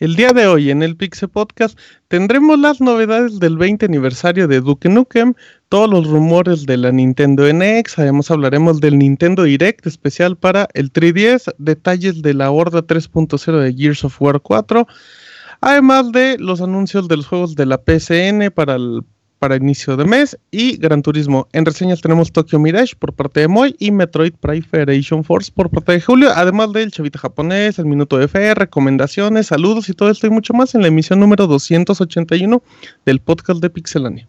El día de hoy en el Pixel Podcast tendremos las novedades del 20 aniversario de Duke Nukem, todos los rumores de la Nintendo NX, además hablaremos del Nintendo Direct especial para el 3DS, detalles de la Horda 3.0 de Gears of War 4, además de los anuncios de los juegos de la PCN para el para inicio de mes y Gran Turismo. En reseñas tenemos Tokyo Mirage por parte de Moy y Metroid Prime Federation Force por parte de Julio, además del Chavita Japonés, el Minuto de Fe, recomendaciones, saludos y todo esto y mucho más en la emisión número 281 del podcast de Pixelania.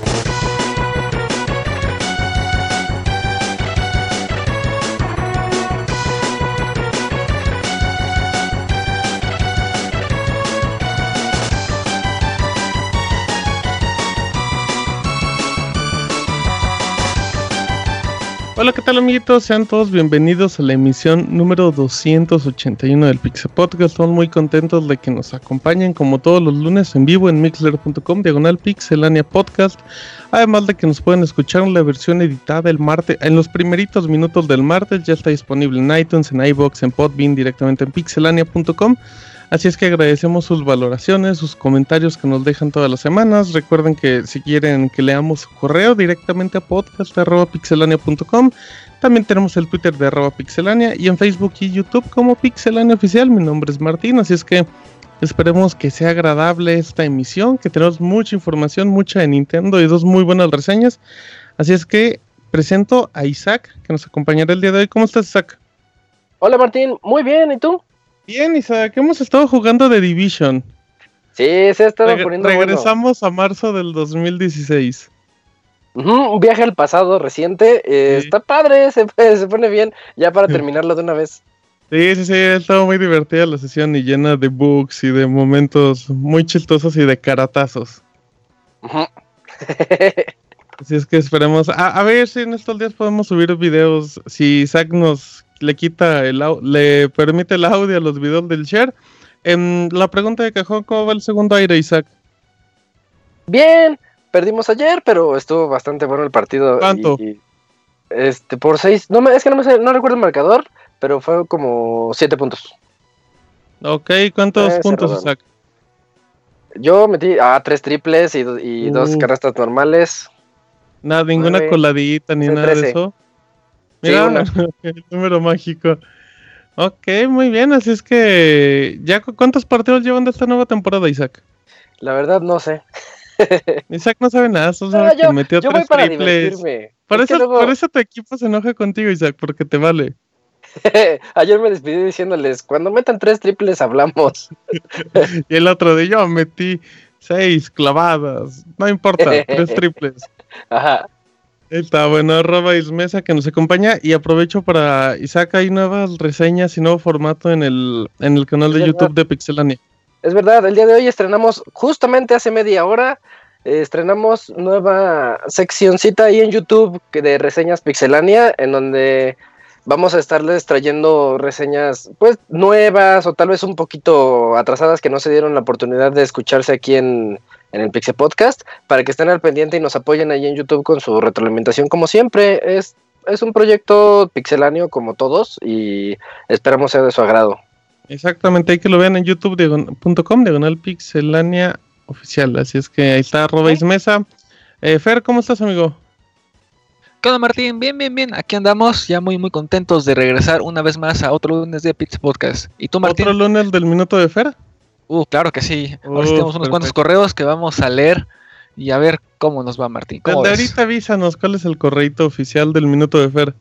Hola, ¿qué tal amiguitos? Sean todos bienvenidos a la emisión número 281 del Pixel Podcast. Estamos muy contentos de que nos acompañen como todos los lunes en vivo en mixler.com, diagonal pixelania podcast. Además de que nos pueden escuchar en la versión editada el martes, en los primeritos minutos del martes, ya está disponible en iTunes, en iBox, en Podbean, directamente en pixelania.com. Así es que agradecemos sus valoraciones, sus comentarios que nos dejan todas las semanas. Recuerden que si quieren que leamos su correo directamente a podcast.pixelania.com. También tenemos el Twitter de arroba pixelania y en Facebook y YouTube como Pixelania Oficial. Mi nombre es Martín, así es que esperemos que sea agradable esta emisión, que tenemos mucha información, mucha de Nintendo y dos muy buenas reseñas. Así es que presento a Isaac, que nos acompañará el día de hoy. ¿Cómo estás, Isaac? Hola, Martín. Muy bien, ¿y tú? Bien, Isaac, hemos estado jugando de Division. Sí, se ha estado poniendo Regresamos a marzo del 2016. un viaje al pasado reciente. Eh, está padre, se, se, pone bien. Ya para terminarlo de una vez. Sí, sí, sí, ha estado muy divertida la sesión y llena de bugs y de momentos muy chistosos y de caratazos. Así es que esperemos. A, a, ver si en estos días podemos subir videos. Si Isaac nos le quita el le permite el audio a los videos del share. En la pregunta de cajón, ¿cómo va el segundo aire, Isaac? Bien, perdimos ayer, pero estuvo bastante bueno el partido. ¿Cuánto? este, por seis, no me, es que no, me, no recuerdo el marcador, pero fue como siete puntos. Ok, ¿cuántos puntos, Isaac? Yo metí a ah, tres triples y, dos uh. canastas normales. Nada, ninguna coladita ni nada de eso. Mira, el número mágico. Ok, muy bien, así es que ya cuántos partidos llevan de esta nueva temporada, Isaac. La verdad no sé. Isaac no sabe nada, solo sabe que metió tres triples. Por eso, por eso tu equipo se enoja contigo, Isaac, porque te vale. Ayer me despedí diciéndoles, cuando metan tres triples hablamos. y el otro de yo metí seis clavadas, no importa, tres triples. Ajá. Está bueno, arroba Ismesa que nos acompaña y aprovecho para Isaac, hay nuevas reseñas y nuevo formato en el, en el canal de YouTube de Pixelania. Es verdad, el día de hoy estrenamos justamente hace media hora, eh, estrenamos nueva seccioncita ahí en YouTube de reseñas Pixelania, en donde vamos a estarles trayendo reseñas pues nuevas o tal vez un poquito atrasadas que no se dieron la oportunidad de escucharse aquí en en el Pixel Podcast para que estén al pendiente y nos apoyen ahí en YouTube con su retroalimentación. Como siempre, es, es un proyecto pixeláneo como todos y esperamos sea de su agrado. Exactamente, hay que lo vean en youtube.com, diagonal pixelania oficial. Así es que ahí está, arroba Mesa. Eh, Fer, ¿cómo estás, amigo? ¿Qué onda, Martín? Bien, bien, bien. Aquí andamos, ya muy, muy contentos de regresar una vez más a otro lunes de Pixel Podcast. ¿Y tú, Martín? ¿Otro lunes del minuto de Fer? Uh, claro que sí. Ahora tenemos unos cuantos correos que vamos a leer y a ver cómo nos va, Martín. ahorita avísanos cuál es el correito oficial del Minuto de Fer.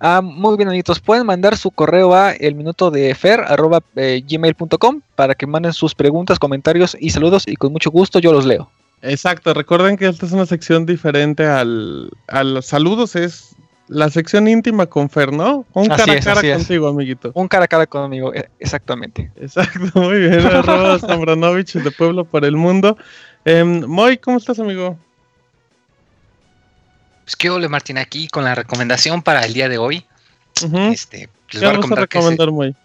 Ah, muy bien, amiguitos. Pueden mandar su correo a el minuto de fer arroba, eh, para que manden sus preguntas, comentarios y saludos y con mucho gusto yo los leo. Exacto, recuerden que esta es una sección diferente al, a los saludos, es la sección íntima con Fer, ¿no? Un Así cara a cara es. contigo, amiguito. Un cara a cara conmigo, eh, exactamente. Exacto, muy bien. Arroba Zambranovich de Pueblo para el Mundo. Em, Moy, ¿cómo estás, amigo? Pues qué ole Martín aquí con la recomendación para el día de hoy. Ujú. Este, les ¿Qué voy a vamos a recomendar que se, recomendar, Moy?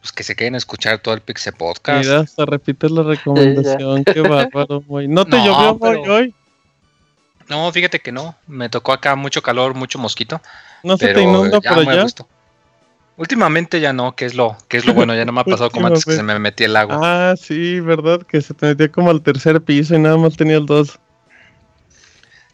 pues, que se queden a escuchar todo el Pixel Podcast. Mira, hasta repites la recomendación. Qué bárbaro, Moy. ¿No te No, llovió, Moy, pero- hoy? No, fíjate que no. Me tocó acá mucho calor, mucho mosquito. ¿No se te inunda ya por allá? Últimamente ya no, que es lo, que es lo bueno, ya no me ha pasado como antes que se me metía el agua. Ah, sí, verdad, que se te metía como al tercer piso y nada más tenía el dos.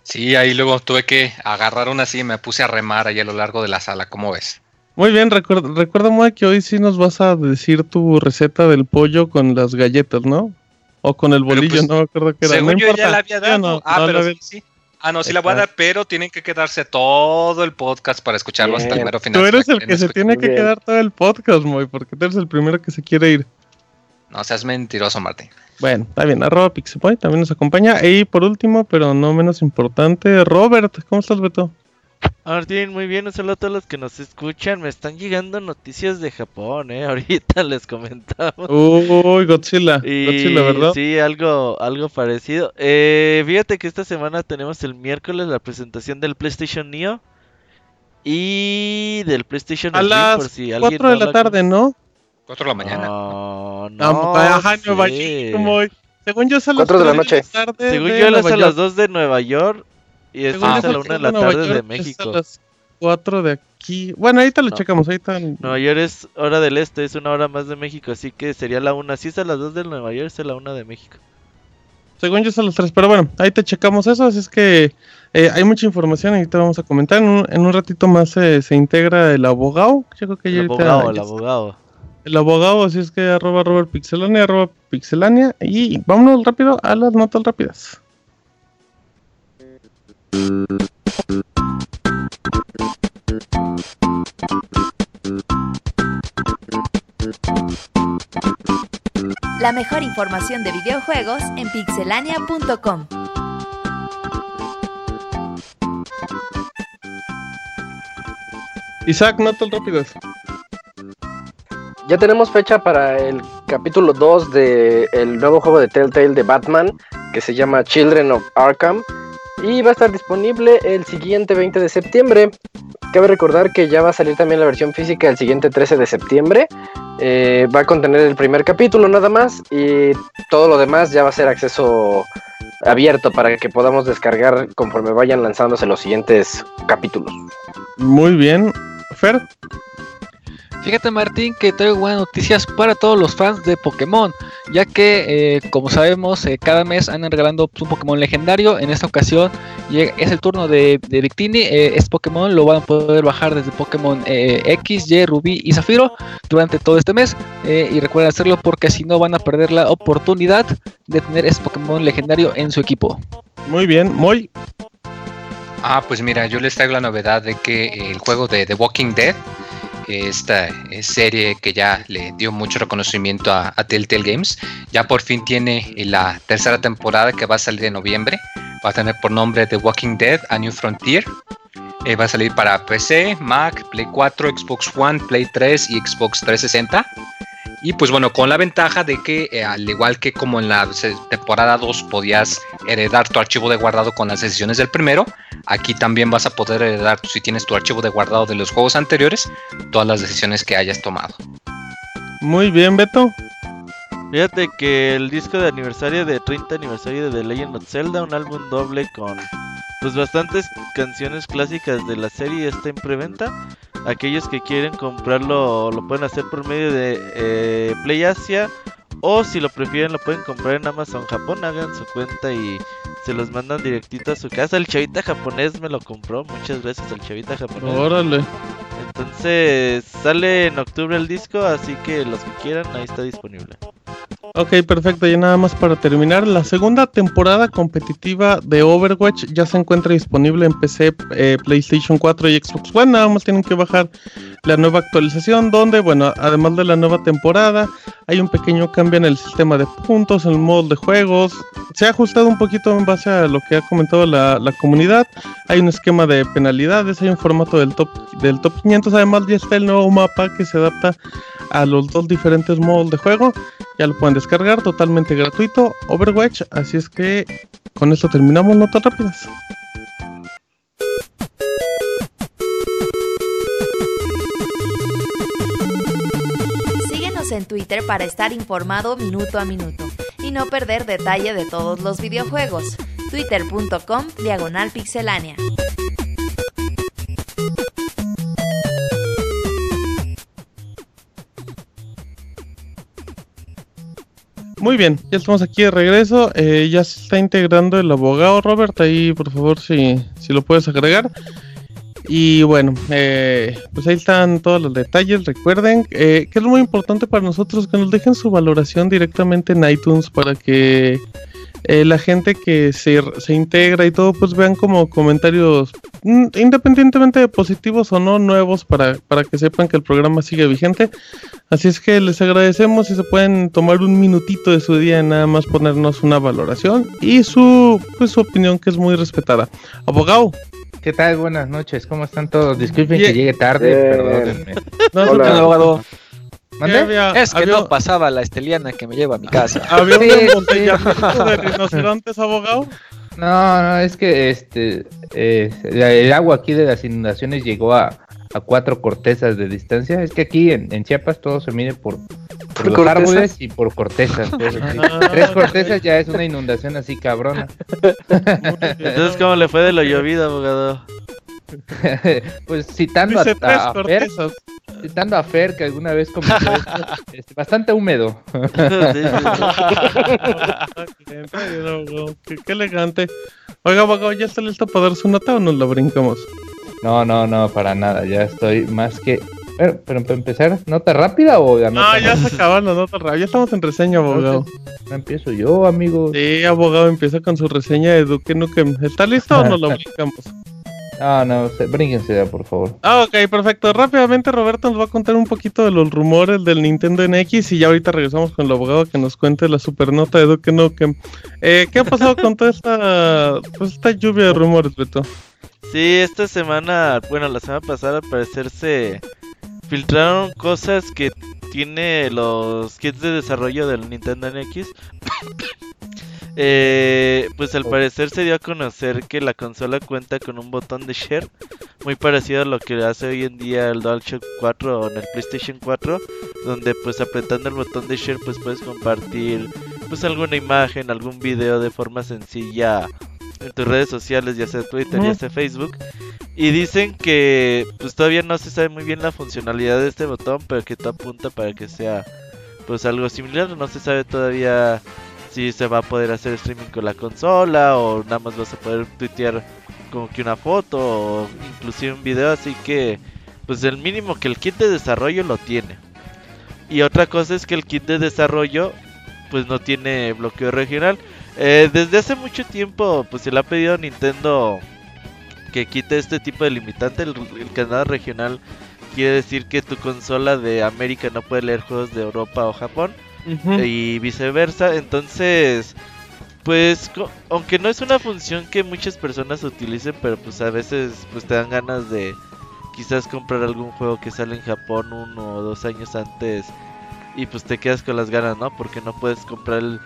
Sí, ahí luego tuve que agarrar una así y me puse a remar ahí a lo largo de la sala, ¿cómo ves? Muy bien, recuerda, recuerda que hoy sí nos vas a decir tu receta del pollo con las galletas, ¿no? O con el bolillo, pues, no me acuerdo qué era. Según no yo importa. ya la había ¿sí o dado. no? ah, No pero sí, sí. Ah, no, sí la voy a dar, pero tienen que quedarse todo el podcast para escucharlo hasta el mero final. Tú eres el que se tiene que Bien. quedar todo el podcast, Moy, porque tú eres el primero que se quiere ir. No seas mentiroso, Martín. Bueno, está bien, arroba Pixepoy también nos acompaña. Y por último, pero no menos importante, Robert, ¿cómo estás, Beto? Martín, muy bien, un saludo a todos los que nos escuchan. Me están llegando noticias de Japón, eh. Ahorita les comentamos. Uy, Godzilla, Y Godzilla, ¿verdad? sí, algo, algo parecido. Eh, fíjate que esta semana tenemos el miércoles la presentación del PlayStation Neo y del PlayStation A las por si alguien 4 de no la lo tarde, ¿no? 4 de la mañana. No, No, no ajá. Nueva York, Moy. Según yo es a las Cuatro de la 3 noche. tarde Según de yo, es a las York. 2 de Nueva York y es a la a 1 de la tarde de York, México. Es a las 4 de aquí. Bueno, ahorita lo No. checamos, ahorita. Nueva York es hora del este, es una hora más de México, así que sería la 1. Si es a las 2 de Nueva York, es a la 1 de México. Según yo es a las 3, pero bueno, ahí te checamos eso, así es que eh, hay mucha información y ahorita vamos a comentar. En un, en un ratito más eh, se integra el abogado. Yo creo que ya El abogado, el abogado. El abogado, así es que arroba Robert Pixelania, arroba Pixelania. Y vámonos rápido a las notas rápidas. La mejor información de videojuegos en pixelania.com. Isaac, notas rápidas. Ya tenemos fecha para el capítulo 2 del nuevo juego de Telltale de Batman, que se llama Children of Arkham. Y va a estar disponible el siguiente 20 de septiembre. Cabe recordar que ya va a salir también la versión física el siguiente 13 de septiembre. Eh, va a contener el primer capítulo nada más y todo lo demás ya va a ser acceso abierto para que podamos descargar conforme vayan lanzándose los siguientes capítulos. Muy bien. Fer, Fíjate Martín que traigo buenas noticias para todos los fans de Pokémon, ya que eh, como sabemos eh, cada mes andan regalando un Pokémon legendario, en esta ocasión llega- es el turno de, de Victini, eh, este Pokémon lo van a poder bajar desde Pokémon eh, X, Y, Rubí y Zafiro durante todo este mes eh, y recuerden hacerlo porque si no van a perder la oportunidad de tener este Pokémon legendario en su equipo. muy bien. Moy, Ah, pues mira, yo les traigo la novedad de que el juego de The Walking Dead, esta eh, serie que ya le dio mucho reconocimiento a, Telltale Games, ya por fin tiene la tercera temporada que va a salir en noviembre. Va a tener por nombre The Walking Dead, A New Frontier. Eh, va a salir para PC, Mac, Play 4, Xbox One, Play 3 y Xbox 360. Y pues bueno, con la ventaja de que eh, al igual que como en la temporada 2 podías heredar tu archivo de guardado con las decisiones del primero, aquí también vas a poder heredar, si tienes tu archivo de guardado de los juegos anteriores, todas las decisiones que hayas tomado. muy bien, Beto. Fíjate que el disco de aniversario de 30 aniversario de The Legend of Zelda, un álbum doble con pues bastantes canciones clásicas de la serie está en preventa. Aquellos que quieren comprarlo lo pueden hacer por medio de eh, Play Asia o si lo prefieren lo pueden comprar en Amazon Japón, hagan su cuenta y se los mandan directito a su casa. El chavita japonés me lo compró, muchas gracias al chavita japonés. Órale. Entonces sale en octubre el disco, así que los que quieran ahí está disponible. Ok, perfecto. Y nada más para terminar, la segunda temporada competitiva de Overwatch ya se encuentra disponible en PC, eh, PlayStation 4 y Xbox One. Nada más tienen que bajar la nueva actualización donde, bueno, además de la nueva temporada, hay un pequeño cambio en el sistema de puntos, en el modo de juegos. Se ha ajustado un poquito en base a lo que ha comentado la, la comunidad. Hay un esquema de penalidades, hay un formato del top, del top 500. Además ya está el nuevo mapa que se adapta a los dos diferentes modos de juego. Ya lo pueden descargar totalmente gratuito, Overwatch. Así es que con esto terminamos notas rápidas. Síguenos en Twitter para estar informado minuto a minuto y no perder detalle de todos los videojuegos. Twitter.com Diagonal Pixelánea. Muy bien, ya estamos aquí de regreso. Eh, ya se está integrando el abogado Robert. Ahí, por favor, si, si lo puedes agregar. Y bueno, eh, pues ahí están todos los detalles. Recuerden eh, que es muy importante para nosotros que nos dejen su valoración directamente en iTunes para que eh, la gente que se, se integra y todo, pues vean como comentarios, mm, independientemente de positivos o no, nuevos, para, para que sepan que el programa sigue vigente. Así es que les agradecemos si se pueden tomar un minutito de su día en nada más ponernos una valoración y su, pues, su opinión que es muy respetada. Abogado. ¿Qué tal? Buenas noches, ¿cómo están todos? Disculpen Bien. que llegue tarde, Bien. perdónenme. No, Hola. no, abogado. ¿Mande? había, Es que había- no pasaba la esteliana que me lleva a mi casa. había un Sí, de rinocerontes, abogado. No, no, es que este eh, el agua aquí de las inundaciones llegó a, a cuatro cortezas de distancia. Es que aquí en, en Chiapas todo se mide por, por ¿Por los cortezas? árboles y por cortezas. pues. Ah, Tres ok. cortezas ya es una inundación así cabrona. Entonces, ¿cómo le fue de lo llovido, abogado? pues citando a, Dice tres a Fer, cortezas. citando a Fer que alguna vez comentó esto, este, bastante húmedo. Qué, qué elegante. Oiga, abogado, ¿ya está listo para dar su nota o nos la brincamos? No, no, no, para nada. Ya estoy más que. Pero, pero para empezar, ¿nota rápida o la No, nota ya se acabaron las notas rápidas. Ya estamos en reseña, abogado. No empiezo yo, amigo. Sí, abogado, empieza con su reseña de Duque Nukem. ¿Está listo o nos la brincamos? No, no, se- brínquense ya, por favor. Ah, ok, perfecto. Rápidamente Roberto nos va a contar un poquito de los rumores del Nintendo NX y ya ahorita regresamos con el abogado que nos cuente la supernota de Duke Nukem. Eh, ¿Qué ha pasado con toda esta, pues, esta lluvia de rumores, Beto? Sí, esta semana, bueno, la semana pasada al parecer se filtraron cosas que tiene los kits de desarrollo del Nintendo NX. Eh, pues al parecer se dio a conocer que la consola cuenta con un botón de share muy parecido a lo que hace hoy en día el DualShock 4 o en el PlayStation 4, donde pues apretando el botón de share pues puedes compartir pues alguna imagen, algún video de forma sencilla en tus redes sociales, ya sea Twitter, ya sea Facebook. Y dicen que pues todavía no se sabe muy bien la funcionalidad de este botón, pero que todo apunta para que sea pues algo similar. No se sabe todavía si se va a poder hacer streaming con la consola o nada más vas a poder tuitear como que una foto o inclusive un video. Así que pues el mínimo que el kit de desarrollo lo tiene. Y otra cosa es que el kit de desarrollo pues no tiene bloqueo regional. Eh, desde hace mucho tiempo pues se le ha pedido a Nintendo que quite este tipo de limitante. El, el canal regional quiere decir que tu consola de América no puede leer juegos de Europa o Japón Ujú. y viceversa. Entonces, pues, aunque no es una función que muchas personas utilicen, pero pues a veces pues te dan ganas de quizás comprar algún juego que sale en Japón uno o dos años antes y pues te quedas con las ganas, ¿no? Porque no puedes comprar el...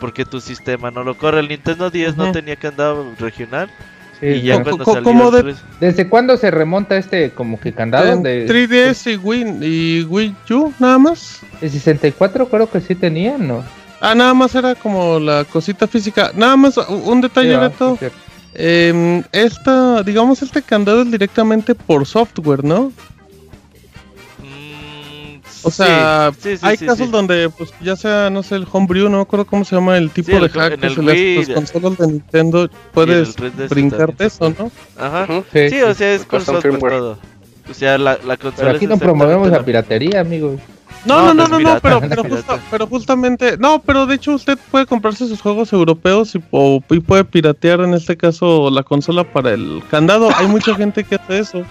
Porque tu sistema no lo corre. El Nintendo 10 no tenía candado regional. Sí, y ya cuando salió ¿cómo el de- ¿Desde cuándo se remonta este como que candado? De, 3DS y Wii, y Wii U, nada más. de 64 creo que sí tenían, ¿no? Ah, nada más era como la cosita física. Nada más, un detalle, Sí, Beto. sí, cierto. Em, esta, digamos, este candado es directamente por software, ¿no? O sea, sí, sí, hay sí, casos sí. donde, pues, ya sea, no sé, el homebrew, no me acuerdo cómo se llama el tipo el de hack en que el se le las consolas de Nintendo, puedes 3DS brincarte eso, ¿no? Ajá. Sí, Sí, o sea, es por Custom software firmware. todo. O sea, la, la consola Pero aquí es no promovemos la piratería, amigos. No, no, No, no no, pero, pero, justa- pero justamente, no, pero de hecho usted puede comprarse sus juegos europeos y, o- y puede piratear en este caso la consola para el candado. Hay mucha gente que hace eso.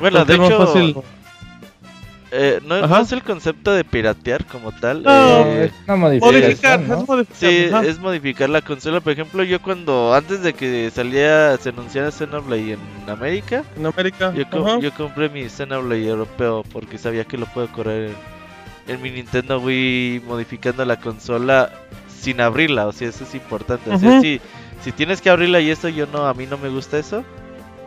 Bueno, de es más hecho, fácil. Eh, no, es el concepto de piratear como tal. No, eh, es una modificación, Modificar, ¿no? es modificar. Sí, ajá. es modificar la consola. Por ejemplo, yo cuando antes de que saliera, se anunciara Xenoblade en América, En América. yo, yo compré mi Xenoblade europeo porque sabía que lo puedo correr en, en mi Nintendo Wii modificando la consola sin abrirla. O sea, eso es importante. O sea, si, si tienes que abrirla y eso, yo no, a mí no me gusta eso.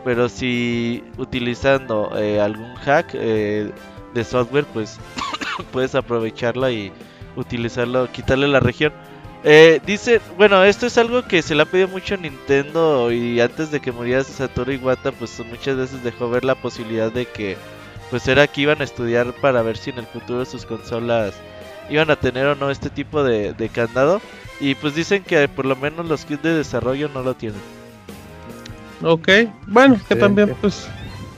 Pero si utilizando eh, algún hack eh, de software, pues puedes aprovecharla y utilizarlo, quitarle la región. Eh, dice, bueno, esto es algo que se le ha pedido mucho a Nintendo y antes de que muriera Satoru Iwata, pues muchas veces dejó ver la posibilidad de que, pues era que iban a estudiar para ver si en el futuro sus consolas iban a tener o no este tipo de, de candado. Y pues dicen que por lo menos los kits de desarrollo no lo tienen. Ok, bueno, que también, pues.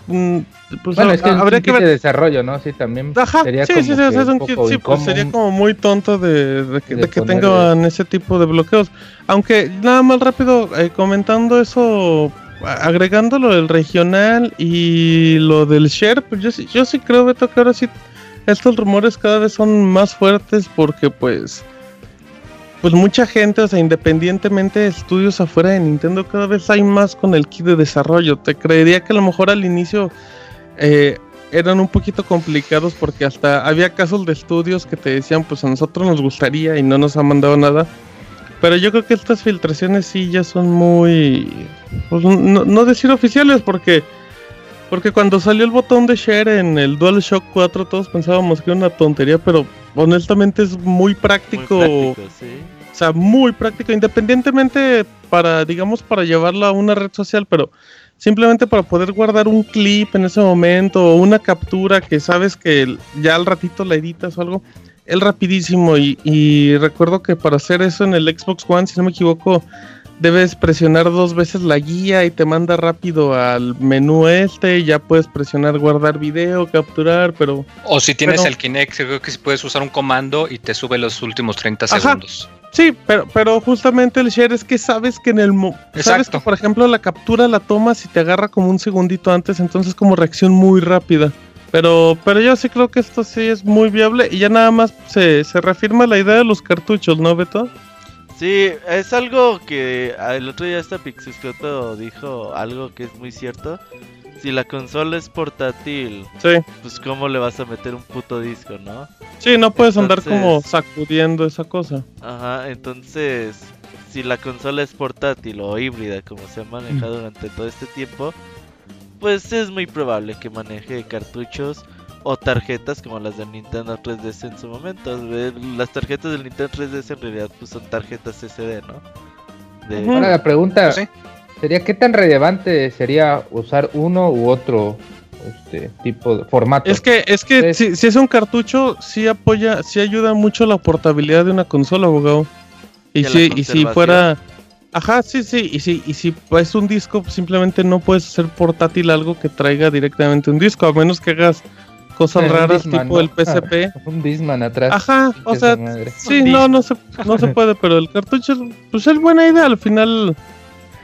Mm, pues Bueno, es que habría un que ver. de desarrollo, ¿no? Sí, también Ajá, sería sí, como sí, sí, que es un poco kit, sí, pues sería como muy tonto de, de que, De de que ponerle- tengan ese tipo de bloqueos. Aunque nada más rápido, eh, comentando eso, agregando lo del regional y lo del share, pues yo, sí- yo sí creo, Beto, que ahora sí estos rumores cada vez son más fuertes porque pues... Pues mucha gente, o sea, independientemente de estudios afuera de Nintendo, cada vez hay más con el kit de desarrollo. Te creería que a lo mejor al inicio eh, eran un poquito complicados porque hasta había casos de estudios que te decían, pues a nosotros nos gustaría y no nos han mandado nada. Pero yo creo que estas filtraciones sí ya son muy, pues no decir oficiales porque porque cuando salió el botón de share en el DualShock 4 todos pensábamos que era una tontería, pero honestamente es muy práctico. Muy práctico, sí. O sea, muy práctico, independientemente para, digamos, para llevarlo a una red social, pero simplemente para poder guardar un clip en ese momento o una captura que sabes que ya al ratito la editas o algo, es rapidísimo y, y recuerdo que para hacer eso en el Xbox One, si no me equivoco, debes presionar dos veces la guía y te manda rápido al menú este, y ya puedes presionar guardar video, capturar, pero... O si tienes Pero- el Kinect, creo que puedes usar un comando y te sube los últimos 30 Ajá. segundos. Sí, pero, pero justamente el share es que sabes que en el... mo- Sabes Exacto. que, por ejemplo, la captura la tomas y te agarra como un segundito antes, entonces como reacción muy rápida. Pero, pero yo sí creo que esto sí es muy viable y ya nada más se, se reafirma la idea de los cartuchos, ¿no, Beto? Sí, es algo que el otro día esta Pixiscoto dijo algo que es muy cierto. Si la consola es portátil, Sí. pues cómo le vas a meter un puto disco, ¿no? Sí, no puedes andar como sacudiendo esa cosa. Ajá, entonces, si la consola es portátil o híbrida, como se ha manejado durante todo este tiempo, pues es muy probable que maneje cartuchos o tarjetas como las del Nintendo 3DS en su momento. Las tarjetas del Nintendo 3DS en realidad pues son tarjetas SD, ¿no? De... Ahora la pregunta sí. sería qué tan relevante sería usar uno u otro este tipo de formato. Es que, es que si, si es un cartucho, sí apoya, sí ayuda mucho la portabilidad de una consola, abogado. Y, Y si, y si fuera... Ajá, sí, sí, y si, y si es un disco, simplemente no puedes hacer portátil algo que traiga directamente un disco, a menos que hagas cosas raras tipo ¿no? el PSP. un Disman atrás. Ajá, o sea, sí, no, no se, no se puede, pero el cartucho, es- pues es buena idea, al final,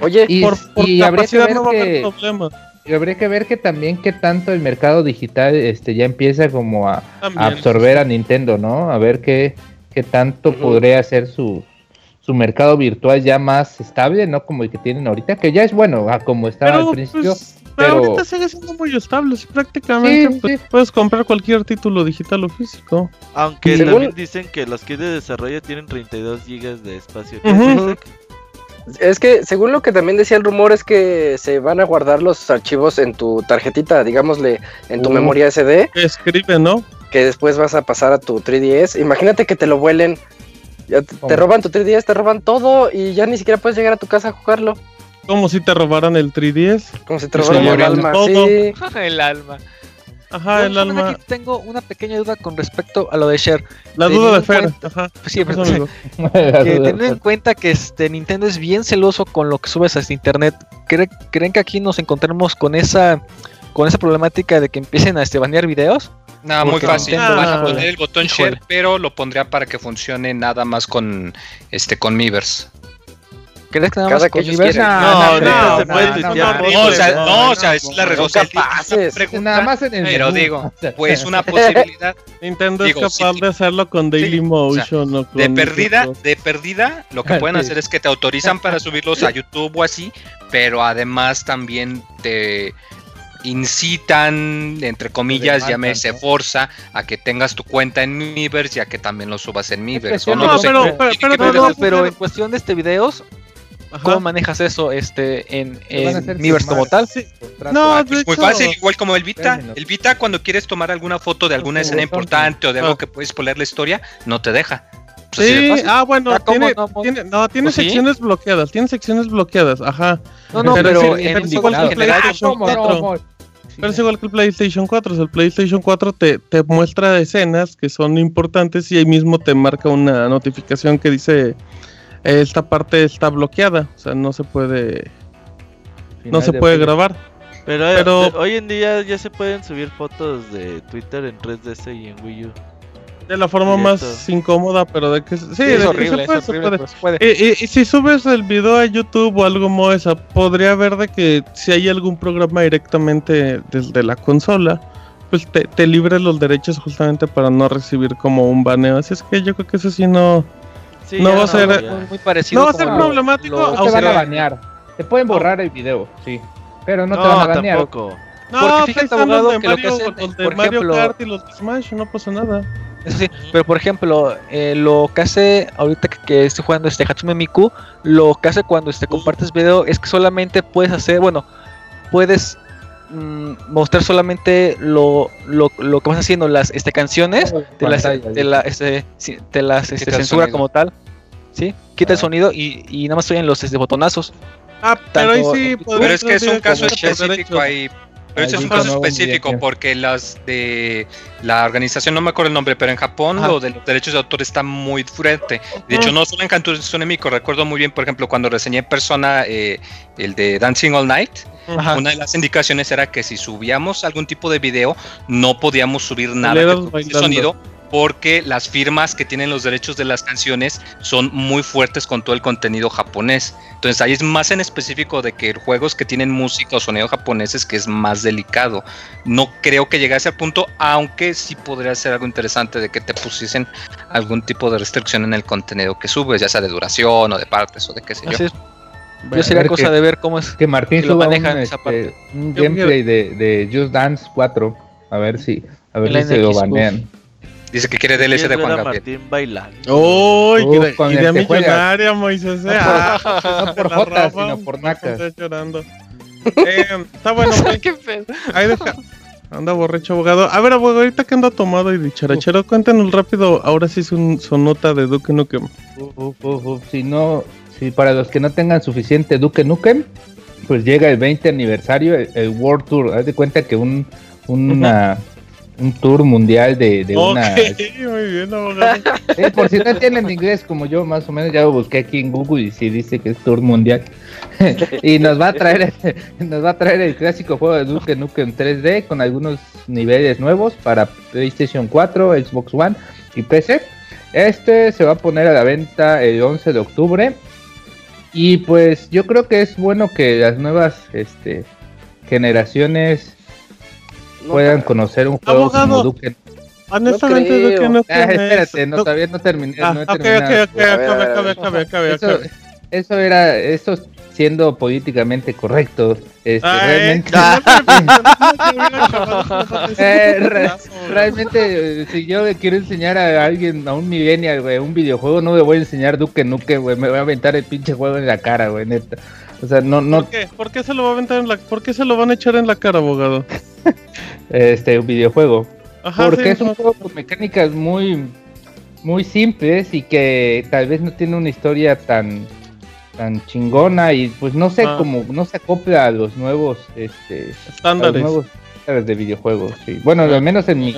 Oye, Y, por, por y habría que capacidad ver no va a haber que problema. y habría que ver que también qué tanto el mercado digital este ya empieza como a, absorber a Nintendo, ¿no? A ver qué, qué tanto Ujú. podría ser su, su mercado virtual ya más estable, ¿no? Como el que tienen ahorita, que ya es bueno, a como estaba Pero, al principio. pues, pero pero- ahorita sigue siendo muy estable, sí, prácticamente Sí, pues, sí. puedes comprar cualquier título digital o físico. Aunque Según- también dicen que los kits de desarrollo tienen 32 GB de espacio. ¿Qué Ujú. es, que según lo que también decía el rumor es que se van a guardar los archivos en tu tarjetita, digámosle, en tu Uh. memoria SD, Que escribe, ¿no? que después vas a pasar a tu 3DS. Imagínate que te lo vuelen. Ya te, te roban tu 3DS, te roban todo y ya ni siquiera puedes llegar a tu casa a jugarlo. Como si te robaran el 3DS. Como si te robaran el alma. todo. Sí. el alma. Ajá, el alma. aquí tengo una pequeña duda con respecto a lo de Share. La teniendo duda de Fer. cuenta- Ajá. Sí, teniendo en cuenta que este Nintendo es bien celoso con lo que subes a este internet, ¿cree- ¿creen que aquí nos encontremos con esa con esa problemática de que empiecen a este banear videos? Nada, muy fácil. Nintendo Van a dijo- poner el botón Híjole. share, pero lo pondría para que funcione nada más con este con Miiverse. ¿Crees que nada más que con ellos Miiverse? quieran. No, no, no, se puede no, o sea, ¿no? no, o sea, es la respuesta. Nada más en el Pero digo, pues una posibilidad Nintendo Digo, es capaz sí. de hacerlo con Dailymotion o, de con perdida, de perdida, lo que pueden Sí. hacer es que te autorizan para subirlos a YouTube o así, pero además también te incitan, entre comillas, demandan, llámese ¿no? forza, a que tengas tu cuenta en Miiverse y a que también lo subas en Miiverse. no, no, pero- pero en cuestión de este videos, Ajá. ¿cómo manejas eso este en, en Miiverse como tal? Sí. No, de pues muy fácil, igual como el Vita. El Vita, cuando quieres tomar alguna foto de alguna escena importante o de algo Ah. que puedes poner la historia, no te deja. Pues Sí, ah, bueno, Ah, ¿cómo tiene, no? tiene- no, tiene ¿Oh, sí? secciones bloqueadas, tiene secciones bloqueadas, ajá. No, no, Pero pero, sí, en, pero es igual que el PlayStation ¿Cómo no, 4. amor? Pero es igual que el PlayStation 4, o sea, el PlayStation 4 te, te muestra escenas que son importantes y ahí mismo te marca una notificación que dice esta parte está bloqueada, o sea, no se puede no se de puede grabar. Pero, Pero- eh, hoy en día ya se pueden subir fotos de Twitter en 3DS y en Wii U. De la forma Directo. más incómoda, pero de que sí, sí, de es que horrible, se es puede, se horrible, puede. pero se puede. Y, y- y si subes el video a YouTube o algo como esa, podría haber de que si hay algún programa directamente desde la consola, pues te, te libre los derechos justamente para no recibir como un baneo. Así es que yo creo que eso sí no... Sí, No va a ser-. Muy, muy parecido No va a ser problemático, lo- No te van a banear. Te pueden borrar el video, sí. Pero no, No, te van a banear. tampoco. No, Porque fíjate, abogado, de que lo que Mario, hacen, los de por Mario ejemplo- Kart y los de Smash, no pasa nada. Sí, pero por ejemplo, eh, lo que hace ahorita que, que estoy jugando este Hatsume Miku, lo que hace cuando este compartes video es que solamente puedes hacer, bueno, puedes mm, mostrar solamente lo, lo, lo que vas haciendo, las este canciones, te las, te la- este, sí, te las este, censura como tal, ¿sí? Quita el Ah. sonido y, y nada más estoy en los este, botonazos. Ah, pero ahí sí... Pero es que es un caso específico ahí. Pero ese es un caso específico porque las de la organización, no me acuerdo el nombre, pero en Japón Ajá. lo de los derechos de autor está muy fuerte. De hecho, no solo en Kanto Mico, recuerdo muy bien, por ejemplo, cuando reseñé Persona, eh, el de Dancing All Night, Ajá. una de las indicaciones era que si subíamos algún tipo de video, no podíamos subir nada bailando. sonido porque las firmas que tienen los derechos de las canciones son muy fuertes con todo el contenido japonés. Entonces ahí es más en específico de que juegos que tienen música o sonido japoneses que es más delicado. No creo que llegue a ese punto, aunque sí podría ser algo interesante de que te pusiesen algún tipo de restricción en el contenido que subes, ya sea de duración o de partes o de qué sé yo. Así es. Bueno, Yo sería cosa que- de ver cómo es. Que Martín que lo suba un, manejan esa este, parte. un gameplay de, de Just Dance 4. A ver si, a ver si se lo banean. Dice que quiere DLC de ¿Quieres ver Juan Gabriel. Martín bailando. ¡Uy! Uh, idea- millonaria, Moisés. No eh. por- Ah, no por jotas, roban, sino por nacas. estés llorando. Eh, está bueno, pues, ahí deja. Anda borracho abogado. A ver, abogado, ahorita que anda tomado y dicharachero, cuéntanos rápido. Ahora sí su, su nota de Duke Nukem. Uf, uf. Si no, si para los que no tengan suficiente Duke Nukem, pues llega el 20 aniversario, el, el World Tour. Haz de cuenta que un, una, un tour mundial de, de una. Ok, muy bien, abogado. Por si no entienden inglés como yo, más o menos, ya lo busqué aquí en Google y sí dice que es tour mundial. y nos va a traer nos va a traer el clásico juego de Duke Nukem 3D con algunos niveles nuevos para PlayStation 4, Xbox One y PC. Este se va a poner a la venta el 11 de octubre. Y pues yo creo que es bueno que las nuevas este, generaciones No, puedan conocer un juego Abogado. como Duke Honestamente, creo. Duke Nukem Ah, es- espérate, no, todavía no terminé. Ah, no he ok, ok, terminado. acabe, acabe, acabe, Eso, era, eso siendo políticamente correcto. Este, Ay, realmente, Eh, re- realmente, eh, si yo le quiero enseñar a alguien, a un millennial, güey, un videojuego, no le voy a enseñar Duque Nuke, güey, me voy a aventar el pinche juego en la cara, güey, neta. O sea, no, no, ¿Por qué? ¿Por qué se lo va a aventar en la, ¿Por qué se lo van a echar en la cara, abogado? este, un videojuego. Ajá, Porque sí, es un juego con mecánicas muy, muy simples y que tal vez no tiene una historia tan, tan chingona y pues no sé Ah. cómo, no se acopla a los nuevos, este, a los estándares. nuevos estándares de videojuegos. Sí. Bueno, al menos en mi,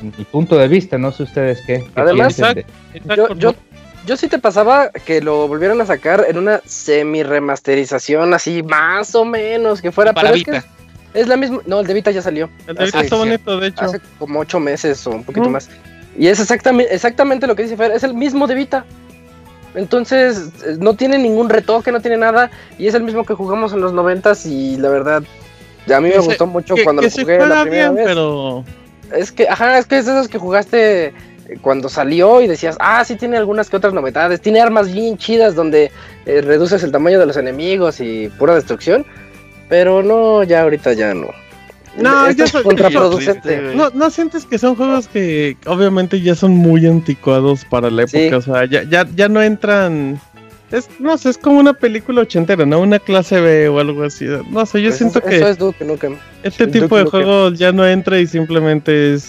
en mi punto de vista, no sé ustedes qué. qué Además, piensen de- Exacto, Yo, yo, yo sí te pasaba que lo volvieran a sacar en una semi remasterización así más o menos que fuera Para pero es que Vita. Es la misma. No, el de Vita ya salió. El de Vita está bonito, de hecho. Hace como ocho meses o un poquito más. Y es exactamente, exactamente lo que dice Fer, es el mismo de Vita. Entonces, eh, no tiene ningún retoque, no tiene nada. Y es el mismo que jugamos en los noventas. Y la verdad, a mí me Que se- gustó mucho que, cuando que lo se jugué la primera bien, vez. pero Es que, ajá, es que es de esos que jugaste cuando salió y decías, ah, sí tiene algunas que otras novedades. Tiene armas bien chidas donde eh, reduces el tamaño de los enemigos y pura destrucción. Pero no, ya ahorita ya no. No, Esto ya es contraproducente. ¿No, ¿No sientes que son juegos que obviamente ya son muy anticuados para la época? Sí. O sea, ya, ya, ya no entran... Es, no sé, es como una película ochentera, ¿no? Una clase B o algo así. No sé, yo Pues siento eso, que eso es Duke Nukem. este Duke tipo de Nukem. juegos ya no entra y simplemente es...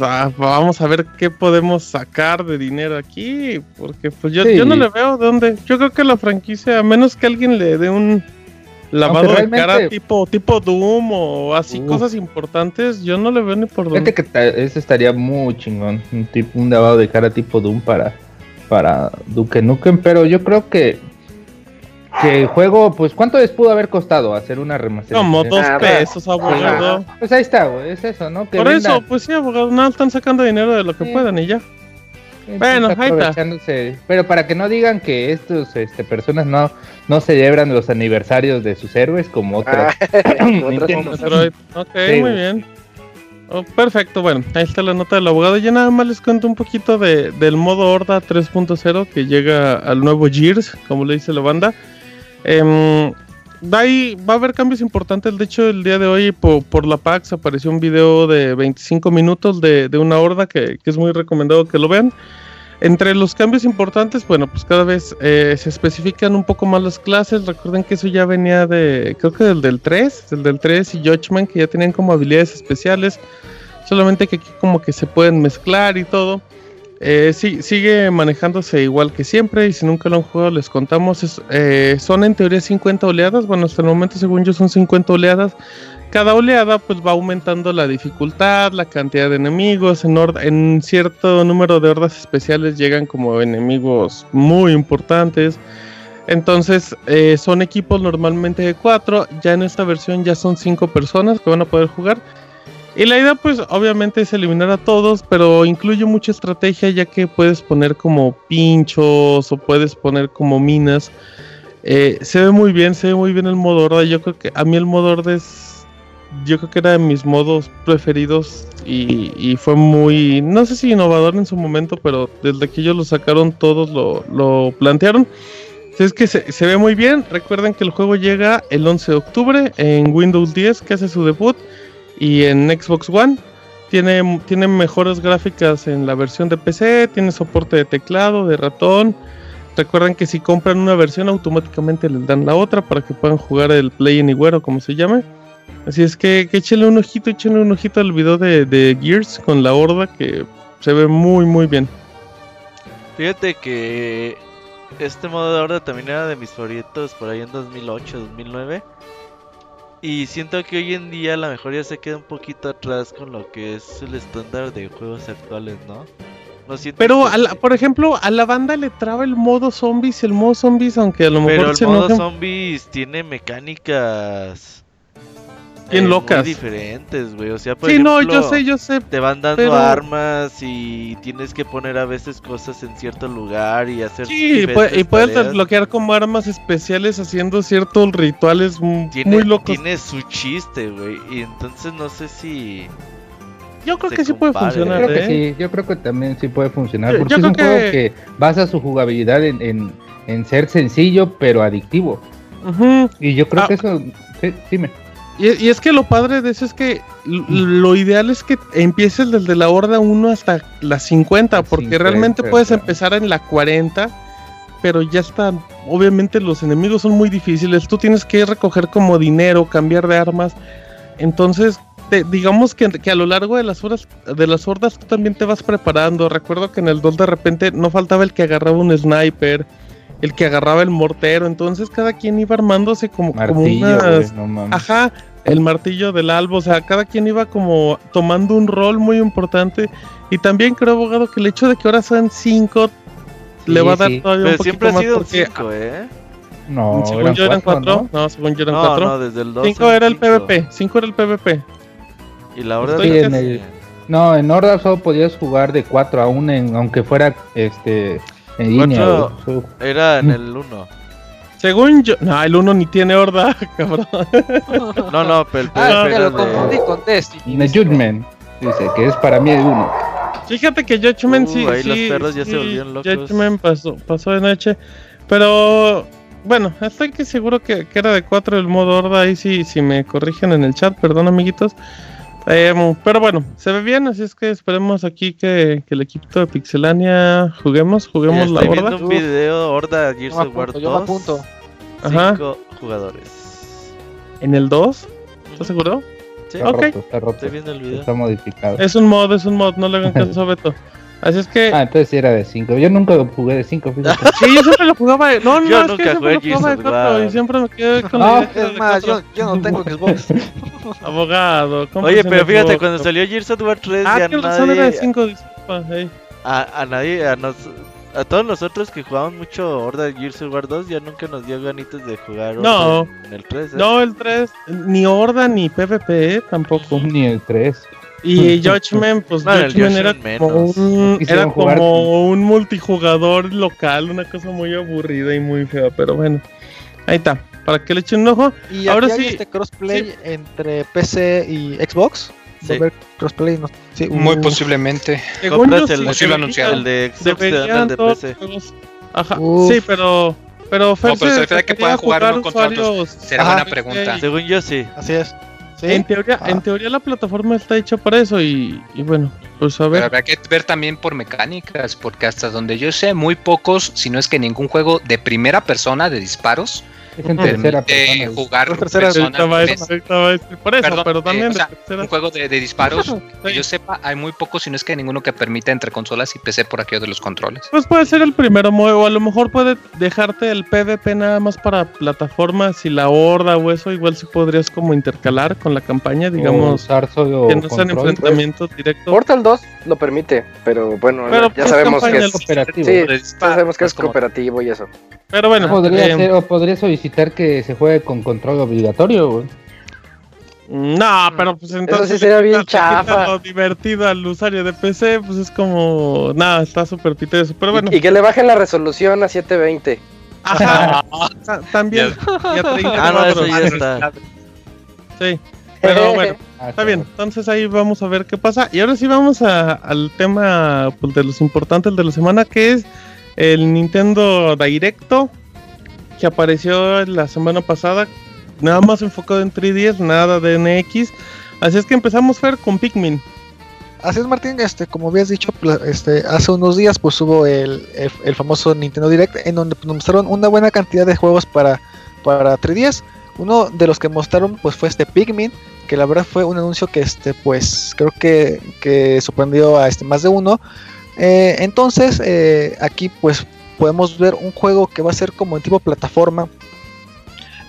ah, vamos a ver qué podemos sacar de dinero aquí. Porque pues yo, Sí. yo no le veo de dónde. Yo creo que la franquicia, a menos que alguien le dé un lavado de cara tipo, tipo Doom o así, cosas importantes, yo no le veo ni por dónde. Fíjate que eso estaría muy chingón. Un, tipo, un lavado de cara tipo Doom para, para Duke Nukem. Pero yo creo que, que el juego, pues, ¿cuánto les pudo haber costado hacer una remasterización? Como dos Nada. pesos, abogado. Pues ahí está, güey. Es eso, ¿no? Que Por vendan. eso, pues sí, abogado, no están sacando dinero de lo que Sí. puedan y ya. Bueno, ahí está. Pero para que no digan que estos este, personas no, no celebran los aniversarios de sus héroes como otras. Ah, otras. Metroid. Ok, Sí, muy bien. Oh, perfecto, bueno, ahí está la nota del abogado. Ya nada más les cuento un poquito de, del modo Horda 3.0 que llega al nuevo Gears, como le dice la banda. Va, ahí- va a haber cambios importantes. De hecho, el día de hoy po- por, la PAX apareció un video de 25 minutos de, una horda que, que es muy recomendado que lo vean. Entre los cambios importantes, bueno, pues cada vez eh, se especifican un poco más las clases. Recuerden que eso ya venía de, creo que del del 3, del del 3 y Judgment, que ya tenían como habilidades especiales. Solamente que aquí como que se pueden mezclar y todo. Eh, sí, sigue manejándose igual que siempre y si nunca lo han jugado les contamos. eh, son en teoría 50 oleadas. Bueno, hasta el momento según yo son 50 oleadas. Cada oleada pues va aumentando la dificultad, la cantidad de enemigos. En cierto número de hordas especiales llegan como enemigos muy importantes. Entonces eh, son equipos normalmente de 4. Ya en esta versión ya son 5 personas que van a poder jugar. Y la idea pues obviamente es eliminar a todos, pero incluye mucha estrategia ya que puedes poner como pinchos o puedes poner como minas. Eh, se ve muy bien, se ve muy bien el modo horda. Yo creo que a mí el modo horda es, yo creo que era de mis modos preferidos y, fue muy, no sé si innovador en su momento, pero desde que ellos lo sacaron todos lo, lo plantearon. Es que se ve muy bien. Recuerden que el juego llega el 11 de octubre en Windows 10, que hace su debut, y en Xbox One. Tiene, tiene mejores gráficas en la versión de PC, tiene soporte de teclado, de ratón. Recuerden que si compran una versión automáticamente les dan la otra para que puedan jugar el Play Anywhere o como se llame. Así es que, que échenle un ojito, échenle un ojito al video de, de Gears con la horda que se ve muy muy bien. Fíjate que este modo de horda también era de mis favoritos por ahí en 2008, 2009. Y siento que hoy en día a lo mejor ya se queda un poquito atrás con lo que es el estándar de juegos actuales, ¿no? ¿No sientes Pero, que- a la- por ejemplo, a la banda le traba el modo zombies, el modo zombies, aunque a lo Pero mejor el se modo enojen. zombies tiene mecánicas Bien muy locas. diferentes, güey. O sea, por Sí, no, yo ejemplo, sé, yo sé. Te van dando pero- armas y tienes que poner a veces cosas en cierto lugar y hacer Sí, y puede- y diferentes puedes desbloquear como armas especiales haciendo ciertos rituales tiene, muy locos. tiene su chiste, güey. Y entonces no sé si. Yo creo que sí puede compare. Yo funcionar, creo que ¿eh? sí, yo creo que también sí puede funcionar. Porque yo es un juego que- basa su jugabilidad en, en, en ser sencillo pero adictivo. Ujú. Y yo creo Ah. que eso. Sí, dime. Y, y es que lo padre de eso es que lo ideal es que empieces desde la horda 1 hasta la 50, porque 50, realmente puedes empezar en la 40, pero ya están, obviamente los enemigos son muy difíciles, tú tienes que recoger como dinero, cambiar de armas, entonces te- digamos que, que a lo largo de las horas de las hordas tú también te vas preparando, recuerdo que en el 2 de repente no faltaba el que agarraba un sniper, el que agarraba el mortero, entonces cada quien iba armándose como, como Martillo, unas... no mames. Ajá, el martillo del albo, o sea, cada quien iba como tomando un rol muy importante. Y también creo, abogado, que el hecho de que ahora sean cinco le Sí, va a dar sí. todavía un Pero poquito siempre ha más sido un porque 5, ¿eh? No, según yo eran cuatro, 4. ¿no? según yo eran No, 4. no, desde el 2. 5 era el PvP. 5 era el PvP. Y la Estoy de- en el- No, en Horda solo podías jugar de 4 a 1, en, aunque fuera este en línea. Cuatro-. Era en el 1. Según yo. No, el 1 ni tiene horda, cabrón. No, no, pero el Ah, era lo de- confundí con Destiny. En el Judgment, dice que es para mí el 1. Fíjate que Judgment Uh, sí. ahí sí, los perros ya se sí, volvieron locos. Judgment pasó, pasó de noche. Pero. Bueno, estoy que seguro que, que era de 4 el modo horda. Ahí sí, si me corrigen en el chat, perdón, amiguitos. Em, pero bueno, se ve bien, así es que esperemos aquí que, que el equipo de Pixelania juguemos, juguemos la estoy horda. viendo un video Horda Gears Yo me of War yo me 2. apunto. Ajá. 5 jugadores. En el 2, ¿estás seguro? Sí, Está Ok. roto, está roto. estoy viendo el video. Está modificado. Es un mod, es un mod, no le hagan caso a Beto. Así es que. Ah, entonces sí era de 5. Yo nunca jugué de 5, fíjate. Sí, yo siempre lo jugaba de. No, no, Yo es nunca que siempre jugué lo jugaba de Gears of 4 War. y siempre me quedé con No, que Es de más, yo, yo no tengo Xbox. Abogado, ¿cómo Oye, pero fíjate, equivoco? cuando salió Gears of War 3 Ah, ya tienes razón, era de nadie, 5, disculpa. ey. a, a nadie, a, nos, a todos nosotros que jugamos mucho Horda Gears of War 2 ya nunca nos dio ganitas de jugar No. Horda en el 3. ¿eh? No, el 3, ni Horda ni PvP eh, tampoco. Ni el 3. Y Judgment, pues No, el Judgment era como menos. un, era como un multijugador local, una cosa muy aburrida y muy fea, pero bueno. Ahí está, para que le echen un ojo. Y Ahora aquí hay sí- este crossplay entre PC y Xbox. Sí. Va a haber crossplay, no- sí, Muy Uh, posiblemente. Según yo, Compras el, sí, sí lo deberían- anunciaron. el de Xbox el de PC. Ajá, Uf. sí, pero. Pero, Fer, pero se refiere a que puedan jugar uno contra otros. Será Ajá. buena pregunta. Según yo sí. Así es. ¿Sí? En teoría, Ah. en teoría la plataforma está hecha para eso y, y bueno, pues a Pero ver. habrá que ver también por mecánicas, porque hasta donde yo sé, muy pocos, si no es que ningún juego de primera persona de disparos Es en tercera permite persona. jugar tercera por eso, Perdón, pero eh, también o sea, un juego de, de disparos, que Sí. yo sepa, hay muy pocos, si no es que ninguno que permita entre consolas y PC por aquello de los controles. Pues puede ser el primero, o a lo mejor puede dejarte el PvP nada más para plataformas y la horda o eso, igual si podrías como intercalar con la campaña, digamos, que no sean control. enfrentamientos directos. Portal 2 lo permite, pero bueno, Pero, ya pues, sabemos que es, cooperativo. sí, ya sabemos que es cooperativo y eso. Pero bueno, Podría eh, ser, o podría solicitar que se juegue con control obligatorio, güey. no, pero pues entonces sí sería bien chafa. lo divertido al usuario de PC, pues es como, nada, está súper eso. Pero bueno, Y, y que le bajen la resolución a 720. ajá, ta- también. y a 30 Ah, no, eso cuadros. ya está. Sí, pero bueno. Está bien, entonces ahí vamos a ver qué pasa. Y ahora sí vamos a- al tema pues, de los importantes de la semana, que es el Nintendo Directo, que apareció la semana pasada, nada más enfocado en 3DS, nada de NX. Así es que empezamos Fer con Pikmin. Así es, Martín, este, como habías dicho, este, hace unos días pues hubo el, el- famoso Nintendo Direct en donde pues, mostraron una buena cantidad de juegos para, para 3DS. Uno de los que mostraron pues fue este Pikmin, que la verdad fue un anuncio que este pues creo que, que sorprendió a este más de uno. Eh, entonces eh, aquí pues podemos ver un juego que va a ser como en tipo plataforma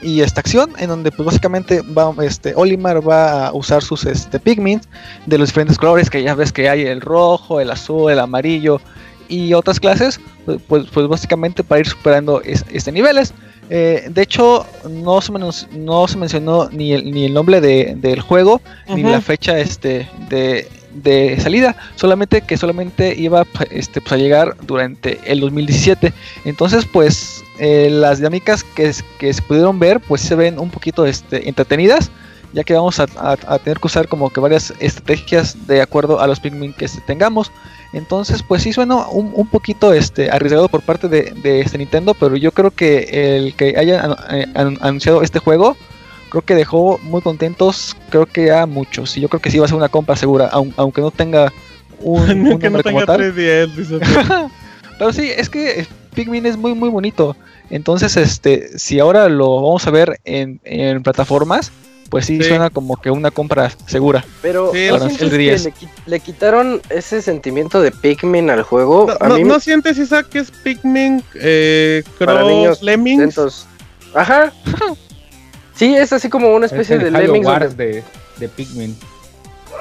y esta acción en donde pues básicamente va este Olimar va a usar sus este Pikmin de los diferentes colores que ya ves que hay el rojo, el azul, el amarillo y otras clases, pues, pues, pues básicamente para ir superando es- este niveles. Eh, de hecho, no se, no se mencionó ni el, ni el nombre de- del juego, ni la fecha este, de, de salida, solamente que solamente iba este, pues, a llegar durante el 2017. Entonces, pues eh, las dinámicas que, que se pudieron ver, pues se ven un poquito este, entretenidas ya que vamos a, a- tener que usar como que varias estrategias de acuerdo a los Pikmin que este, tengamos. Entonces, pues sí suena un, un poquito este, arriesgado por parte de, de este Nintendo, pero yo creo que el que haya eh, anu- anunciado este juego, creo que dejó muy contentos, creo que a muchos. Y yo creo que sí va a ser una compra segura, aun- aunque no tenga un, un que no nombre como tenga tal. 3DS, dice. Pero sí, es que Pikmin es muy muy bonito. Entonces, este, si ahora lo vamos a ver en, en plataformas, pues sí, Sí. suena como que una compra segura. Pero Sí, ¿no ahora sientes el 10. que le, le quitaron ese sentimiento de Pikmin al juego? No, a no- mí ¿no sientes, Isaac, que es Pikmin eh, Para Cross niños Lemmings? lentos. Ajá. Sí, es así como una Es especie el de Lemmings. Wars de, de Pikmin.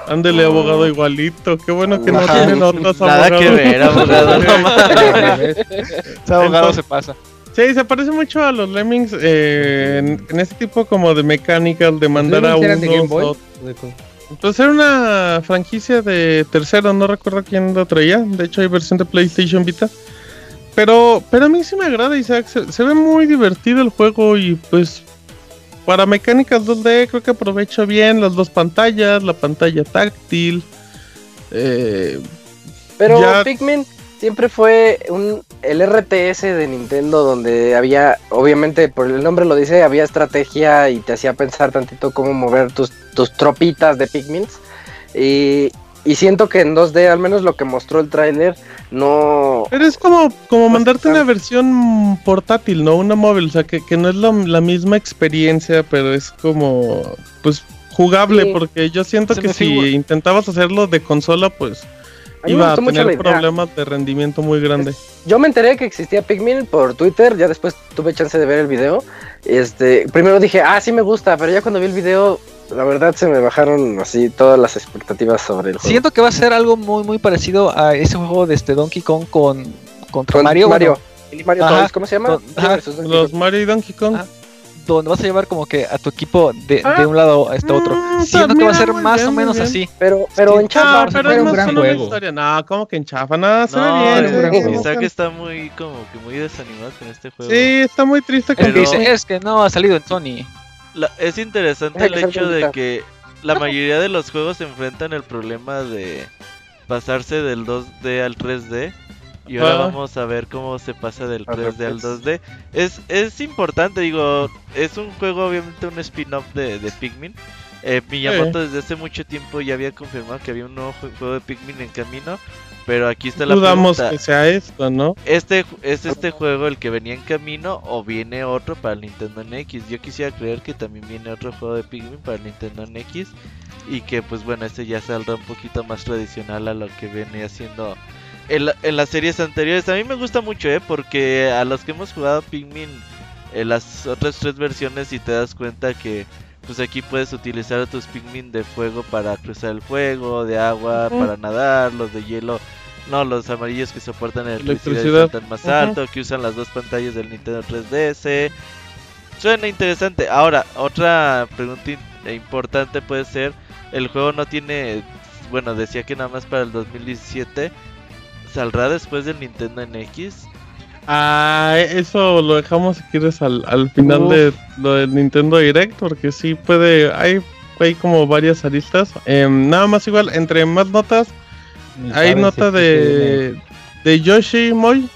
Ándele, abogado, igualito. Qué bueno que no Ajá. tienen otros Nada abogados. que ver, abogado. no mames. Ese abogado Entonces- se pasa. Sí, se parece mucho a los Lemmings eh, en, en este tipo como de mechanical, de mandar a Lemmings eran de Game Boy? otros. Pues era una franquicia de tercero, no recuerdo quién lo traía. De hecho, hay versión de PlayStation Vita. Pero, pero a mí sí me agrada, Isaac. Se, se ve muy divertido el juego y pues para mecánicas 2D creo que aprovecho bien las dos pantallas, la pantalla táctil. Eh, Pero Ya- Pikmin siempre fue un el RTS de Nintendo donde había, obviamente por el nombre lo dice, había estrategia y te hacía pensar tantito cómo mover tus, tus tropitas de Pikmins. Y, y siento que en 2D, al menos lo que mostró el tráiler, no... Pero es como, como Pues, mandarte una versión portátil, ¿no? Una móvil, o sea, que, que no es la, la misma experiencia, pero es como, pues, jugable, Sí. porque yo siento Se que si figura- intentabas hacerlo de consola, pues, A iba a tener problemas de rendimiento muy grande. Yo me enteré que existía Pikmin por Twitter, ya después tuve chance de ver el video. Este, primero dije, ah, sí me gusta, pero ya cuando vi el video, la verdad se me bajaron así todas las expectativas sobre el juego. Siento que va a ser algo muy muy parecido a ese juego de este Donkey Kong con contra Con Mario. Mario. bueno, El Mario Ajá. Toys, ¿cómo se llama? Ajá. Los. Mario y Donkey Kong. Ah, donde vas a llevar como que a tu equipo de, Ah. de un lado a este otro. Mm, Siento que va a ser más bien, o menos bien. así. Pero, pero Sí. en Ah, chafa. pero es un gran una juego. historia. No, como que en chafa, no, se ve No, bien. es. Isaac Sí, está muy como que muy desanimado con este juego. está muy triste Es con que Pero- dice, es que no ha salido en Sony. La- es interesante el hecho de que la mayoría de los juegos enfrentan el problema de pasarse del 2D al 3D. Y ahora Ah. vamos a ver cómo se pasa del Al 3D al revés. 2D. Es, es importante, digo, es un juego obviamente un spin-off de, de Pikmin. Eh, Miyamoto desde hace mucho tiempo ya había confirmado que había un nuevo jue- juego de Pikmin en camino. Pero aquí está la Dudamos pregunta. que sea esto, ¿no? Este es este juego el que venía en camino o viene otro para el Nintendo NX. Yo quisiera creer que también viene otro juego de Pikmin para el Nintendo NX y que pues bueno, este ya saldrá un poquito más tradicional a lo que viene haciendo en, en las series anteriores. A mí me gusta mucho, eh, porque a los que hemos jugado Pikmin en las otras tres versiones y te das cuenta que pues aquí puedes utilizar a tus Pikmin de fuego para cruzar el fuego, de agua para nadar, los de hielo no, los amarillos que soportan electricidad, Electricidad. saltan más alto, que usan las dos pantallas del Nintendo 3DS. Suena interesante. Ahora, otra pregunta e importante puede ser, el juego no tiene, bueno, decía que nada más para el 2017. ¿Saldrá después del Nintendo NX? Ah, eso lo dejamos si quieres al, al final Uf. de lo del Nintendo Direct, porque sí puede, hay, hay como varias aristas. Em, nada más igual, entre más notas, hay nota de, de Yoshi Moy.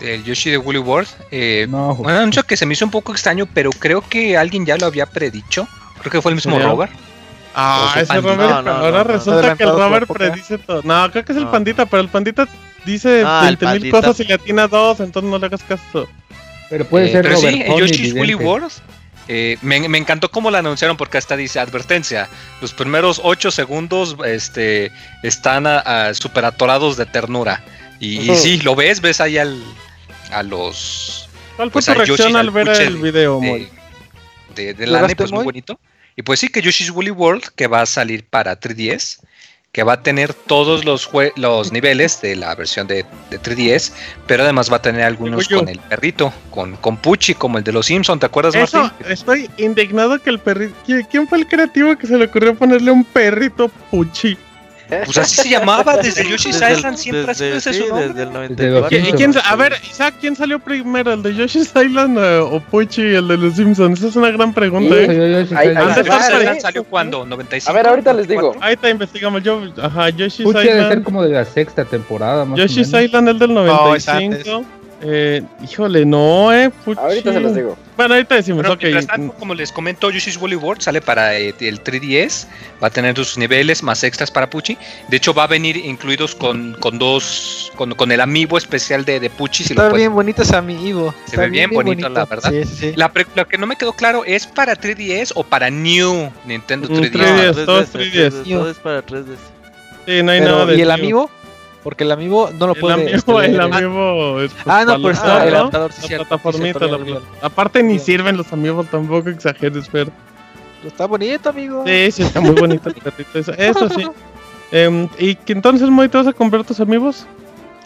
El Yoshi de Woolly World. Eh, No, un anuncio que se me hizo un poco extraño, pero creo que alguien ya lo había predicho. Creo que fue el mismo. Robert. Ah, ese. Robert, No, no, ahora no, no. resulta que el Robert predice todo. No, creo que es el No. pandita, pero el pandita dice Ah, el 20 mil cosas y le atina dos, entonces no le hagas caso. Pero puede Eh, ser pero Robert sí, el Pony, Yoshi's vidente. World. eh, me, me encantó cómo lo anunciaron porque hasta dice advertencia. Los primeros 8 segundos este, están a, a super atorados de ternura. Y, sí, lo ves, ves ahí al, a los ¿Cuál fue Pues tu reacción Yoshi, al al ver el video, Moy? de, de, de ¿Lo Lane, gaste pues muy muy? bonito. Y pues sí, que Yoshi's Woolly World, que va a salir para 3DS, que va a tener todos los, jue- los niveles de la versión de, de 3DS, pero además va a tener algunos con el perrito, con, con Pucci, como el de los Simpsons, ¿te acuerdas, Eso, Martín? estoy indignado que el perrito. ¿Quién, fue el creativo que se le ocurrió ponerle un perrito Puchi? Pues así se llamaba desde Yoshi's Desde el- Island, siempre ha desde- sido ese sí, su nombre. desde el Desde los 94. ¿Y, y quién, a ver, Isaac, ¿quién salió primero? ¿El de Yoshi's Island eh, o Puchi, el de los Simpsons? Esa es una gran pregunta, Sí. ¿eh? Yo- yo Yoshi's va, Island ¿eh? salió cuando, 95. A ver, ahorita les digo. Ahí te investigamos. Yo, ajá, Yoshi's Puchi debe ser Island. como de la sexta temporada, más o Yoshi's menos. Island, el del No, es 95. Eh, híjole, no, eh. Puchi. Ahorita se los digo. Bueno, ahorita decimos, Pero ok. mientras tanto, como les comento, Yoshi's Woolly World sale para eh, el 3DS, va a tener sus niveles más extras para Pucci. De hecho, va a venir incluidos con, con dos, con, con el amiibo especial de, de Pucci. Si Está bien bonito ese amigo. Se ve bien bonito, la verdad. Sí, sí, sí. La pre- lo que no me quedó claro es para 3DS o para New Nintendo Mm, 3DS. 3DS. No, todos 3DS, 3DS. Todo es para 3DS. Sí, no hay Pero, nada de ¿Y el New. Porque el amigo no lo El puede. amigo, este, el amigo. es, pues, Ah, no, pero está el juegos, adaptador, sí, La plataformita. sí, la Aparte ni Bien. sirven los amigos, tampoco exageres, pero... Está bonito, amigo. Sí, sí, está muy bonito el perrito. Eso, eso sí. Em, ¿Y que entonces, Moy, te vas a comprar tus amigos?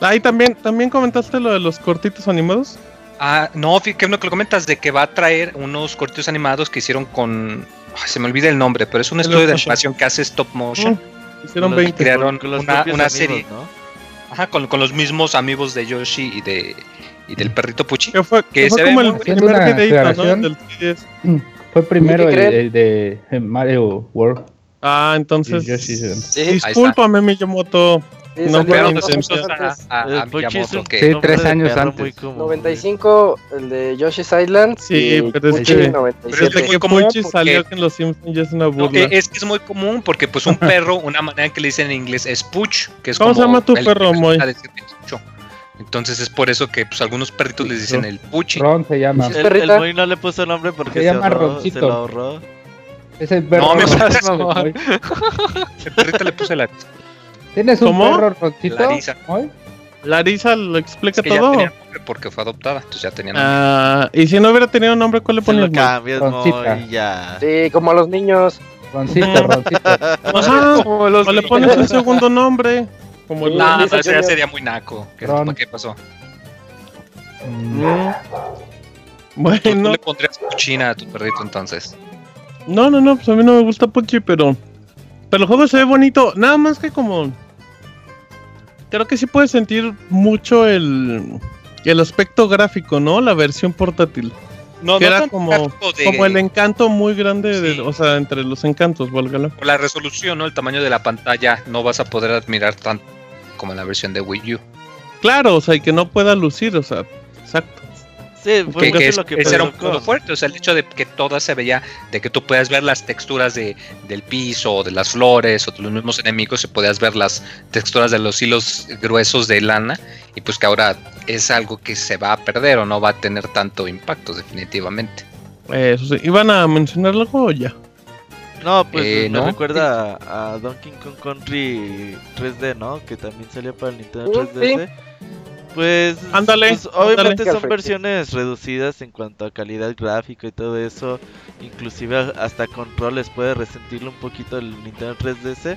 Ahí también, también comentaste lo de los cortitos animados. Ah, no, fí- qué bueno que lo comentas de que va a traer unos cortos animados que hicieron con. ay, se me olvida el nombre, pero es un estudio de animación que hace stop motion. Mm, hicieron Con los- 20. crearon una- una amigos, serie. ¿no? Ajá, con, con los mismos amigos de Yoshi y de y del perrito Puchi. Que fue, que fue se como el primer ¿no? Del 3DS. Fue primero ¿Y el, el de eh, Mario World. Ah, entonces. Sí, Discúlpame, Miyamoto. sí, no años antes. a, a, a es Miyamoto, un que Sí, tres años antes. muy común. 95, el de Yoshi's Island. Sí, y pero es que- 97. Pero muy que común Puchi porque- salió que en los Simpsons ya es una No, burla. eh, es que es muy común porque pues un perro, una manera que le dicen en inglés es puch, que es ¿Cómo se como llama tu perro, Moy? Entonces es por eso que pues algunos perritos les dicen el puchi. Ron se llama. El, el Moy no le puso nombre porque Se se, llama ahorró, Roncito. se lo ahorró. Es el perro. No, me. Moy. El perrito le puse la ¿Tienes un ¿Cómo? perro roncito? Larisa. Moy? Larisa lo explica es que ya todo. tenía nombre porque fue adoptada, entonces ya tenía nombre. Ah, y si no hubiera tenido nombre, ¿cuál le ponías? Cambias, Roncita. Moy, ya. Sí, como a los niños. Roncito, roncito. Ajá, o le pones un segundo nombre. Como el No, Lisa eso ya sería muy naco. ¿Qué, Ron. ¿Qué pasó? Mm. Tú, Bueno, le pondrías puchina a tu perrito entonces. No, no, no, pues a mí no me gusta Puchi, pero. Pero el juego se ve bonito. Nada más que como. Creo que sí puedes sentir mucho el. El aspecto gráfico, ¿no? La versión portátil. No, que no era como, de- como el encanto muy grande, de, o sea, entre los encantos, válgala. la resolución, ¿no? El tamaño de la pantalla no vas a poder admirar tanto como en la versión de Wii U. Claro, o sea, y que no pueda lucir, o sea, exacto. Sí, Que, fue que casi es- lo que ese era un punto fuerte, o sea, el hecho de que todo se veía, de que tú puedas ver las texturas de, del piso, o de las flores, o de los mismos enemigos, y podías ver las texturas de los hilos gruesos de lana, y pues que ahora es algo que se va a perder o no va a tener tanto impacto definitivamente. Eso sí. ¿Iban a mencionar algo o ya? No, pues Eh, me ¿no? recuerda a, a Donkey Kong Country 3D, ¿no? Que también salió para el Nintendo Uh, 3DS. Pues, Ándale, pues, obviamente ándale. son versiones reducidas en cuanto a calidad gráfica y todo eso. Inclusive hasta controles puede resentirlo un poquito el Nintendo 3DS.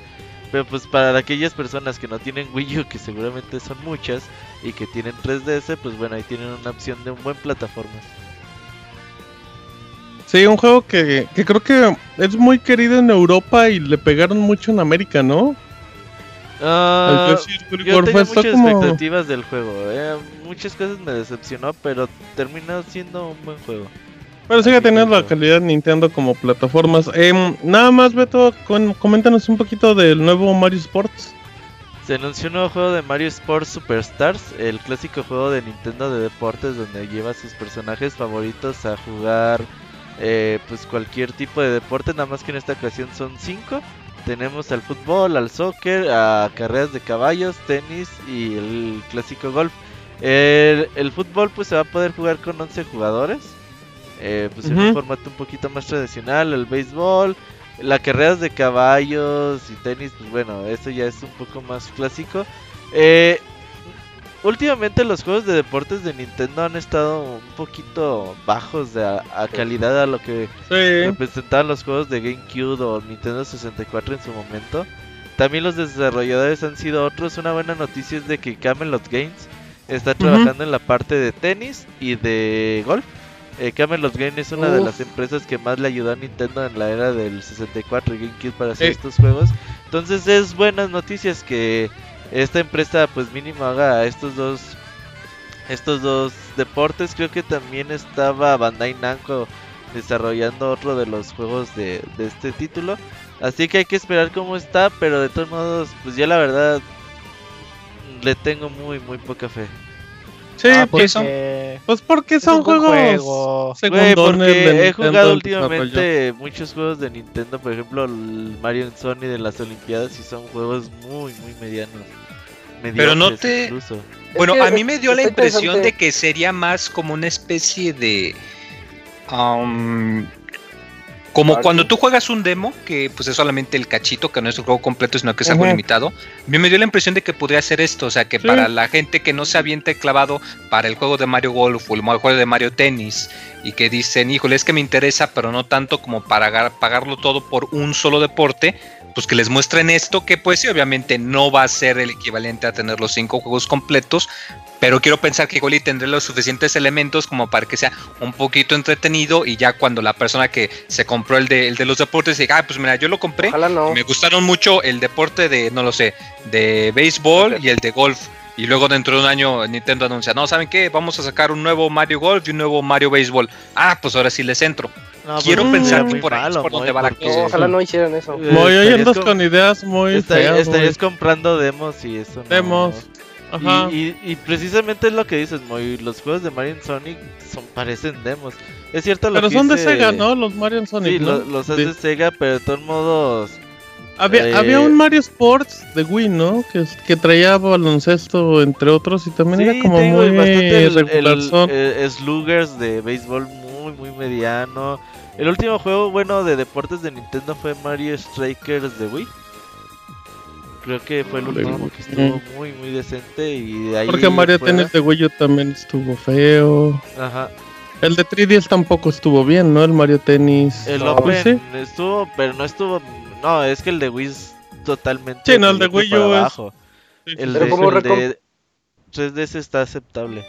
Pero pues para aquellas personas que no tienen Wii U, que seguramente son muchas, y que tienen 3DS, pues bueno, ahí tienen una opción de un buen plataforma. Sí, un juego que, que creo que es muy querido en Europa y le pegaron mucho en América, ¿no? Good Yo tenía muchas como- expectativas del juego. eh, Muchas cosas me decepcionó, pero terminó siendo un buen juego. Pero sigue teniendo la calidad de Nintendo como plataformas. Em, nada más, Beto, con- coméntanos un poquito del nuevo Mario Sports. Se anunció un nuevo juego de Mario Sports Superstars, el clásico juego de Nintendo de deportes donde lleva a sus personajes favoritos a jugar eh, pues cualquier tipo de deporte, nada más que en esta ocasión son cinco. Tenemos al fútbol, al soccer, a carreras de caballos, tenis y el clásico golf. El, el fútbol pues se va a poder jugar con 11 jugadores. eh, pues en un formato un poquito más tradicional, el béisbol, las carreras de caballos y tenis, pues bueno, eso ya es un poco más clásico. Eh, últimamente los juegos de deportes de Nintendo han estado un poquito bajos de a, a calidad a lo que Sí. representaban los juegos de GameCube o Nintendo 64 en su momento. También los desarrolladores han sido otros. Una buena noticia es de que Camelot Games está trabajando en la parte de tenis y de golf. Eh, Camelot Games es una de las empresas que más le ayudó a Nintendo en la era del 64 y GameCube para hacer estos juegos. Entonces es buenas noticias que esta empresa pues mínimo haga estos dos estos dos deportes. Creo que también estaba Bandai Namco desarrollando otro de los juegos de, de este título. Así que hay que esperar cómo está, pero de todos modos, pues ya la verdad le tengo muy muy poca fe. Sí, Ah, pues, son- pues porque son juegos juego. Güey, porque he Nintendo jugado últimamente muchos juegos de Nintendo, por ejemplo el Mario Sony de las Olimpiadas y son juegos muy muy medianos. Pero no te- incluso. Bueno, que a mí me dio la impresión de que sería más como una especie de... um, como Party. cuando tú juegas un demo, que pues es solamente el cachito, que no es un juego completo, sino que es algo limitado. A mí me dio la impresión de que podría ser esto, o sea, que Sí. para la gente que no se aviente clavado para el juego de Mario Golf o el juego de Mario Tennis, y que dicen, híjole, es que me interesa, pero no tanto como para pagar- pagarlo todo por un solo deporte, pues que les muestren esto, que pues sí, obviamente no va a ser el equivalente a tener los cinco juegos completos, pero quiero pensar que Goli tendrá los suficientes elementos como para que sea un poquito entretenido y ya cuando la persona que se compró el de, el de los deportes diga, ah, pues mira, yo lo compré, no. me gustaron mucho el deporte de, no lo sé, de béisbol y el de golf. Y luego dentro de un año Nintendo anuncia, no, ¿saben qué? Vamos a sacar un nuevo Mario Golf y un nuevo Mario Béisbol. Ah, pues ahora sí les entro. No, Quiero pues, pensar que por ahí es por donde va la cosa. Ojalá no hicieran eso. Eh, Muy hoy estarías andas con ideas muy estaría- feas, estarías comprando demos y eso no. Demos. Ajá. Y, y- y precisamente es lo que dices, Moy. Los juegos de Mario y Sonic son, parecen demos. Es cierto lo Pero que son de Sega, ¿no? Los Mario Sonic. Sí, ¿no? lo- los De- hace Sega, pero de todos modos. Había, Eh, había un Mario Sports de Wii, ¿no? Que, que traía baloncesto, entre otros, y también Sí, era como muy bastante el, regular. el- eh, Sluggers de béisbol muy, muy mediano. El último juego bueno de deportes de Nintendo fue Mario Strikers de Wii. Creo que fue el último que estuvo muy, muy decente. Y de ahí. Porque Mario fuera- Tennis de Wii U también estuvo feo. Ajá. El de 3DS tampoco estuvo bien, ¿no? El Mario Tennis. El Open sí. estuvo, pero no estuvo. No, es que el de Wii es totalmente. Sí, no, el de Wii U es- abajo. Sí, sí, El Pero de, como el recom- de 3DS está aceptable.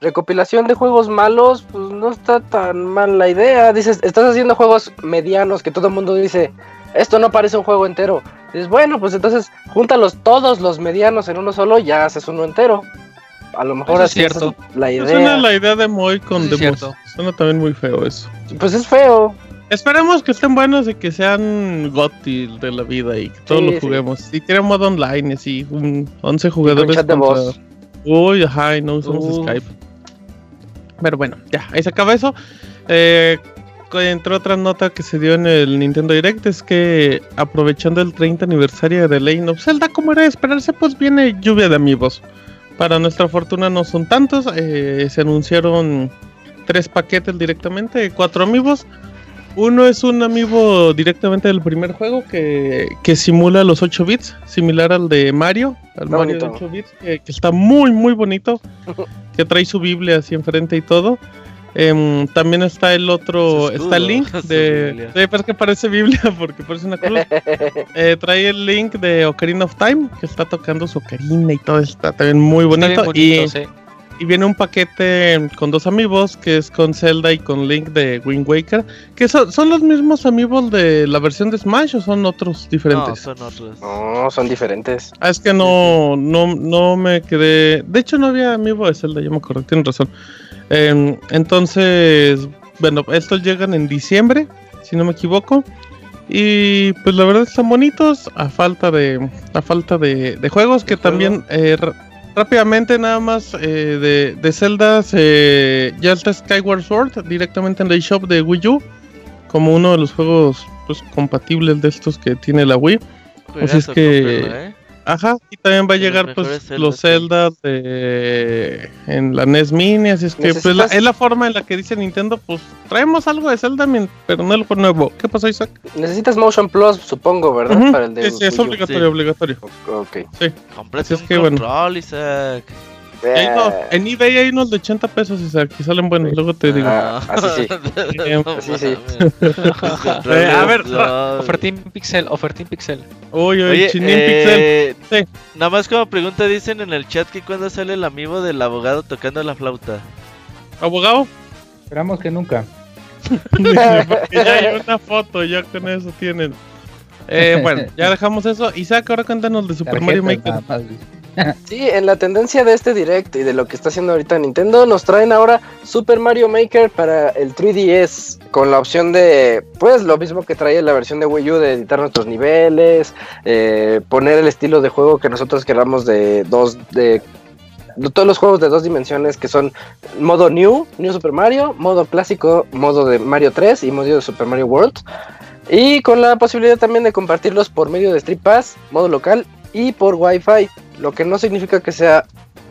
Recopilación de juegos malos, pues no está tan mal la idea. Dices, estás haciendo juegos medianos que todo el mundo dice, esto no parece un juego entero. Dices, bueno, pues entonces júntalos todos los medianos en uno solo y ya haces uno entero. A lo mejor es cierto. la Pues suena idea. la idea de Moy con Sí, es demos. cierto. Suena también muy feo eso. Pues es feo. Esperemos que estén buenos y que sean GOTY de la vida y que todos Sí, lo sí. juguemos. Y tiene modo online, así, un 11 jugadores. chat de contra- voz. Uy, ajá, y no usamos Uh. Skype. Pero bueno, ya, ahí se acaba eso. Eh, entre otra nota que se dio en el Nintendo Direct es que aprovechando el 30 aniversario de Legend of Zelda, como era de esperarse, pues viene lluvia de amigos. Para nuestra fortuna no son tantos, eh, se anunciaron tres paquetes directamente, cuatro amigos. Uno es un amiibo directamente del primer juego que, que simula los 8 bits, similar al de Mario, al Está Mario de bonito. 8 bits, que, que está muy, muy bonito, que trae su Biblia así enfrente y todo. Em, también está el otro, escudo, está el link de... Pero es que parece Biblia porque parece una cruz. Eh, trae el link de Ocarina of Time, que está tocando su ocarina y todo, está también muy Está bonito. bien bonito, y, sí. Y viene un paquete con dos amigos, que es con Zelda y con Link de Wind Waker, que son, son los mismos amigos de la versión de Smash o son otros No, diferentes. son otros. No, son diferentes. Ah, es que no, no, no me quedé. De hecho, no había amiibo de Zelda, yo me acordé, tienen razón. Em, entonces, bueno, estos llegan en diciembre, si no me equivoco. Y pues la verdad están bonitos, a falta de, a falta de, de juegos que juego? también eh, rápidamente nada más eh, de, de Zelda se- ya está Skyward Sword directamente en el shop de Wii U como uno de los juegos pues, compatibles de estos que tiene la Wii. Pues es Juegazo, que- ¿eh? Ajá, y también va a llegar pues Zeldas los. Zeldas de en la NES Mini, así es que pues la- es la forma en la que dice Nintendo, pues traemos algo de Zelda, pero no algo nuevo. ¿Qué pasó, Isaac? Necesitas Motion Plus, supongo, ¿verdad? Para el de sí, sí, es obligatorio, Sí. obligatorio. Ok. Cómprate Así es que, bueno. control, Isaac. Eh, en eBay hay unos de 80 pesos, Isaac, y salen buenos, luego te digo. Ah, así sí. No Así sí. Eh, a ver, No. Ofertín Pixel, Ofertín Pixel. Uy, uy, Oye, Chinín eh, Sí. nada más como pregunta dicen en el chat que cuando sale el amigo del abogado tocando la flauta. Pixel. Abogado. Esperamos que nunca. Porque ya hay una foto, ya con eso tienen. Eh, bueno, ya dejamos eso. Isaac, ahora cuéntanos de Super Mario Maker. Sí, en la tendencia de este direct y de lo que está haciendo ahorita Nintendo, nos traen ahora Super Mario Maker para el 3DS con la opción de, pues lo mismo que traía la versión de Wii U de editar nuestros niveles, eh, poner el estilo de juego que nosotros queramos de dos, de todos los juegos de dos dimensiones que son modo New, New Super Mario, modo clásico, modo de Mario 3 y modo de Super Mario World. Y con la posibilidad también de compartirlos por medio de Street Pass, modo local y por Wi-Fi. Lo que no significa que sea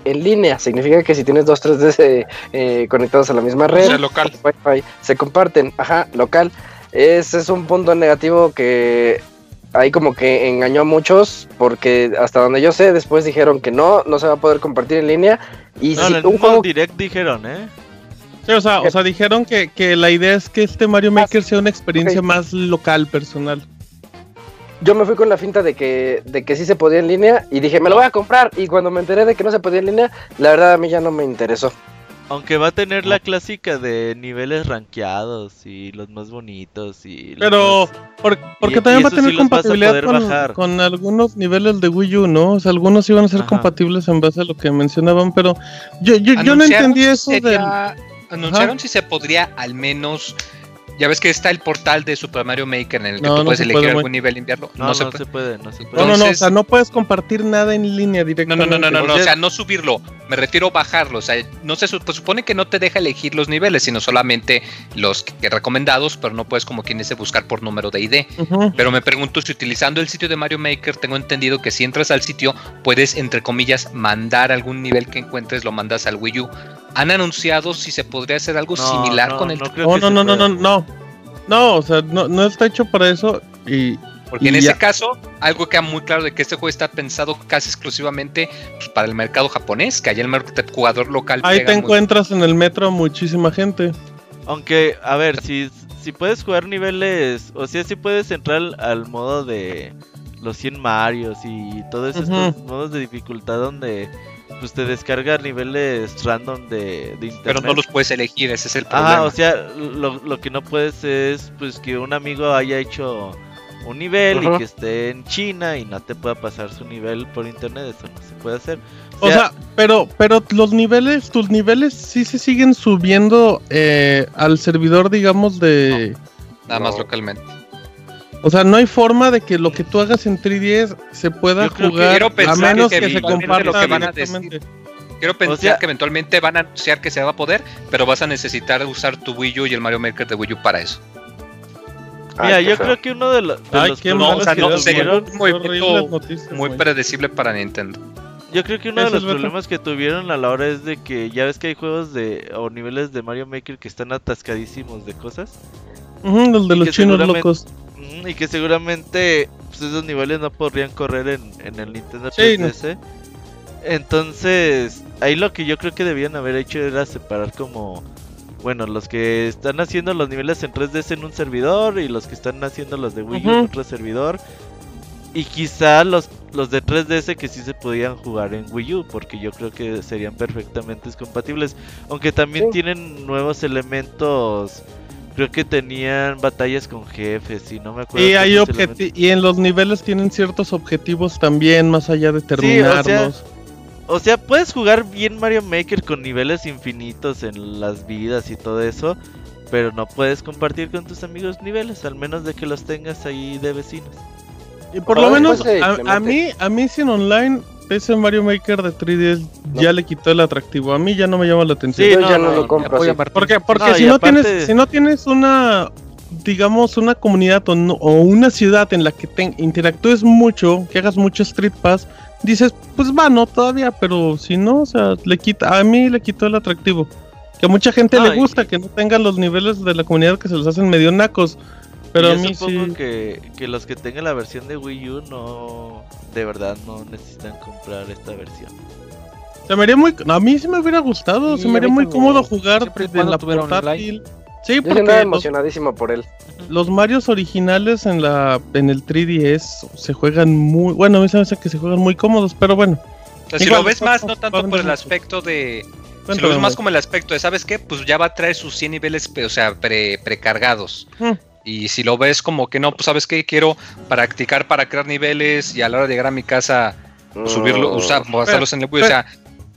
en línea, significa que si tienes dos 3D eh, conectados a la misma O red, sea, local. Wi-Fi, se comparten, ajá, local. Ese es un punto negativo que ahí como que engañó a muchos, porque hasta donde yo sé, después dijeron que no, no se va a poder compartir en línea. Y No, si en un juego direct dijeron, ¿eh? Sí, o sea, o sea, dijeron que, que la idea es que este Mario Maker sea una experiencia más local, personal. Yo me fui con la finta de que, de que sí se podía en línea y dije, me lo voy a comprar. Y cuando me enteré de que no se podía en línea, la verdad a mí ya no me interesó. Aunque va a tener la clásica de niveles rankeados y los más bonitos y... los Pero, más- porque y también va a tener sí a compatibilidad con, algunos niveles de Wii U, ¿no? O sea, algunos iban a ser Ajá. compatibles en base a lo que mencionaban, pero yo, yo, yo no Anunciaron entendí eso del... sería- Anunciaron Ajá. si se podría al menos. Ya ves que está el portal de Super Mario Maker en el que No, tú no puedes elegir puede, algún nivel y enviarlo. No, No, se puede. se puede, no se puede. No, no, no, o Entonces- sea, no puedes compartir nada en línea No, directamente. no, no, no, no, no, O sea- no subirlo, me refiero a bajarlo, o sea, no se pues supone que no te deja elegir los niveles, sino solamente los que, que recomendados, pero no puedes como quien dice buscar por número de ID. Pero me pregunto si utilizando el sitio de Mario Maker, tengo entendido que si entras al sitio, puedes, entre comillas, mandar algún nivel que encuentres, lo mandas al Wii U. ¿Han anunciado si se podría hacer algo No, similar no, con el no No, no, no, no. No, o sea, no, no está hecho para eso y... Porque en ese caso, algo queda muy claro de que este juego está pensado casi exclusivamente pues, para el mercado japonés, que allá el jugador local Ahí te muy- encuentras en el metro a muchísima gente. Aunque, a ver, si, si puedes jugar niveles, o sea, si puedes entrar al, al modo de los 100 Marios y todos estos modos de dificultad donde pues te descarga niveles random de, de internet. pero no los puedes elegir, ese es el problema. Ajá, o sea, lo, lo que no puedes es pues que un amigo haya hecho un nivel y que esté en China y no te pueda pasar su nivel por internet, eso no se puede hacer. O sea, pero, pero los niveles, tus niveles sí se siguen subiendo eh, al servidor, digamos, de... Nada más localmente. O sea, no hay forma de que lo que tú hagas en 3DS se pueda que jugar quiero a pensar menos que que, se comparta lo que van a decir-. Quiero pensar sea- que eventualmente van a anunciar que se va a poder, pero vas a necesitar usar tu Wii U y el Mario Maker de Wii U para eso. Mira, Ay, qué yo feo. creo que uno de, lo- de Ay, los qué no, problemas o sea, que no, sería tuvieron, un movimiento horribles noticias, Muy predecible para Nintendo. yo creo que uno de los problemas que tuvieron a la hora es de que ya ves que hay juegos de o niveles de Mario Maker que están atascadísimos de cosas los de los chinos locos. Y que seguramente pues, esos niveles no podrían correr en, en el Nintendo Sí, no. 3DS. Entonces, ahí lo que yo creo que debían haber hecho era separar como, bueno, los que están haciendo los niveles en 3DS en un servidor y los que están haciendo los de Wii U en otro servidor. Y quizá los, los de 3DS que sí se podían jugar en Wii U, porque yo creo que serían perfectamente compatibles. Aunque también Sí. tienen nuevos elementos. Creo que tenían batallas con jefes y no me acuerdo. Y hay y en los niveles tienen ciertos objetivos también, más allá de sea, terminarlos. O sea, puedes jugar bien Mario Maker con niveles infinitos en las vidas y todo eso, pero no puedes compartir con tus amigos niveles, al menos de que los tengas ahí de vecinos. y por lo menos se a, a mí, a mí sin online, ese Mario Maker de 3DS ya le quitó el atractivo. A mí ya no me llama la atención. Sí, no, ya no, no, lo compro. Sí. Porque, porque No, si no aparte- tienes, si no tienes una, digamos, una comunidad o, no- o una ciudad en la que te interactúes mucho, que hagas mucho Street Pass, dices, pues va, no todavía, pero si no, o sea, le quita, a mí le quitó el atractivo. Que a mucha gente No, le y- gusta que no tengan los niveles de la comunidad que se los hacen medio nacos. Pero Y a mí supongo sí. que, que los que tengan la versión de Wii U no, de verdad no necesitan comprar esta versión. Se me haría muy. A mí sí me hubiera gustado. Sí, se me haría muy también. cómodo jugar cuando la portátil. Sí, Yo porque los, emocionadísimo por él. los Marios originales en la en el 3DS se juegan muy. Bueno, a mí se me hace que se juegan muy cómodos, pero bueno. O sea, si Igual, lo ves más, no, tanto por el aspecto de. Si lo ves más como el aspecto de, ¿sabes qué? Pues ya va a traer sus 100 niveles, o sea, pre- precargados. Hmm. Y si lo ves como que no, pues ¿sabes qué? Quiero practicar para crear niveles y a la hora de llegar a mi casa subirlo, Mm. usar, pasarlos en el Wii. O sea,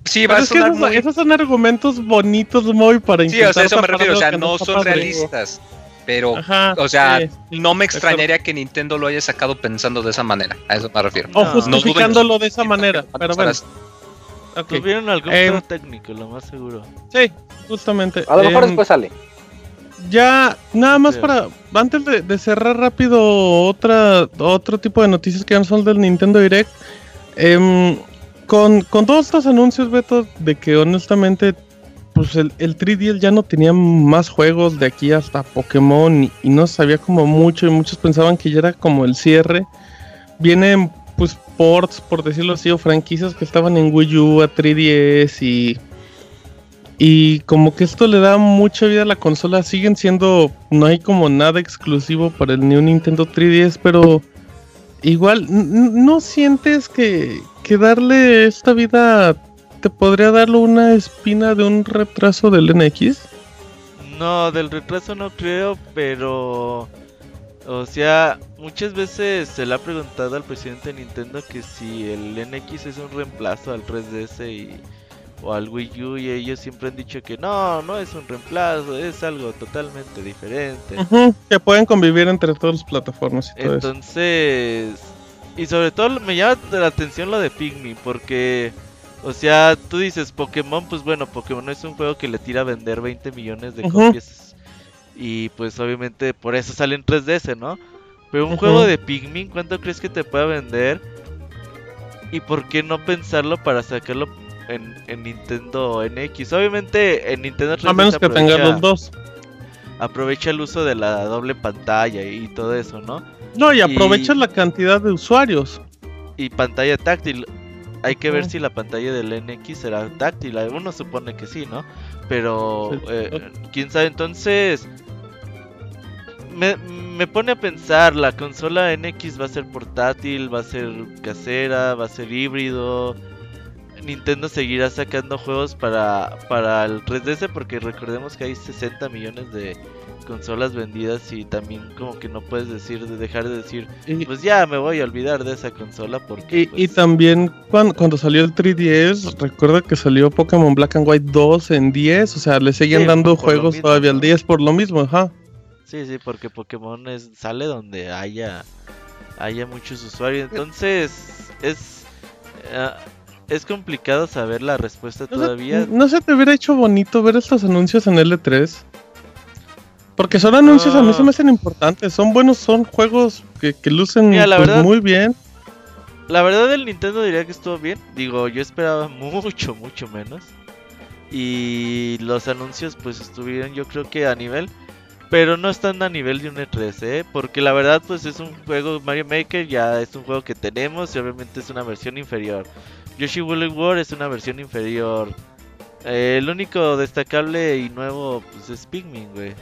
sí, va a es que sonar esos, muy... esos son argumentos bonitos muy para Sí, intentar o sea, eso me refiero, o sea, que no son padre. realistas. Pero, Ajá, o sea, sí. no me extrañaría que Nintendo lo haya sacado pensando de esa manera. A eso me refiero. O No, justificándolo de esa Sí, manera. Pero bueno. ok. Tuvieron algún pedo técnico, lo más seguro. Sí, justamente. A lo mejor Em, después sale. Ya, nada más para. Antes de, de cerrar rápido otra, otro tipo de noticias que no son del Nintendo Direct. em, con, con todos estos anuncios, Beto, de que honestamente, pues el, el 3DS ya no tenía más juegos de aquí hasta Pokémon y, y no sabía como mucho y muchos pensaban que ya era como el cierre. Vienen pues ports, por decirlo así, o franquicias que estaban en Wii U a 3DS y... Y como que esto le da mucha vida a la consola. Siguen siendo. No hay como nada exclusivo para el New Nintendo 3DS. Pero. igual, ¿no sientes que, que darle esta vida te podría darle una espina de un retraso del NX? No, del retraso no creo, pero... O sea, muchas veces se le ha preguntado al presidente de Nintendo que si el NX es un reemplazo al 3DS y, o al Wii U y ellos siempre han dicho que no, no es un reemplazo, es algo totalmente diferente. Que pueden convivir entre todas las plataformas y todo eso. Entonces, y sobre todo me llama la atención lo de Pikmin, porque, o sea, tú dices Pokémon, pues bueno, Pokémon es un juego que le tira a vender 20 millones de Ujú. copias. Y pues obviamente por eso sale en 3DS, ¿no? Pero un juego de Pikmin, ¿cuánto crees que te pueda vender? ¿Y por qué no pensarlo para sacarlo en, en Nintendo NX? Obviamente en Nintendo 3DS A menos que tenga aprovecha- los dos. aprovecha el uso de la doble pantalla y todo eso, ¿no? No, y y- aprovechas la cantidad de usuarios. y pantalla táctil. Hay que ver si la pantalla del NX será táctil. Uno supone que sí, ¿no? Pero Sí. eh, quién sabe. Entonces me, me pone a pensar. La consola NX va a ser portátil, va a ser casera, va a ser híbrido. Nintendo seguirá sacando juegos para, para el 3DS porque recordemos que hay 60 millones de consolas vendidas y también como que no puedes decir dejar de decir Y, pues ya me voy a olvidar de esa consola porque y, pues, y también cuando, cuando salió el 3DS, recuerda que salió Pokémon Black and White 2 en 10, o sea, le siguen Sí, dando juegos mismo, todavía al ¿no? 10 por lo mismo, ajá. sí sí porque Pokémon es, sale donde haya haya muchos usuarios entonces es eh, es complicado saber la respuesta ¿No se- todavía ¿No se te hubiera hecho bonito ver estos anuncios en L3? Porque son anuncios, a mí se me hacen importantes. Son buenos, son juegos que, que lucen Mira, la pues, verdad- muy bien. la verdad del Nintendo diría que estuvo bien digo yo esperaba mucho mucho menos y los anuncios pues estuvieron yo creo que a nivel pero no están a nivel de un E3, ¿eh? Porque la verdad, pues es un juego Mario Maker, ya es un juego que tenemos y obviamente es una versión inferior. Yoshi Woolly World es una versión inferior. Eh, el único destacable y nuevo, pues es Pikmin, güey.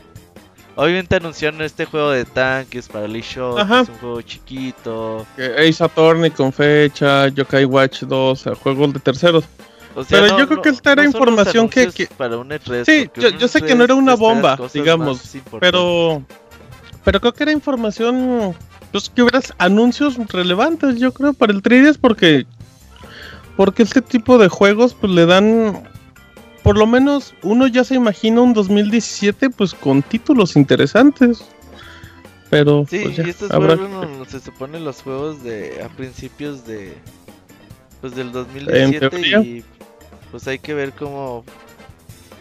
Obviamente anunciaron este juego de tanques para Lee Shot, Ajá. es un juego chiquito. Ace Attorney con fecha, Yokai Watch 2, o sea, juegos de terceros. O sea, Pero yo creo que esta era información que- Para un E3, Sí, yo- sé que E3 no era una te esperas bomba, digamos. Pero, pero creo que era información, pues que hubieras anuncios relevantes, yo creo, para el 3DS porque, porque este tipo de juegos, pues le dan, por lo menos uno ya se imagina un 2017, pues con títulos interesantes. Pero, Sí, pues ya, y estos habrá fueron, se supone, los juegos de a principios de pues del En 2017 teoría. y pues hay que ver cómo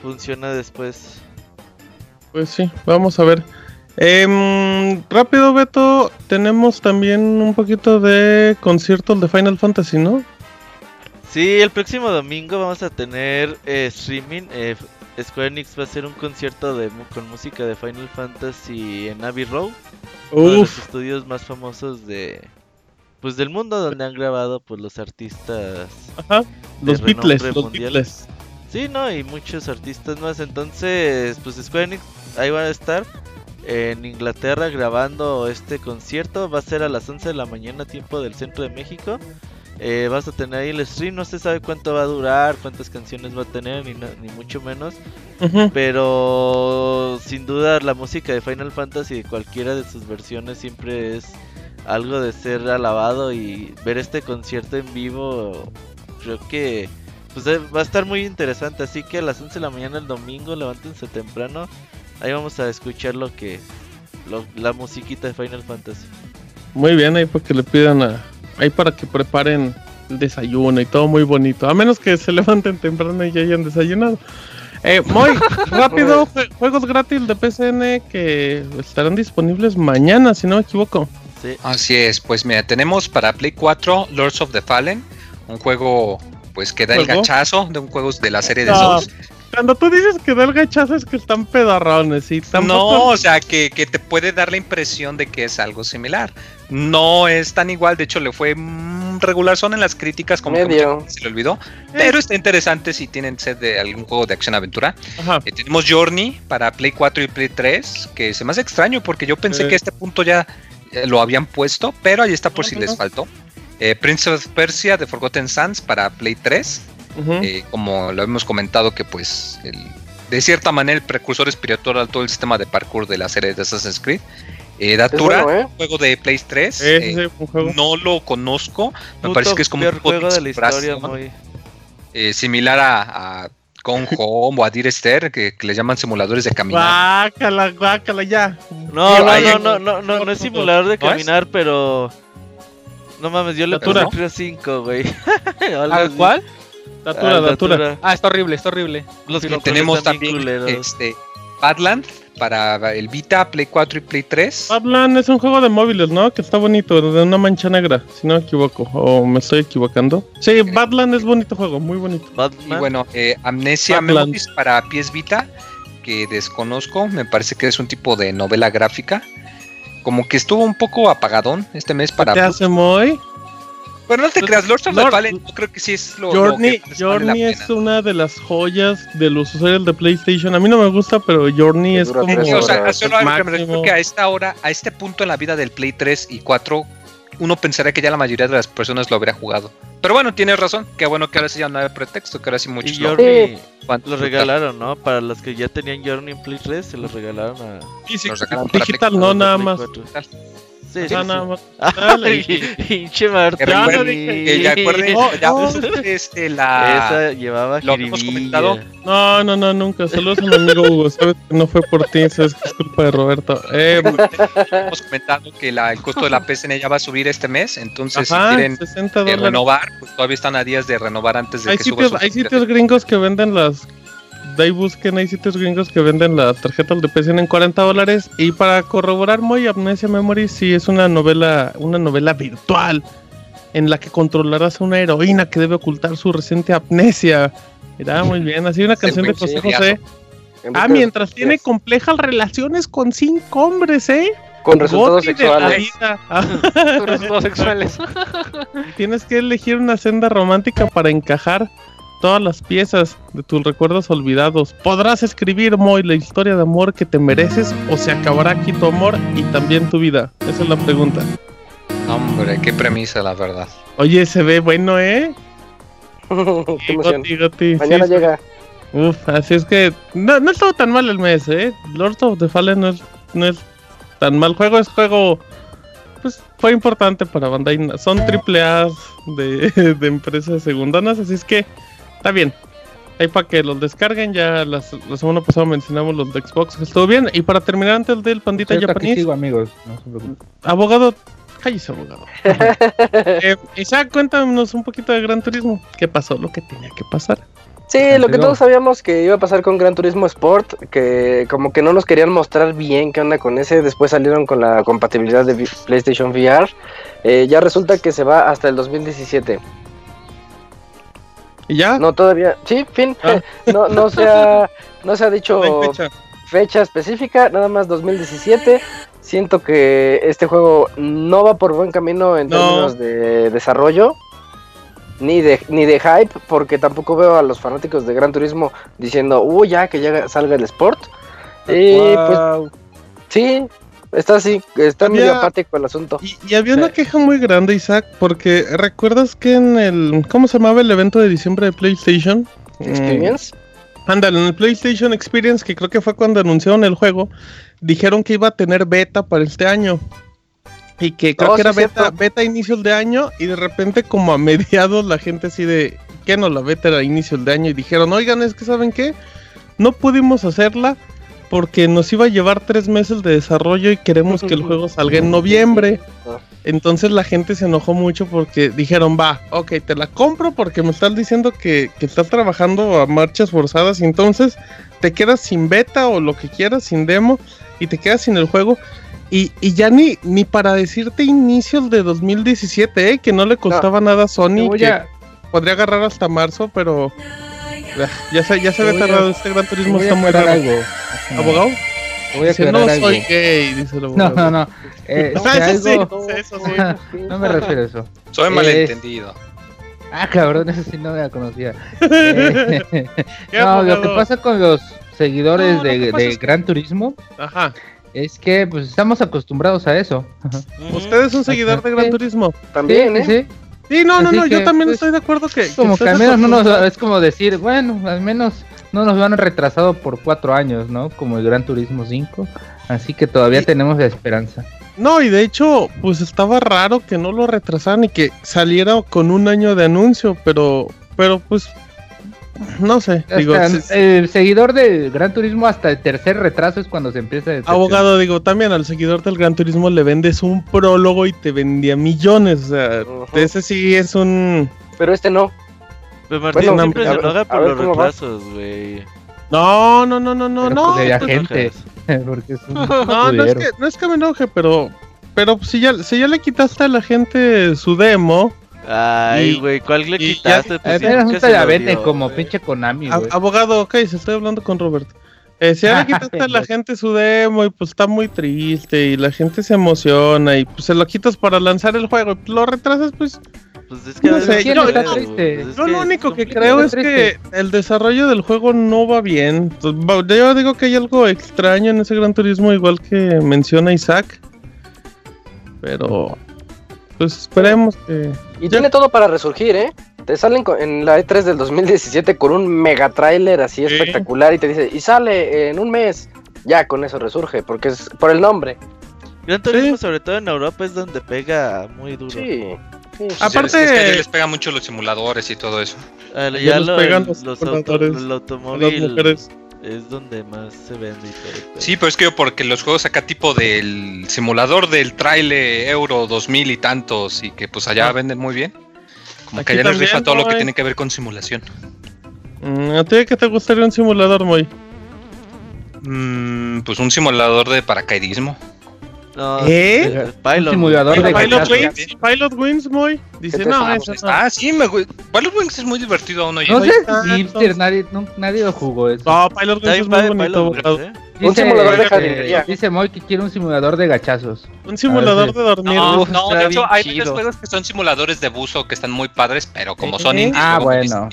funciona después. Pues sí, vamos a ver. Em, rápido, Beto, tenemos también un poquito de conciertos de Final Fantasy, ¿no? Sí, el próximo domingo vamos a tener eh, streaming. eh, Square Enix va a hacer un concierto de con música de Final Fantasy en Abbey Road, uno de los estudios más famosos de pues del mundo donde han grabado pues los artistas ajá, los Beatles, los. Beatles. Sí, no, y muchos artistas más. Entonces, pues Square Enix ahí van a estar en Inglaterra grabando este concierto. Va a ser a las 11 de la mañana, tiempo del centro de México. Eh, vas a tener ahí el stream. No se sabe cuánto va a durar, cuántas canciones va a tener, ni, ni mucho menos. Pero sin duda, la música de Final Fantasy de cualquiera de sus versiones siempre es algo de ser alabado. Y ver este concierto en vivo, creo que pues eh, va a estar muy interesante. Así que a las 11 de la mañana el domingo, levántense temprano. Ahí vamos a escuchar lo que. lo- la musiquita de Final Fantasy. Muy bien, ahí para que le pidan a. Ahí para que preparen el desayuno y todo muy bonito. A menos que se levanten temprano y ya hayan desayunado. Eh, muy rápido, jue- juegos gratis de PCN que estarán disponibles mañana, si no me equivoco. Sí. Así es, pues mira, tenemos para Play 4 Lords of the Fallen, un juego pues que da el ¿Juego? gachazo de un juego de la serie de No, Souls. Cuando tú dices que da el gachazo es que están pedarrones y No, tampoco. o sea, que, que te puede dar la impresión de que es algo similar. No es tan igual, de hecho le fue mm, regular son en las críticas como que Medio. gente se le olvidó, pero está interesante si tienen sed de algún juego de acción aventura. Ajá. Eh, tenemos Journey para Play 4 y Play 3, que se me hace extraño porque yo pensé Sí. que a este punto ya eh, lo habían puesto, pero ahí está por No, si no, les no. faltó. Eh, Prince of Persia de Forgotten Sands para Play 3. Eh, como lo hemos comentado que pues el- de cierta manera el precursor espiritual a todo el sistema de parkour de la serie de Assassin's Creed. Eh, Datura, bueno, ¿eh? juego de Play 3. Sí, sí, eh, sí, un juego. no lo conozco. Me Puto parece que es como un juego de la historia, muy. eh, similar a, a Gone Home o a Dear Esther, que, que le llaman simuladores de caminar. Guácala, guácala, ya. No, no, no, no, no, no, no es simulador de caminar, pero. No mames, yo le puse creo 5, güey. ¿Al así. Datura, Al datura. Ah, está horrible, está horrible. Los Y controles tenemos también culeros. este, Badland para el Vita, Play 4 y Play 3. Badland es un juego de móviles, ¿no? Que está bonito, de una mancha negra, si no me equivoco, o me estoy equivocando. Sí, Badland es bonito juego, muy bonito. Y bueno, eh, Amnesia. Memories para PS Vita, que desconozco, me parece que es un tipo de novela gráfica. Como que estuvo un poco apagadón este mes para... ¿Qué hace Moy? Bueno, no te creas, Lords of the Lord- Fallen, yo creo que sí es lo, lo Journey, que vale la Journey pena. es una de las joyas de los usuarios de PlayStation. A mí no me gusta, pero Journey Que es como... Sí, o sea, horas, solo a lo que me refiero que a esta hora, a este punto en la vida del Play 3 y 4, uno pensaría que ya la mayoría de las personas lo habría jugado. Pero bueno, tienes razón, qué bueno que ahora sí ya no hay pretexto, que ahora sí Y muchos lo Journey lo disfrutar. regalaron, ¿no? Para los que ya tenían Journey en Play 3, se lo regalaron a. Sí, sí, Los para digital, no, los nada más. 4. Sí, sí, Ah, sí. Pinche Martín. Que Ya no recuerden, dije- que ya acuerden, No, ya no. este, la... Esa llevaba lo habíamos jiribilla. comentado. No, no, no, nunca. Saludos a mi amigo Hugo. Sabes que no fue por ti, sabes que es culpa de Roberto. Eh, hemos comentado que la, el costo de la PSN ya va a subir este mes, entonces ajá, si quieren 60 eh, renovar, pues todavía están a días de renovar antes de Hay que suba sitios, su hay sitios gringos que venden las. De ahí busquen, hay sitios gringos que venden las tarjetas de PCN en 40 dólares. Y para corroborar muy Amnesia Memory, sí es una novela, una novela virtual en la que controlarás a una heroína que debe ocultar su reciente amnesia. Mira, muy bien. Así una canción de José José. Ah, mientras tiene complejas relaciones con cinco hombres, ¿eh? Con resultados Goti la sexuales. Ah, Resultados sexuales. Tienes que elegir una senda romántica para encajar todas las piezas de tus recuerdos olvidados. ¿Podrás escribir, Moy, la historia de amor que te mereces o se acabará aquí tu amor y también tu vida? Esa es la pregunta. Hombre, qué premisa, la verdad. Oye, se ve bueno, ¿eh? Qué. Goti, Goti, Mañana sí, llega. Uf, así es que no, no estuvo tan mal el mes, ¿eh? Lord of the Fallen no es, no es tan mal juego, es juego, pues fue importante para Bandai. Son triple A de, de empresas segundanas, así es que está bien. Ahí para que los descarguen, ya las- la semana pasada mencionamos los de Xbox, estuvo bien. Y para terminar antes del pandita japonés, sigo, amigos. No se abogado, cállese abogado. eh, Isaac, cuéntanos un poquito de Gran Turismo. ¿Qué pasó? Lo que tenía que pasar. Sí, lo que todos sabíamos que iba a pasar con Gran Turismo Sport, que como que no nos querían mostrar bien qué onda con ese, después salieron con la compatibilidad de PlayStation VR, Eh, ya resulta que se va hasta el 2017. ¿Y ya? No, todavía, sí, fin, Ah. no, no se ha, no se ha dicho No fecha. fecha específica, nada más 2017. Siento que este juego no va por buen camino en No. términos de desarrollo. Ni de, ni de hype, porque tampoco veo a los fanáticos de Gran Turismo diciendo, uy, ya que ya salga el Sport. Y pues Guau. sí, está así, está Había- medio apático el asunto. Y, y había una queja muy grande, Isaac, porque ¿recuerdas que en el... ¿Cómo se llamaba el evento de diciembre de PlayStation? Experience. Mm, ándale, en el PlayStation Experience, que creo que fue cuando anunciaron el juego, dijeron que iba a tener beta para este año. Y que creo Oh, que era sí, beta, beta inicios de año, y de repente como a mediados la gente así de... ¿Qué no? La beta era inicios de año, y dijeron, oigan, es que ¿saben qué? No pudimos hacerla porque nos iba a llevar tres meses de desarrollo y queremos que el juego salga en noviembre. Entonces la gente se enojó mucho porque dijeron, va, ok, te la compro porque me estás diciendo que, que estás trabajando a marchas forzadas y entonces te quedas sin beta o lo que quieras, sin demo y te quedas sin el juego. Y, y ya ni, ni para decirte inicios de 2017, ¿eh? que no le costaba nada a Sony, que podría agarrar hasta marzo, pero ah, ya se, ya se ve tardado, este gran turismo está muy raro. algo. ¿Abogado? Voy a Dice, no algo. soy gay, dice el No, abogado. no, no. Eh, si eso sí, algo- eso sí. no me refiero a eso. Soy Es- malentendido. Ah, cabrón, eso sí no me la conocía. Eh, ¿Qué no, lo que pasa con los seguidores No, de, de Gran Turismo Ajá. Es que pues estamos acostumbrados a eso. ¿Usted es un seguidor de Gran Sí. Turismo? También, Sí, ¿eh? sí. Sí, no, no, Así no, yo que, también pues, estoy de acuerdo que... Como que al menos no nos, es como decir, bueno, al menos no nos van retrasado por cuatro años, ¿no? Como el Gran Turismo 5. Así que todavía tenemos la esperanza. No, y de hecho, pues estaba raro que no lo retrasaran y que saliera con un año de anuncio, pero, pero pues, no sé, digo, el seguidor del Gran Turismo hasta el tercer retraso es cuando se empieza a abogado, digo, también al seguidor del Gran Turismo le vendes un prólogo y te vendía millones, o sea, ese sí es un... Pero este no. Pero Martín Bueno, siempre se enoja por los retrasos, güey. No, no, no, no, no, no, pues, te gente. Porque es un no, no es, que, no es que me enoje, pero, pero si ya, si ya le quitaste a la gente su demo, Ay, güey, ¿cuál le y ya- quitaste? Pues Eh, no se te la venden como güey. pinche Konami, güey. abogado, ok, se estoy hablando con Roberto. Eh, si ya le quitaste a la gente su demo y pues está muy triste y la gente se emociona y pues se lo quitas para lanzar el juego y lo retrasas, pues Pues es que No sé, yo- no, triste. pues es yo lo único que creo es triste. que el desarrollo del juego no va bien. Yo digo que hay algo extraño en ese Gran Turismo, igual que menciona Isaac. Pero pues esperemos que... Y Ya. tiene todo para resurgir, ¿eh? Te salen en la E3 del 2017 con un mega trailer así Sí. espectacular y te dice, y sale en un mes. Ya con eso resurge, porque es por el nombre. Gran Turismo, Sí. sobre todo en Europa, es donde pega muy duro. Sí. sí. Es que- Aparte- es que a ellos les pega mucho los simuladores y todo eso. Ya ya los lo- pegan los los auto- es donde más se vende y todo. Sí, pero es que yo porque los juegos acá tipo del simulador del trailer Euro 2000 y tantos y que pues allá Ah. venden muy bien. Como Aquí que allá les rifa todo lo que tiene que ver con simulación. Mm, ¿A ti qué te gustaría un simulador, Moy? Mm, pues un simulador de paracaidismo. No, ¿Eh? Pilot. Simulador de Pilot. Wings, Pilot Wings, Moy. Dice, ¿Qué te no, eso no. Ah, sí, me Pilot Wings es muy divertido aún hoy. No sé. Ah, si nadie, no- nadie lo jugó eso. No, Pilot Wings es muy bonito, Pilot. ¿eh? Un simulador de jardinería. Dice Moy que quiere un simulador de gachazos. Un simulador Ah, de dormir. No, no, de hecho hay varios juegos que son simuladores de buzo que están muy padres, pero como Sí. son indies, Ah, bueno.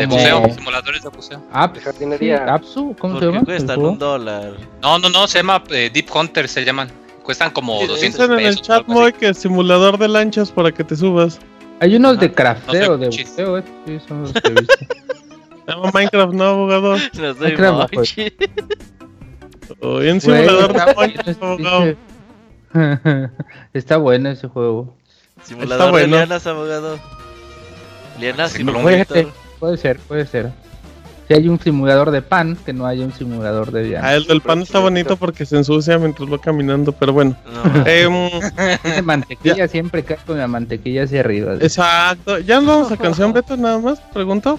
Hipster. De Como buceo, simuladores de buceo. De jardinería. Apsu, ¿cómo se llama? cuestan un dólar. No, no, no, se llama eh, Deep Hunter, se llaman. Cuestan como Sí, 200 Dicen en el pesos. chat. Moy, que es simulador de lanchas para que te subas. Hay unos de Ajá. crafteo, No de buceo, eh. Sí, son los que he visto. Se llama Minecraft, no, abogado. No soy Mochi. pues. O un simulador está de bueno, lanchas, abogado. Está bueno ese juego. Simulador bueno. de lianas, abogado. Lianas Sí, y. Puede, puede ser, puede ser. Si hay un simulador de pan, que no haya un simulador de diana. Ah, el del pan está bonito porque se ensucia mientras va caminando, pero bueno. No. Em, mantequilla, siempre cae con la mantequilla hacia arriba. exacto. ¿Ya nos vamos a canción, Beto, nada más? Pregunto.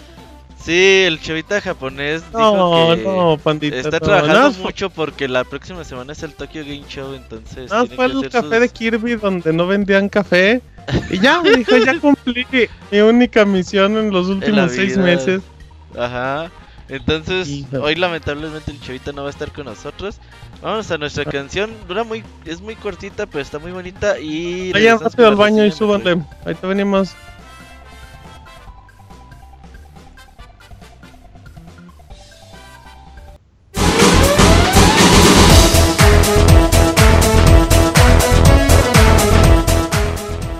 Sí, el chavita japonés No, dijo que no, pandita. está trabajando mucho porque la próxima semana es el Tokyo Game Show, entonces fue el café sus- de Kirby donde no vendían café. Y ya, me dijo, ya cumplí mi única misión en los últimos seis meses. Ajá. Entonces, Hijo. hoy lamentablemente el chavita no va a estar con nosotros. Vamos a nuestra canción. Dura muy, es muy cortita, pero está muy bonita. Y Vayan rápido al baño y súbanle. Ahí te venimos.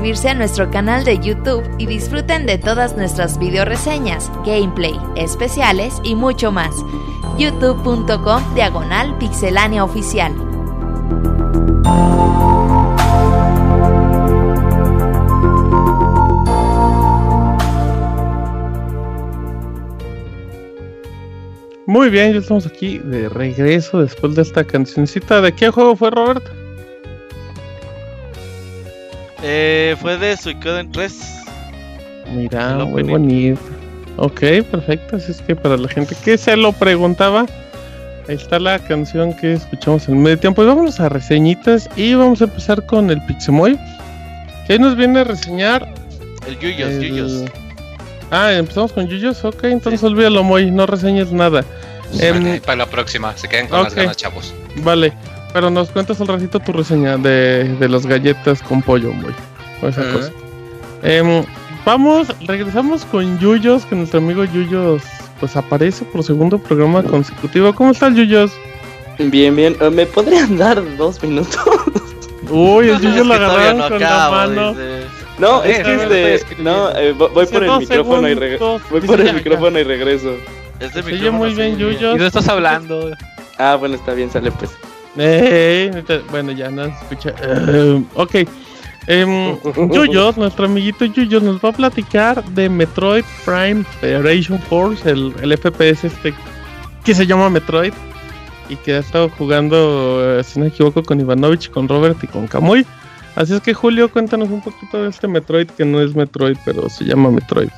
suscribirse a nuestro canal de YouTube y disfruten de todas nuestras video reseñas, gameplay, especiales y mucho más. youtube.com diagonal pixelania oficial. Muy bien, ya estamos aquí de regreso después de esta cancioncita. ¿De qué juego fue, Robert? Fue de Suicoden 3. Mira, muy bonito. Ok, perfecto. Así es que para la gente que se lo preguntaba, ahí está la canción que escuchamos en medio tiempo. Y vámonos a reseñitas y vamos a empezar con el Pixemoy. Que nos viene a reseñar. El Yuyos, el- Yuyos. Ah, empezamos con Yuyos. Ok, entonces olvídalo, Moy. No reseñes nada. Para la próxima, se queden con las ok. ganas, chavos. Vale, pero nos cuentas al ratito tu reseña de, de las galletas con pollo, muy. O esa Ajá. cosa. Em, vamos, regresamos con Yuyos, que nuestro amigo Yuyos pues aparece por segundo programa consecutivo. ¿Cómo estás, Yuyos? Bien, bien. Eh, ¿Me podrían dar dos minutos? Uy, el Yuyos lo agarraron no con la mano. dice. No, es que este. No, eh, vo- voy por el micrófono y regreso. Voy por el micrófono y regreso. Este oye micrófono muy bien, Yuyos. ¿Y no estás hablando? Ah, bueno, está bien, sale pues. Neta- bueno, ya no se escucha. Eh, ok. Em, Yuyos, nuestro amiguito Yuyos, nos va a platicar de Metroid Prime Federation Force, el, el FPS este que se llama Metroid y que ha estado jugando, eh, si no me equivoco, con Ivanovich, con Robert y con Kamui. Así es que Julio, cuéntanos un poquito de este Metroid que no es Metroid, pero se llama Metroid.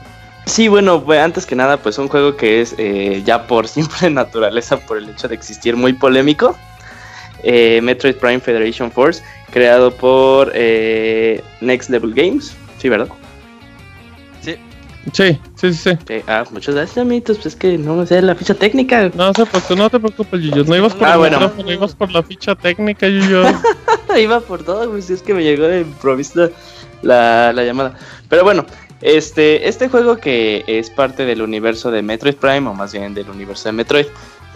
Sí, bueno, pues, antes que nada, pues un juego que es eh, ya por simple naturaleza, por el hecho de existir, muy polémico. Eh, Metroid Prime Federation Force, creado por eh, Next Level Games. Sí, ¿verdad? Sí, sí, sí, sí. Eh, ah, muchas gracias, amiguitos. Pues es que no me sé la ficha técnica. No, se preocupe, no te preocupes, Yuyos. No ibas por Ah, el bueno. micrófono, ibas por la ficha técnica, Yuyos. Iba por todo, pues es que me llegó de improviso la, la llamada. Pero bueno, este, este juego que es parte del universo de Metroid Prime, o más bien del universo de Metroid,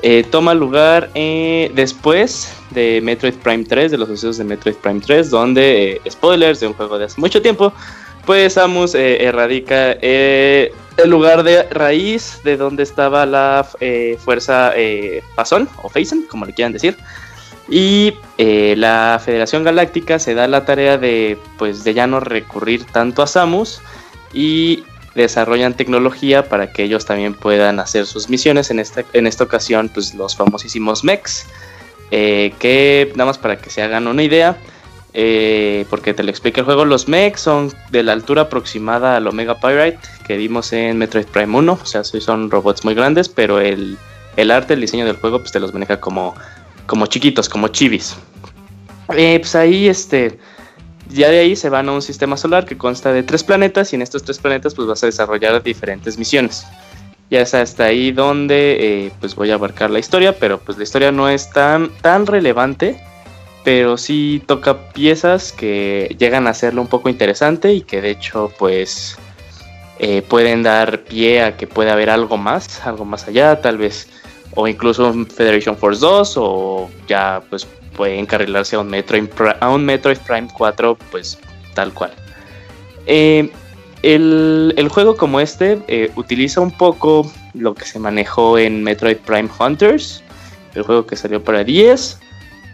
eh, toma lugar eh, después de Metroid Prime 3, de los sucesos de Metroid Prime 3, donde, eh, spoilers de un juego de hace mucho tiempo, pues Samus erradica el lugar de raíz de donde estaba la fuerza Phazon, o Phazon, como le quieran decir. Y la Federación Galáctica se da la tarea de, pues, de ya no recurrir tanto a Samus y desarrollan tecnología para que ellos también puedan hacer sus misiones. En esta, en esta ocasión, pues los famosísimos mechs, eh, que nada más para que se hagan una idea, eh, porque te lo explica el juego, los mechs son de la altura aproximada al Omega Pirate que vimos en Metroid Prime 1, o sea, son robots muy grandes, pero el, el arte, el diseño del juego, pues te los maneja como como chiquitos, como chivis. Eh, pues ahí, este, ya de ahí se van a un sistema solar que consta de tres planetas y en estos tres planetas pues vas a desarrollar diferentes misiones. Ya es hasta ahí donde eh, pues voy a abarcar la historia, pero pues la historia no es tan, tan relevante, pero sí toca piezas que llegan a hacerlo un poco interesante y que de hecho pues eh, pueden dar pie a que pueda haber algo más, algo más allá, tal vez o incluso Federation Force 2 o ya pues puede encarrilarse a un Metroid, a un Prime 4 pues tal cual. Eh, el, el juego como este eh, utiliza un poco lo que se manejó en Metroid Prime Hunters, el juego que salió para 10.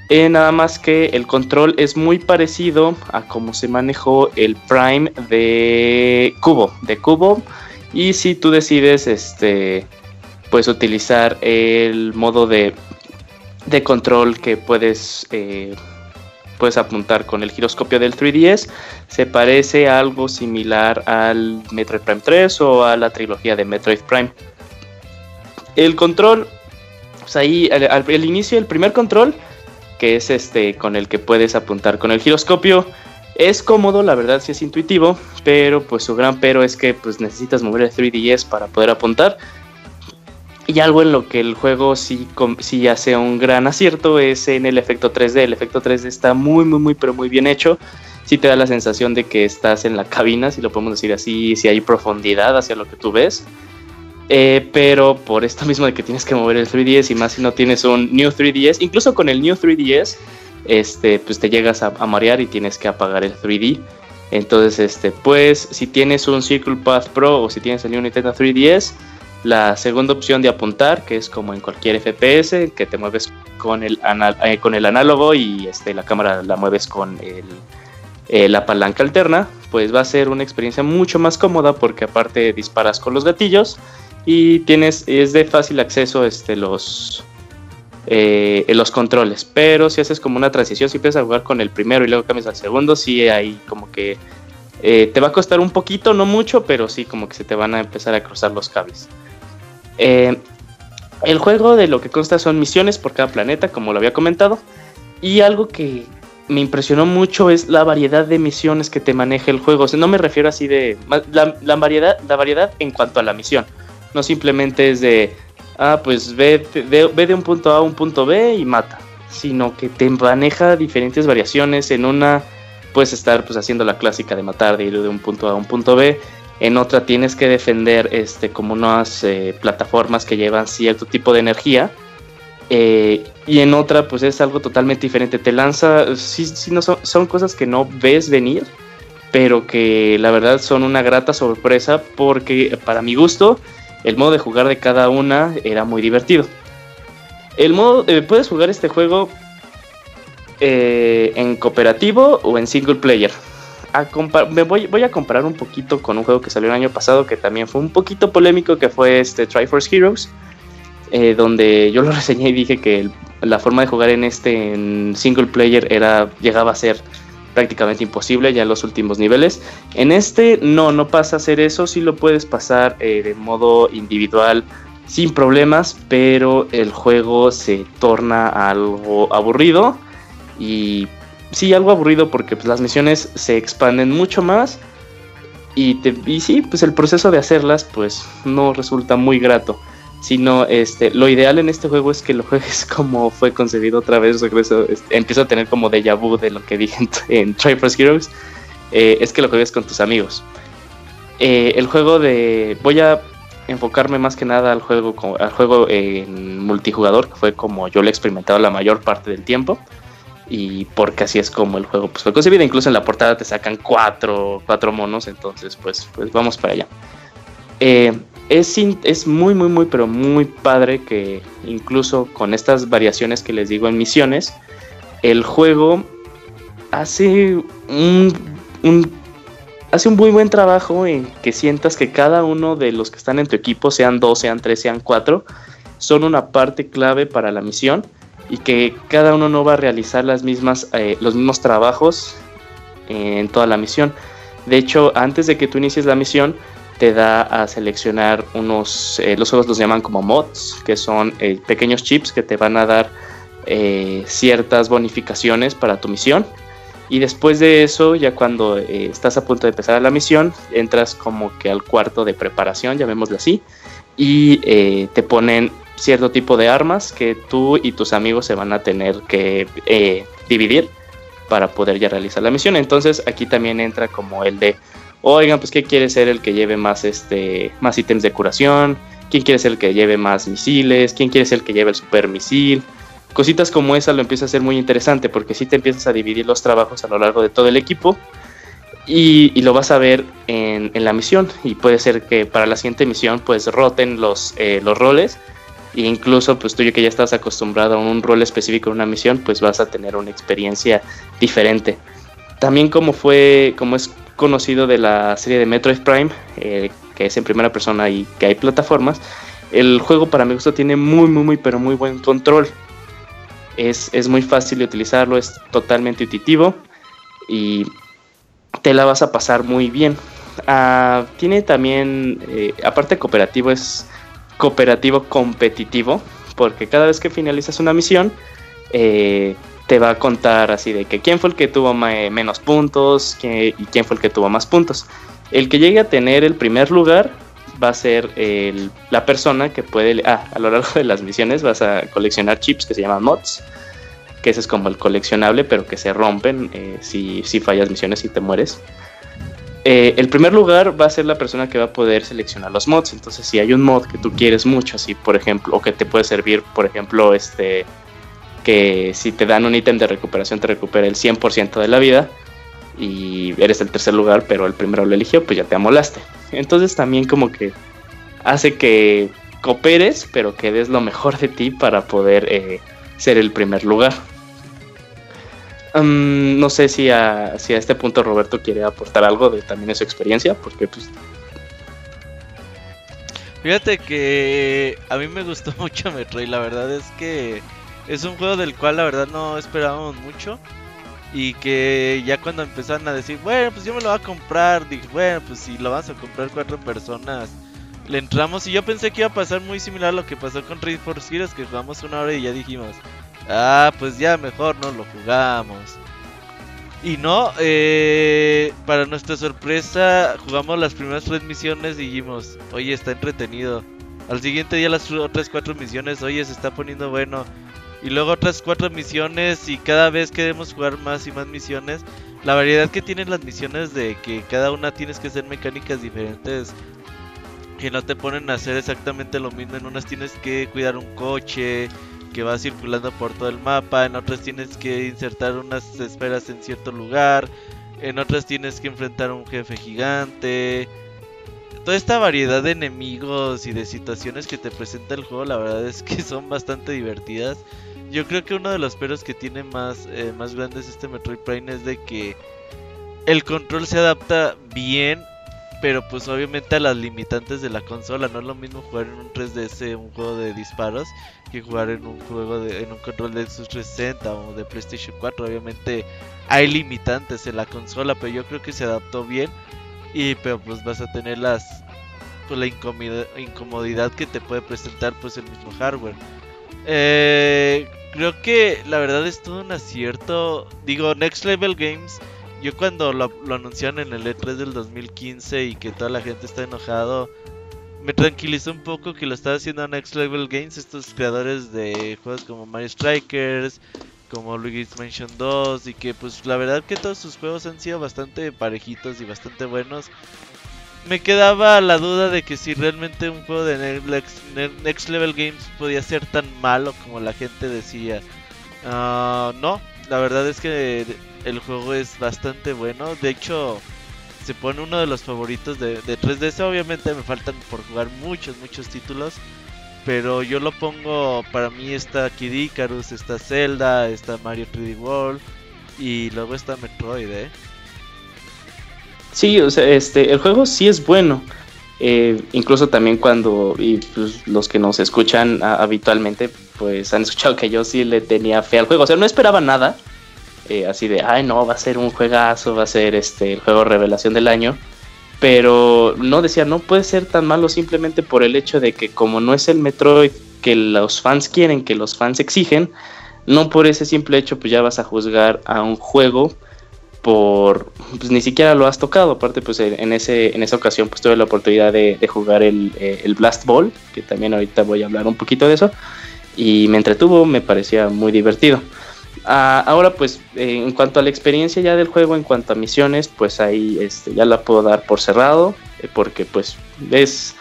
Eh, nada más que el control es muy parecido a cómo se manejó el Prime de Cubo, de Cubo. Y si tú decides este puedes utilizar el modo de, de control que puedes, eh, puedes apuntar con el giroscopio del 3DS. Se parece a algo similar al Metroid Prime 3 o a la trilogía de Metroid Prime. El control, pues ahí al, al inicio, el primer control, que es este con el que puedes apuntar con el giroscopio. Es cómodo, la verdad sí es intuitivo, pero pues su gran pero es que pues necesitas mover el 3DS para poder apuntar. Y algo en lo que el juego sí, sí hace un gran acierto es en el efecto 3D. El efecto 3D está muy, muy, muy, pero muy bien hecho. Sí te da la sensación de que estás en la cabina, si lo podemos decir así, si hay profundidad hacia lo que tú ves. Eh, pero por esto mismo de que tienes que mover el 3DS y más si no tienes un New 3DS, incluso con el New 3DS, este, pues te llegas a, marear y tienes que apagar el 3D. Entonces, este, pues, si tienes un Circle Path Pro o si tienes el Nintendo 3DS, la segunda opción de apuntar, que es como en cualquier FPS, que te mueves con el, eh, con el análogo y este, la cámara la mueves con eh, la palanca alterna, pues va a ser una experiencia mucho más cómoda porque aparte disparas con los gatillos y tienes, es de fácil acceso este, los, eh, los controles. Pero si haces como una transición, si empiezas a jugar con el primero y luego cambias al segundo, sí hay como que te va a costar un poquito, no mucho, pero sí como que se te van a empezar a cruzar los cables. Eh, el juego de lo que consta son misiones por cada planeta, como lo había comentado. Y algo que me impresionó mucho es la variedad de misiones que te maneja el juego. no me refiero así de... La, variedad, la variedad en cuanto a la misión. No simplemente es de ah, pues ve, ve, de un punto A a un punto B y mata, sino que te maneja diferentes variaciones. En una puedes estar pues haciendo la clásica de matar, de ir de un punto A a un punto B. En otra tienes que defender este, como unas eh, plataformas que llevan cierto tipo de energía. Eh, y en otra pues es algo totalmente diferente. Te lanza, sí, sí no son, son cosas que no ves venir, pero que la verdad son una grata sorpresa porque para mi gusto el modo de jugar de cada una era muy divertido. El modo, eh, puedes jugar este juego en cooperativo o en single player. Me voy, a comparar un poquito con un juego que salió el año pasado que también fue un poquito polémico, que fue este Triforce Heroes, eh, donde yo lo reseñé y dije que la forma de jugar en este en single player era llegaba a ser prácticamente imposible ya en los últimos niveles. En este no, no pasa a ser eso, sí lo puedes pasar eh, de modo individual sin problemas, pero el juego se torna algo aburrido y sí, algo aburrido porque pues, las misiones se expanden mucho más y, te, y sí, pues el proceso de hacerlas pues no resulta muy grato sino este, lo ideal en este juego es que lo juegues como fue concebido otra vez, regreso, este, empiezo a tener como déjà vu de lo que dije en, Triforce Heroes, eh, es que lo juegues con tus amigos. Eh, el juego de... voy a enfocarme más que nada al juego, al juego en multijugador, que fue como yo lo he experimentado la mayor parte del tiempo. Y porque así es como el juego pues, fue concebido. Incluso en la portada te sacan cuatro, cuatro monos. Entonces, pues, pues vamos para allá. Eh, es, es muy, muy, muy, pero muy padre que incluso con estas variaciones que les digo en misiones, el juego hace un, hace un muy buen trabajo en que sientas que cada uno de los que están en tu equipo, sean dos, sean tres, sean cuatro, son una parte clave para la misión y que cada uno no va a realizar las mismas, eh, los mismos trabajos en toda la misión. De hecho, antes de que tú inicies la misión, te da a seleccionar unos, eh, los juegos los llaman como mods, que son eh, pequeños chips que te van a dar eh, ciertas bonificaciones para tu misión. Y después de eso, ya cuando estás a punto de empezar la misión, entras como que al cuarto de preparación, llamémoslo así, y te ponen cierto tipo de armas que tú y tus amigos se van a tener que dividir para poder ya realizar la misión. Entonces aquí también entra como el de oigan, pues ¿qué quiere ser el que lleve más, este, más ítems de curación? ¿Quién quiere ser el que lleve más misiles? ¿Quién quiere ser el que lleve el super misil? Cositas como esa lo empieza a ser muy interesante porque si te empiezas a dividir los trabajos a lo largo de todo el equipo y, lo vas a ver en, la misión y puede ser que para la siguiente misión pues roten los, eh, los roles e incluso pues tú que ya estás acostumbrado a un rol específico en una misión pues vas a tener una experiencia diferente también como fue como es conocido de la serie de Metroid Prime, eh, que es en primera persona y que hay plataformas, el juego para mi gusto tiene muy, muy, muy, pero muy buen control. Es, muy fácil de utilizarlo, es totalmente intuitivo y te la vas a pasar muy bien. Ah, tiene también, eh, aparte cooperativo, es cooperativo competitivo, porque cada vez que finalizas una misión, eh, te va a contar así de que quién fue el que tuvo menos puntos y quién fue el que tuvo más puntos. El que llegue a tener el primer lugar va a ser la persona que puede... Ah, a lo largo de las misiones vas a coleccionar chips que se llaman mods, que ese es como el coleccionable, pero que se rompen eh, si, si, fallas misiones y te mueres. Eh, el primer lugar va a ser la persona que va a poder seleccionar los mods. Entonces, si hay un mod que tú quieres mucho, así por ejemplo, o que te puede servir, por ejemplo, este que si te dan un ítem de recuperación te recupera el 100% de la vida y eres el tercer lugar, pero el primero lo eligió, pues ya te amolaste. Entonces también como que hace que cooperes, pero que des lo mejor de ti para poder eh, ser el primer lugar. Mm, no sé si a, si a este punto Roberto quiere aportar algo de también de su experiencia, porque pues... Fíjate que a mí me gustó mucho Metroid, la verdad es que es un juego del cual la verdad no esperábamos mucho. Y que ya cuando empezaron a decir, bueno, pues yo me lo voy a comprar, dije, bueno, pues si lo vas a comprar cuatro personas, le entramos. Y yo pensé que iba a pasar muy similar a lo que pasó con Raid Force Heroes, que jugamos una hora y ya dijimos, ah, pues ya mejor no lo jugamos. Y no, eh, para nuestra sorpresa, jugamos las primeras tres misiones y dijimos, oye, está entretenido. Al siguiente día las otras cuatro misiones, oye, se está poniendo bueno y luego otras cuatro misiones y cada vez queremos jugar más y más misiones. La variedad que tienen las misiones de que cada una tienes que hacer mecánicas diferentes que no te ponen a hacer exactamente lo mismo. En unas tienes que cuidar un coche que va circulando por todo el mapa, en otras tienes que insertar unas esferas en cierto lugar, en otras tienes que enfrentar a un jefe gigante. Toda esta variedad de enemigos y de situaciones que te presenta el juego, la verdad es que son bastante divertidas. Yo creo que uno de los peros que tiene más, eh, más grandes este Metroid Prime es de que el control se adapta bien, pero pues obviamente a las limitantes de la consola. No es lo mismo jugar en un 3DS, un juego de disparos, que jugar en un juego de, en un control de Xbox 360 o de PlayStation 4. Obviamente hay limitantes en la consola, pero yo creo que se adaptó bien. Y pero pues vas a tener las pues, la incomodidad que te puede presentar pues el mismo hardware. Eh, creo que la verdad es todo un acierto. Digo, Next Level Games, yo cuando lo, anunciaron en el E3 del 2015 y que toda la gente está enojado, me tranquilizó un poco que lo estaba haciendo Next Level Games, estos creadores de juegos como Mario Strikers, como Luigi's Mansion 2 y que pues la verdad que todos sus juegos han sido bastante parejitos y bastante buenos me quedaba la duda de que si realmente un juego de Next, Level Games podía ser tan malo como la gente decía. Ah, no, la verdad es que el juego es bastante bueno. De hecho, se pone uno de los favoritos de, 3DS. Obviamente me faltan por jugar muchos, muchos títulos. Pero yo lo pongo, para mí está Kid Icarus, está Zelda, está Mario 3D World y luego está Metroid, ¿eh? Sí, o sea, este, el juego sí es bueno. Eh, incluso también cuando y pues, los que nos escuchan habitualmente, pues han escuchado que yo sí le tenía fe al juego. O sea, no esperaba nada. Eh, así de, ay, no, va a ser un juegazo, va a ser este el juego revelación del año. Pero no decía, no puede ser tan malo simplemente por el hecho de que como no es el Metroid que los fans quieren, que los fans exigen, no por ese simple hecho pues ya vas a juzgar a un juego por pues ni siquiera lo has tocado aparte pues en ese en esa ocasión pues tuve la oportunidad de, jugar el, eh, el, Blast Ball que también ahorita voy a hablar un poquito de eso y me entretuvo me parecía muy divertido ah, ahora pues en cuanto a la experiencia ya del juego en cuanto a misiones pues ahí este, ya la puedo dar por cerrado eh, porque pues es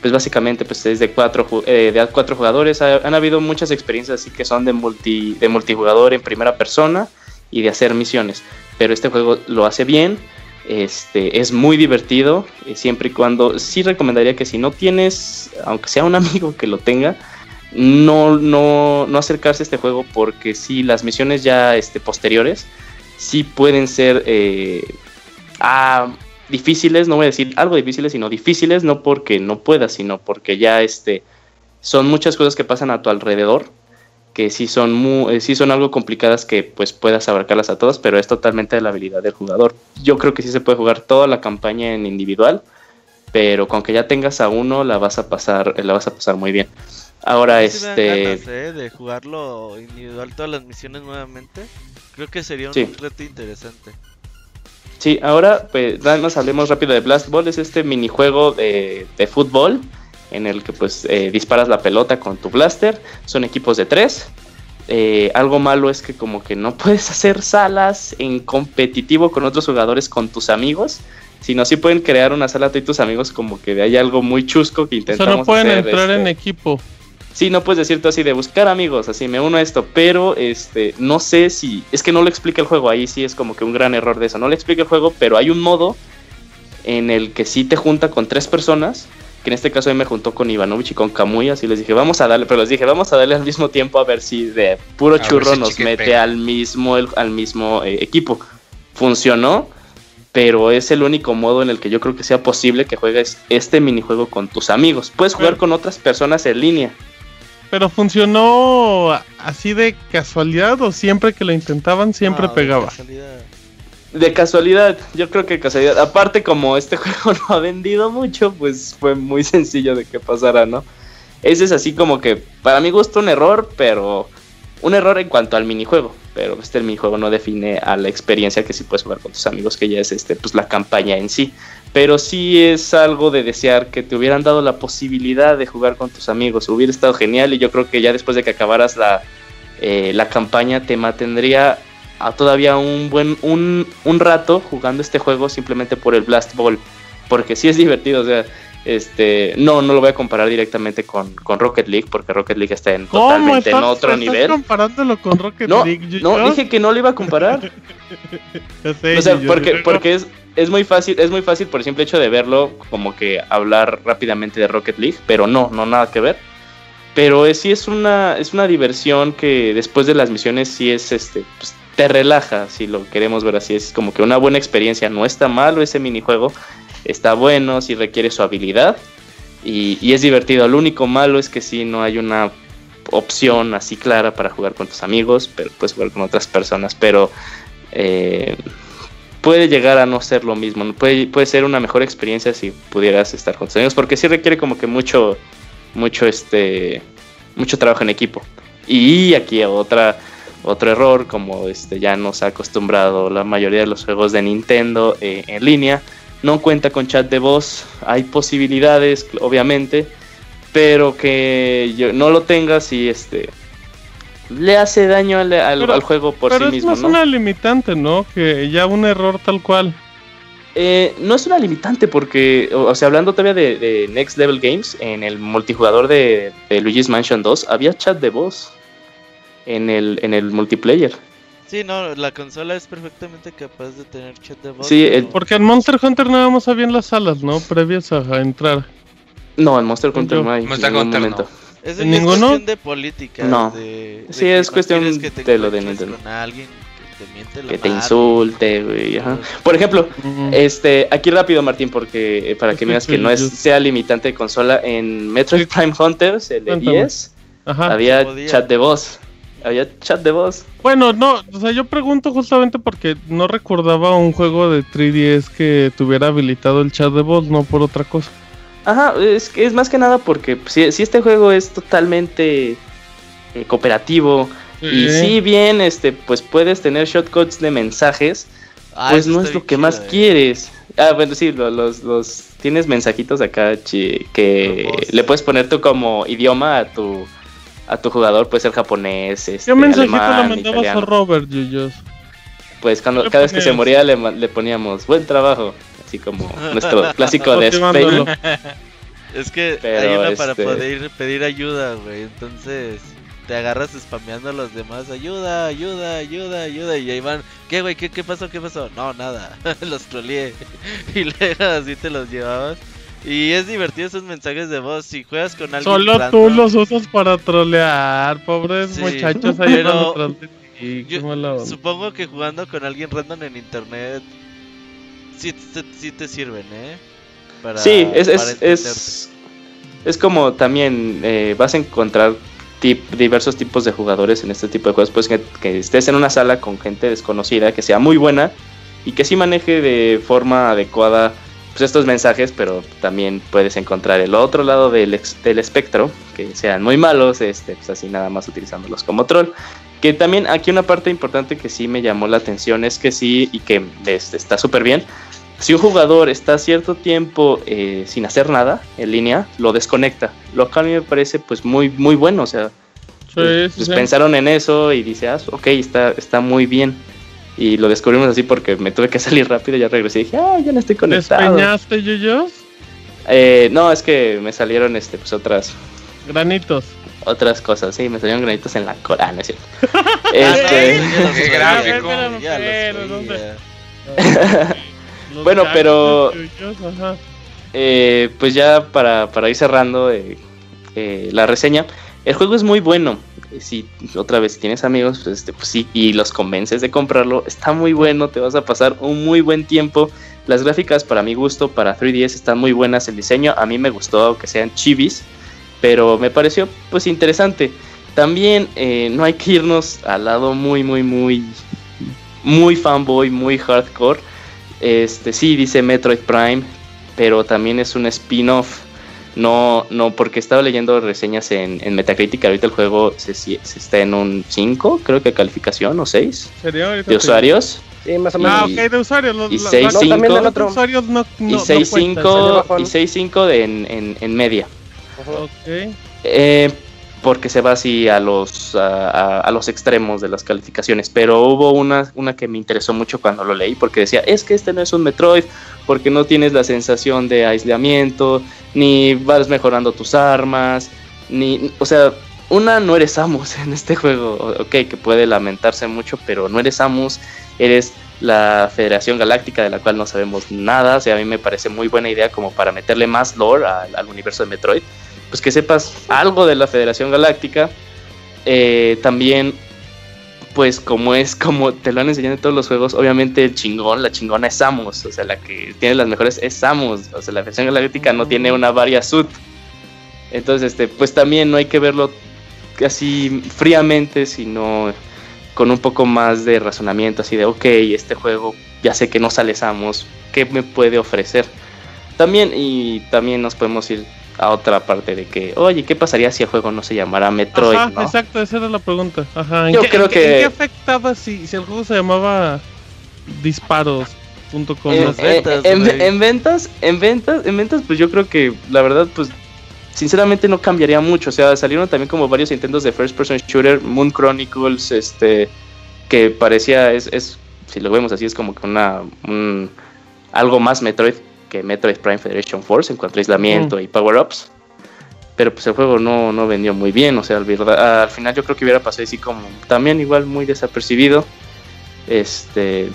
pues básicamente pues es de cuatro eh, de cuatro jugadores. Han habido muchas experiencias así que son de multi de multijugador en primera persona y de hacer misiones pero este juego lo hace bien, este, es muy divertido, eh, siempre y cuando, sí recomendaría que si no tienes, aunque sea un amigo que lo tenga, no, no, no acercarse a este juego porque si las misiones ya este, posteriores sí pueden ser eh, ah, difíciles, no voy a decir algo difíciles, sino difíciles, no porque no puedas, sino porque ya este, son muchas cosas que pasan a tu alrededor que sí son, muy, eh, sí son algo complicadas que pues puedas abarcarlas a todas, pero es totalmente de la habilidad del jugador. Yo creo que sí se puede jugar toda la campaña en individual, pero con que ya tengas a uno la vas a pasar, la vas a pasar muy bien. Ahora este ¿eh? de jugarlo individual todas las misiones nuevamente, creo que sería un reto interesante. Sí, ahora pues nada más hablemos rápido de Blast Ball, es este minijuego de, de fútbol en el que pues eh, disparas la pelota con tu blaster. Son equipos de tres. Eh, algo malo es que como que no puedes hacer salas en competitivo con otros jugadores con tus amigos, sino sí pueden crear una sala tú y tus amigos como que de hay algo muy chusco que intentamos o no pueden entrar en este, equipo. Sí, no puedes decir tú así de buscar amigos, así me uno a esto, pero este, no sé si, es que no lo explica el juego, ahí sí es como que un gran error de eso, no lo explica el juego, pero hay un modo en el que sí te junta con tres personas, que en este caso ahí me juntó con Ivanovich y con Kamui, así les dije, vamos a darle, pero les dije, vamos a darle al mismo tiempo a ver si de puro A churro si nos mete pega. al mismo, el- al mismo eh, equipo. Funcionó, pero es el único modo en el que yo creo que sea posible que juegues este minijuego con tus amigos. Puedes jugar con otras personas en línea. Pero funcionó así de casualidad o siempre que lo intentaban siempre No, de pegaba. casualidad. De casualidad, yo creo que casualidad. Aparte, como este juego no ha vendido mucho, pues fue muy sencillo de que pasara, ¿no? Ese es así como que, para mi gusto, un error, pero un error en cuanto al minijuego. Pero este el minijuego no define a la experiencia que sí puedes jugar con tus amigos, que ya es este, pues la campaña en sí. Pero sí es algo de desear que te hubieran dado la posibilidad de jugar con tus amigos. Hubiera estado genial y yo creo que ya después de que acabaras la, eh, la campaña te mantendría a todavía un buen un, un rato jugando este juego simplemente por el Blast Ball. Porque sí es divertido, o sea, este no, no lo voy a comparar directamente con, con Rocket League, porque Rocket League está en, ¿Cómo totalmente en estás, otro estás nivel. comparándolo con Rocket No, League? No, yo- dije que no lo iba a comparar. sé, O sea, yo- porque, yo- porque es, es muy fácil, es muy fácil por el simple hecho de verlo, como que hablar rápidamente de Rocket League, pero no, no nada que ver. Pero es, sí es una, es una diversión que después de las misiones sí es este, pues, te relaja, si lo queremos ver así, es como que una buena experiencia, no está malo ese minijuego, está bueno, sí requiere su habilidad y, y es divertido. Lo único malo es que sí no hay una opción así clara para jugar con tus amigos, pero puedes jugar con otras personas, pero eh, puede llegar a no ser lo mismo, puede, puede ser una mejor experiencia si pudieras estar con tus amigos, porque sí requiere como que mucho, mucho este, mucho trabajo en equipo. Y aquí otra, otro error, como este ya nos ha acostumbrado la mayoría de los juegos de Nintendo eh, en línea, no cuenta con chat de voz, hay posibilidades, obviamente, pero que yo, no lo tengas y este le hace daño al, al- Pero- al juego por Pero sí es mismo, más ¿no? una limitante, ¿no? Que ya un error tal cual. Eh, no es una limitante porque, o, o sea, hablando todavía de, de Next Level Games, en el multijugador de, de Luigi's Mansion 2 había chat de voz en el, en el multiplayer. Sí, no, la consola es perfectamente capaz de tener chat de voz. Sí, el- Porque en Monster Hunter nada más habían las salas, ¿no? Previas a, a entrar. No, en Monster Hunter Yo- no hay. Monster en ningún Hunter no. momento. Eso ¿En ya es ninguno? cuestión de política. No. de- de Sí, es no cuestión quieres que te de lo de Nintendo. Con alguien que te miente la Que te madre. insulte, güey. ajá. Por ejemplo, este, aquí rápido, Martín, porque eh, para que veas que no es, sea limitante de consola, en Metroid Prime Hunters, el de Cuéntame. 10, Ajá. había chat de voz. Había chat de voz. Bueno, no, o sea, yo pregunto justamente porque no recordaba un juego de 3DS que tuviera habilitado el chat de voz, no por otra cosa. Ajá, es, que es más que nada porque si, si este juego es totalmente eh, cooperativo y si bien este pues puedes tener shortcuts de mensajes, Ah, pues no es lo que más eh. quieres. Ah, bueno, sí, lo- los, los tienes mensajitos acá chi- que le puedes poner tú como idioma a tu a tu jugador, puede ser japonés, este, ¿Qué mensajito le alemán, mandabas italiano. a Robert, Yuyos? Pues cuando ¿Qué cada vez que se moría le, le poníamos buen trabajo, así como nuestro clásico de. Es que Pero, hay una para este- poder pedir ayuda, güey. Entonces te agarras spameando a los demás. Ayuda, ayuda, ayuda, ayuda. Y ahí van. ¿Qué, güey? ¿Qué, ¿Qué pasó? ¿Qué pasó? No, nada. los troleé. y luego así te los llevabas. Y es divertido esos mensajes de voz. Si juegas con alguien. Solo tú los usas para trolear, pobres Sí, muchachos ahí pero qué yo. Supongo que jugando con alguien random en internet. Sí, te- sí te sirven, ¿eh? Para, Sí, es, para es, es, es como también eh, vas a encontrar tip- diversos tipos de jugadores en este tipo de juegos. Pues que, que estés en una sala con gente desconocida, que sea muy buena y que sí maneje de forma adecuada pues, estos mensajes, pero también puedes encontrar el otro lado del, del espectro, que sean muy malos, este, pues así nada más utilizándolos como troll. Que también aquí una parte importante que sí me llamó la atención es que sí, y que este, está súper bien, si un jugador está cierto tiempo eh, sin hacer nada en línea, lo desconecta. Lo cual a mí me parece pues muy, muy bueno. O sea, Sí, pues, sí, sí. pensaron en eso y dice, ah, ok, está, está muy bien. Y lo descubrimos así porque me tuve que salir rápido, ya regresé y dije, ah, ya no estoy conectado. ¿Despeñaste, Yuyos? Eh, no, es que me salieron este, pues otras. Granitos. otras cosas. Sí, me salieron granitos en la cola, ¿no es cierto? Bueno, pero- eh, pues ya para, para ir cerrando eh, eh, la reseña, el juego es muy bueno. Si otra vez tienes amigos, pues, este, pues sí, y los convences de comprarlo, está muy bueno, te vas a pasar un muy buen tiempo. Las gráficas para mi gusto, para 3DS están muy buenas, el diseño a mí me gustó, aunque sean chivis, pero me pareció pues interesante. También eh, no hay que irnos al lado muy, muy, muy, muy fanboy, muy hardcore. Este sí dice Metroid Prime, pero también es un spin-off. No, no, porque estaba leyendo reseñas en, en Metacritic. Ahorita el juego se, se está en un 5, creo que calificación, o 6 ¿Sería ahorita de usuarios. Sí, más o menos. Ah, Y- ok, de usuarios. Los, y la- seis, la- No, no, no, y no 6.5 cuentan. salió bajón. y 6.5 de en, en, en media. Ok. Eh, porque se va así a los, a, a- los extremos de las calificaciones. Pero hubo una, una que me interesó mucho cuando lo leí, porque decía, es que este no es un Metroid, porque no tienes la sensación de aislamiento, ni vas mejorando tus armas, ni, o sea, una, no eres Samus en este juego, ok, que puede lamentarse mucho, pero no eres Samus, eres la Federación Galáctica de la cual no sabemos nada, o sea, a mí me parece muy buena idea como para meterle más lore al universo de Metroid, pues que sepas algo de la Federación Galáctica, eh, también pues como es como te lo han enseñado en todos los juegos, obviamente el chingón, la chingona es Samus, o sea, la que tiene las mejores es Samus, o sea, la versión galáctica no tiene una varia suit. Entonces, este, pues también no hay que verlo así fríamente, sino con un poco más de razonamiento, así de, ok, este juego ya sé que no sale Samus, ¿qué me puede ofrecer? También, y también nos podemos ir a otra parte de que, oye, ¿qué pasaría si el juego no se llamara Metroid? Ajá, ¿no? exacto, esa era la pregunta. Ajá. ¿En Yo qué, creo en qué- que- en qué afectaba si, si el juego se llamaba disparos.com? En, las en- ventas, en- ventas, en ventas, en ventas, pues yo creo que la verdad, pues sinceramente no cambiaría mucho. O sea, salieron también como varios intentos de first person shooter, Moon Chronicles, este, que parecía, es, es si lo vemos así, es como que una, un- algo más Metroid que Metroid Prime Federation Force en cuanto a aislamiento y power-ups. Pero pues el juego no, no vendió muy bien, o sea, al, verdad- al final yo creo que hubiera pasado así como también igual muy desapercibido. Este,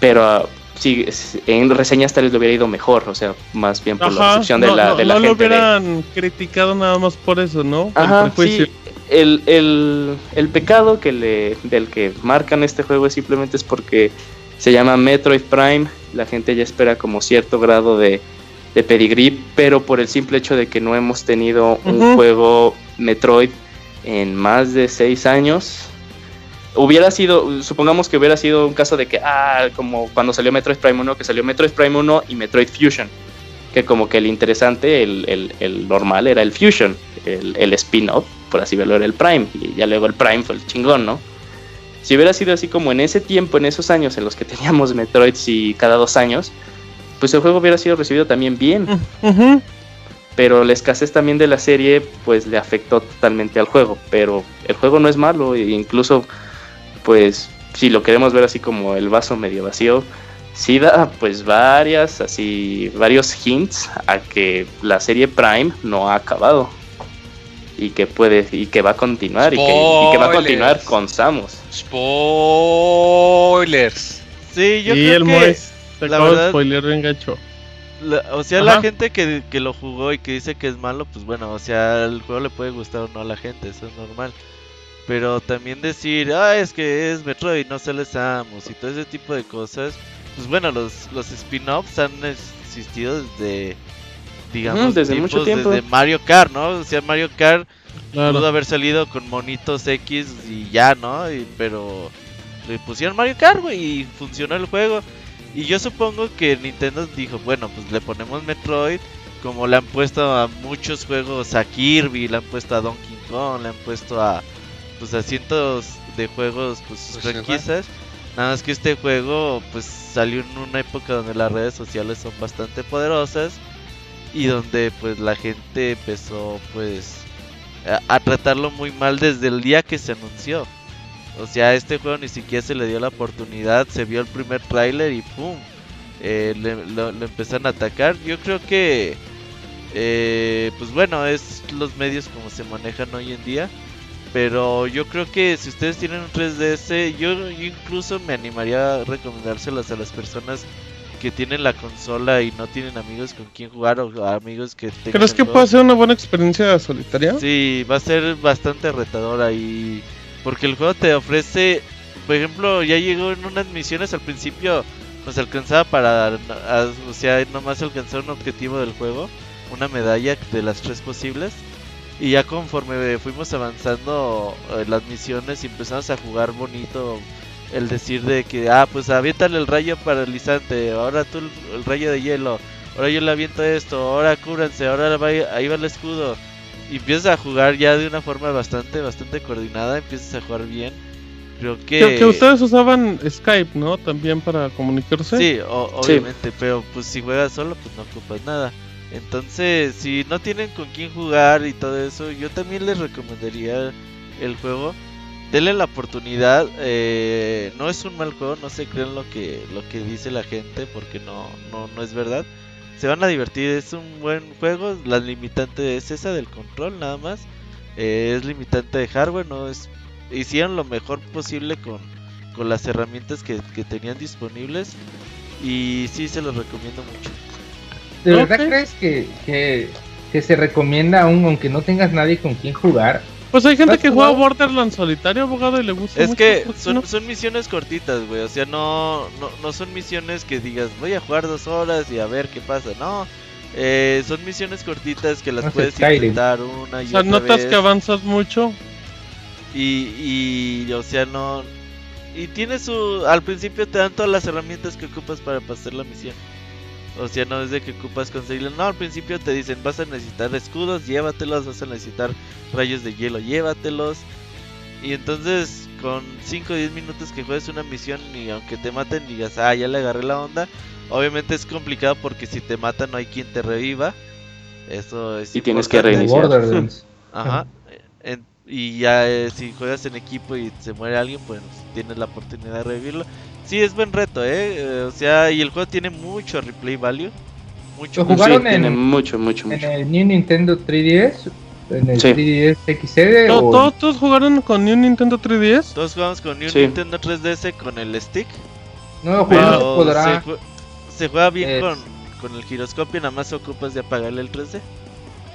pero ah, sí, en reseñas tal vez lo hubiera ido mejor, o sea, más bien por la recepción de no, la, no, de la no lo gente. de- hubieran criticado nada más por eso, ¿no? El Ajá, prejuicio. sí. El, el, el pecado que le, del que marcan este juego es simplemente es porque se llama Metroid Prime. La gente ya espera como cierto grado de, de pedigrí, pero por el simple hecho de que no hemos tenido un juego Metroid en más de seis años. Hubiera sido, supongamos que hubiera sido un caso de que, ah, como cuando salió Metroid Prime 1, que salió Metroid Prime 1 y Metroid Fusion que como que el interesante, el, el- el normal era el Fusion, el, el spin-off, por así verlo, era el Prime, y ya luego el Prime fue el chingón, ¿no? Si hubiera sido así como en ese tiempo, en esos años en los que teníamos Metroids y cada dos años, pues el juego hubiera sido recibido también bien, Ujú. pero la escasez también de la serie pues le afectó totalmente al juego, pero el juego no es malo, e incluso pues si lo queremos ver así como el vaso medio vacío, sí da pues varias, así, varios hints a que la serie Prime no ha acabado. Y que puede, y que va a continuar, y que, y que va a continuar con Samus. Spoilers. Sí, yo y creo el que te la verdad- gacho. La- o sea, Ajá. la gente que, que lo jugó y que dice que es malo, pues bueno, o sea, el juego le puede gustar o no a la gente, eso es normal. Pero también decir, ah, es que es Metroid, no sale Samus y todo ese tipo de cosas, pues bueno, los, los spin-offs han existido desde, digamos, desde mucho tiempos, tiempo. Desde Mario Kart, ¿no? O sea, Mario Kart pudo haber salido con monitos X y ya, ¿no? Y- pero le pusieron Mario Kart, güey, y funcionó el juego. Y yo supongo que Nintendo dijo, bueno, pues le ponemos Metroid, como le han puesto a muchos juegos, a Kirby, le han puesto a Donkey Kong, le han puesto a, pues a cientos de juegos, pues sus Pues, franquicias. Nada más que este juego, pues salió en una época donde las redes sociales son bastante poderosas y donde pues la gente empezó pues a, tratarlo muy mal desde el día que se anunció. O sea, este juego ni siquiera se le dio la oportunidad, se vio el primer tráiler y ¡pum! Eh, lo, lo empezaron a atacar. Yo creo que Eh, pues bueno, es los medios como se manejan hoy en día. Pero yo creo que si ustedes tienen un 3DS, yo, yo incluso me animaría a recomendárselas a las personas que tienen la consola y no tienen amigos con quien jugar o amigos que tengan ¿Crees que puede ser una buena experiencia solitaria? Sí, va a ser bastante retador ahí. Porque el juego te ofrece, por ejemplo, ya llegó en unas misiones al principio, nos alcanzaba para, a- o sea, nomás alcanzar un objetivo del juego, una medalla de las tres posibles. Y ya conforme fuimos avanzando eh, las misiones y empezamos a jugar bonito, el decir de que, ah, pues aviéntale el rayo paralizante, ahora tú el, el rayo de hielo, ahora yo le aviento esto, ahora cúbranse, ahora va, ahí va el escudo. Y empiezas a jugar ya de una forma bastante, bastante coordinada, empiezas a jugar bien. Creo que... Que, que ustedes usaban Skype, ¿no? También para comunicarse. Sí, o- Sí. obviamente, pero pues si juegas solo, pues no ocupas nada. Entonces, si no tienen con quién jugar y todo eso, yo también les recomendaría el juego. Denle la oportunidad. eh, no es un mal juego, no se crean lo que lo que dice la gente, porque no, no, no es verdad. Se van a divertir, es un buen juego. La limitante es esa del control, nada más. Eh, es limitante de hardware, no es. Hicieron lo mejor posible con, con las herramientas que, que tenían disponibles. Y sí, se los recomiendo mucho. ¿De verdad crees que, que, que se recomienda aún, aunque no tengas nadie con quien jugar? Pues hay gente ¿Has que juega? Borderlands solitario, abogado, y le gusta Es mucho, que ¿por qué son, no? son misiones cortitas, güey. O sea, no, no, no son misiones que digas, voy a jugar dos horas y a ver qué pasa. No, eh, son misiones cortitas que las No puedes intentar una y O sea, otra notas vez. que avanzas mucho. Y, y, o sea, no. Y tiene su. Al principio te dan todas las herramientas que ocupas para pasar la misión. O sea, no es de que ocupas conseguirlo. No, al principio te dicen, vas a necesitar escudos, llévatelos. Vas a necesitar rayos de hielo, llévatelos. Y entonces, con 5 o 10 minutos que juegues una misión y aunque te maten, digas, ah, ya le agarré la onda. Obviamente es complicado porque si te matan no hay quien te reviva. Eso es Y tienes que Reiniciar. Ajá. En- y ya eh, si juegas en equipo y se muere alguien, pues tienes la oportunidad de revivirlo. Sí, es buen reto, ¿eh? Eh, O sea, y el juego tiene mucho replay value. Mucho. Lo mucho. jugaron Sí, tiene en- mucho, mucho, En mucho. el New Nintendo 3DS, en el Sí. 3DS XL ¿To- o ¿Todos, todos jugaron con un Nintendo 3DS? Todos jugamos con un Sí. Nintendo 3DS con el stick. no, Pero no se se, podrá. jue- se juega bien Es- con, con el giroscopio, nada más ocupas de apagarle el 3D.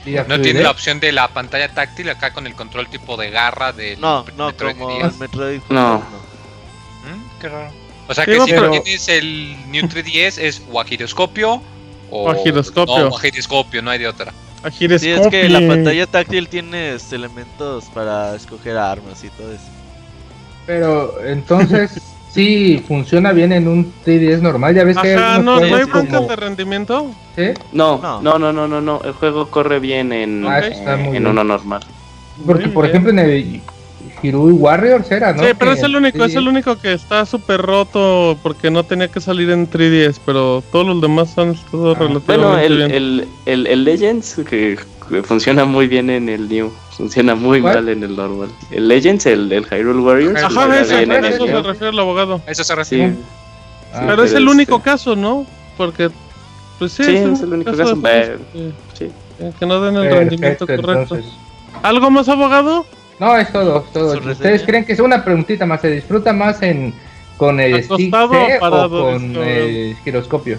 diga No tiene la opción de la pantalla táctil acá con el control tipo de garra de No, no, Metroid como 10. el Metroid. No. ¿Mm? Qué raro. O sea Digo, que si pero- no tienes el New 3DS es o a giroscopio o O a giroscopio. No, o a giroscopio, no hay de otra. A Sí, es que giroscopio. la pantalla táctil tienes elementos para escoger armas y todo eso. Pero entonces sí funciona bien en un 3DS normal. Ya ves que hay Ajá, no, no hay broncas como- de rendimiento. ¿Sí? No, No. no, no, no, no, no. El juego corre bien en, Ah, en uno normal. Porque por ejemplo en el Hirui Warriors era, ¿no? Sí, pero Que es el único, es el 3DS único que está súper roto porque no tenía que salir en 3DS, pero todos los demás han estado Ah, Bueno, relativamente el, bien. el, el, el Legends que, que funciona muy bien en el New, funciona muy ¿Cuál? mal en el normal. El Legends, el, el Hyrule Warriors, Ajá, ese, bien eso se refiere el abogado. Eso se Sí, refiere. Ah, pero es el único este- caso, ¿no? Porque, pues sí, Sí, es el único caso, de pero- juegos sí. que, que no den el Perfecto, rendimiento correcto. entonces. ¿Algo más, abogado? No, es todo, es todo. ¿Ustedes creen que es una preguntita más? ¿Se disfruta más en con el stick ¿Acostado C o parado? o con el giroscopio?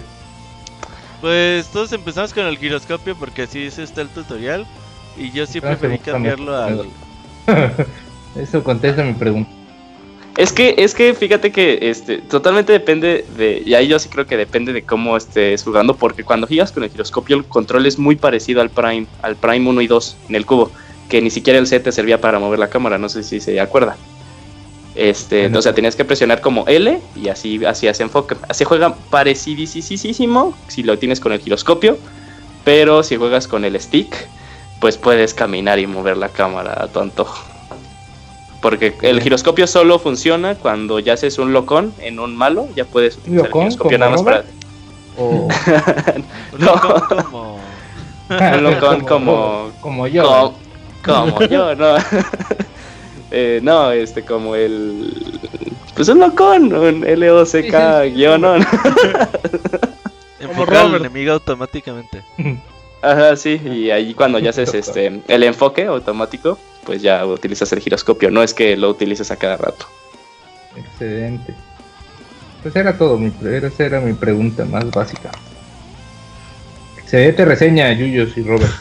Pues todos empezamos con el giroscopio porque así es está el tutorial. Y yo sí Ah, preferí cambiarlo al. Eso contesta mi pregunta. Es que, es que fíjate que este, totalmente depende de, y ahí yo sí creo que depende de cómo estés jugando, porque cuando giras con el giroscopio el control es muy parecido al Prime, al Prime 1 y 2 en el cubo, que ni siquiera el C te servía para mover la cámara, no sé si se acuerda. Este, Bueno. o sea, tenías que presionar como L y así hacías enfoque. Así juega parecidísimo si lo tienes con el giroscopio, pero si juegas con el stick, pues puedes caminar y mover la cámara a tu antojo. Porque el giroscopio solo funciona cuando ya haces un locón en un malo, ya puedes utilizar el giroscopio ¿Como nada más para... Un locón como. Un locón como... como yo. Como, como yo, no. Eh, no, este, como el... Pues un locón, un L-O-C-K guion, ¿no? Enfocar al enemigo automáticamente. Ajá, sí, y ahí cuando ya haces este el enfoque automático, pues ya utilizas el giroscopio, no es que lo utilices a cada rato. Excelente. Pues era todo, mi, esa era mi pregunta más básica. Excelente reseña, Yuyos y Robert.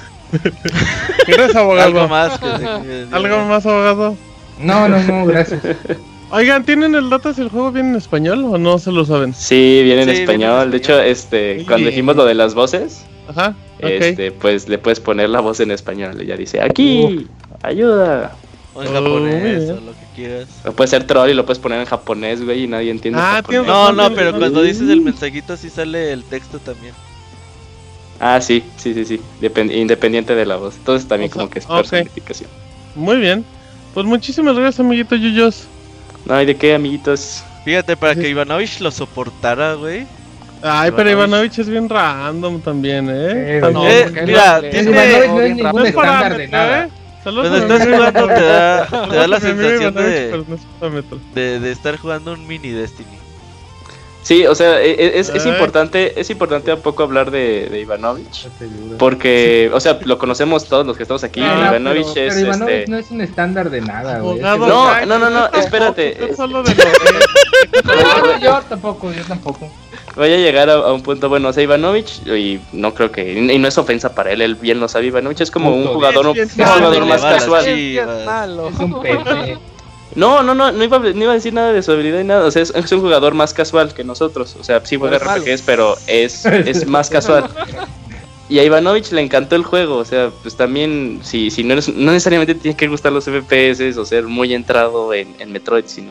¿Quieres abogado? Algo más. Que, ¿Algo más, abogado? No, no, no, gracias. Oigan, ¿tienen el dato si el juego viene en español o no se lo saben? Sí, viene en Sí, viene en español. De hecho, este, Sí. cuando dijimos lo de las voces, Ajá, este, pues le puedes poner la voz en español. Y ya dice, aquí, ayuda. O en Oh, japonés muy o lo que quieras. O puede ser troll y lo puedes poner en japonés, güey, y nadie entiende Ah, japonés. No, no, pero cuando dices el mensajito sí sale el texto también. Ah, sí, sí, sí, sí. Depend- independiente de la voz. Entonces también O sea, como que es ok. personificación. Muy bien. Pues muchísimas gracias, amiguito Yuyos. No, ¿y de qué, amiguitos? Fíjate, para Sí. que Ivanovich lo soportara, güey. Ay, pero Ivanovich. Es bien random también, ¿eh? Tan- No, Eh, mira, no, tiene- Ivanovich no es bien ningún no estándar de nada. ¿eh? Cuando estás jugando te da, te la sensación de, de estar jugando un mini Destiny. Sí, o sea, e- e- es, es Ay. importante, es importante un poco hablar de, de Ivanovich. Porque, o sea, lo conocemos todos los que estamos aquí. Ah, Ivanovich pero, es pero Ivanovich este. no es un estándar de nada, güey. No, no, no, no, tampoco, espérate. solo de lo- No, yo tampoco, yo tampoco. Voy a llegar a, a un punto bueno. O sea, Ivanovich, y no creo que. Y no es ofensa para él, él bien lo sabe. Ivanovich es como un jugador, un Es jugador malo. más casual. Chivas. Es un PC. No, no, no, no iba, a- no iba a decir nada de su habilidad y nada. O sea, es, es un jugador más casual que nosotros. O sea, sí juega Pero es RPGs, pero es, es más casual. Y a Ivanovich le encantó el juego. O sea, pues también, si, si no, eres, no necesariamente tienes que gustar los FPS o ser muy entrado en, en Metroid, sino.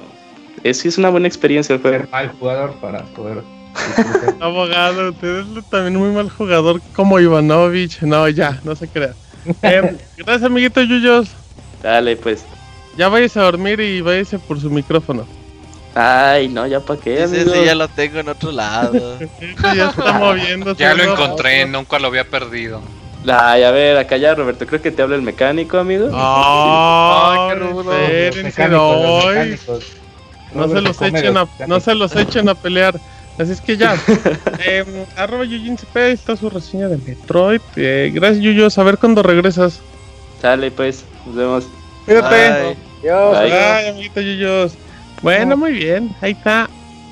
Es, es una buena experiencia el juego. Ser mal jugador para poder. Abogado, usted es también muy mal jugador como Ivanovich. No, ya, no se crea. Eh, gracias, amiguito Yuyos. Dale, pues. Ya váyase a dormir y váyase por su micrófono. Ay, no, ya para qué, Ese sí ya lo tengo en otro lado. Este ya está moviéndose. Ya lo encontré, nunca lo había perdido. Ay, a ver, acá ya, Roberto. Creo que te habla el mecánico, amigo. Ay, Ay, qué rudo. Espérense, no, no se los echen a, no se los echen a pelear. Así es que ya. eh, arroba Yujin CP, ahí está su reseña de Metroid. Eh, gracias Yuyos, a ver cuándo regresas. Sale, pues. Nos vemos. Cuídate. Dios, Bye. Ay, amiguito Yuyos. Bueno, muy bien. Ahí está.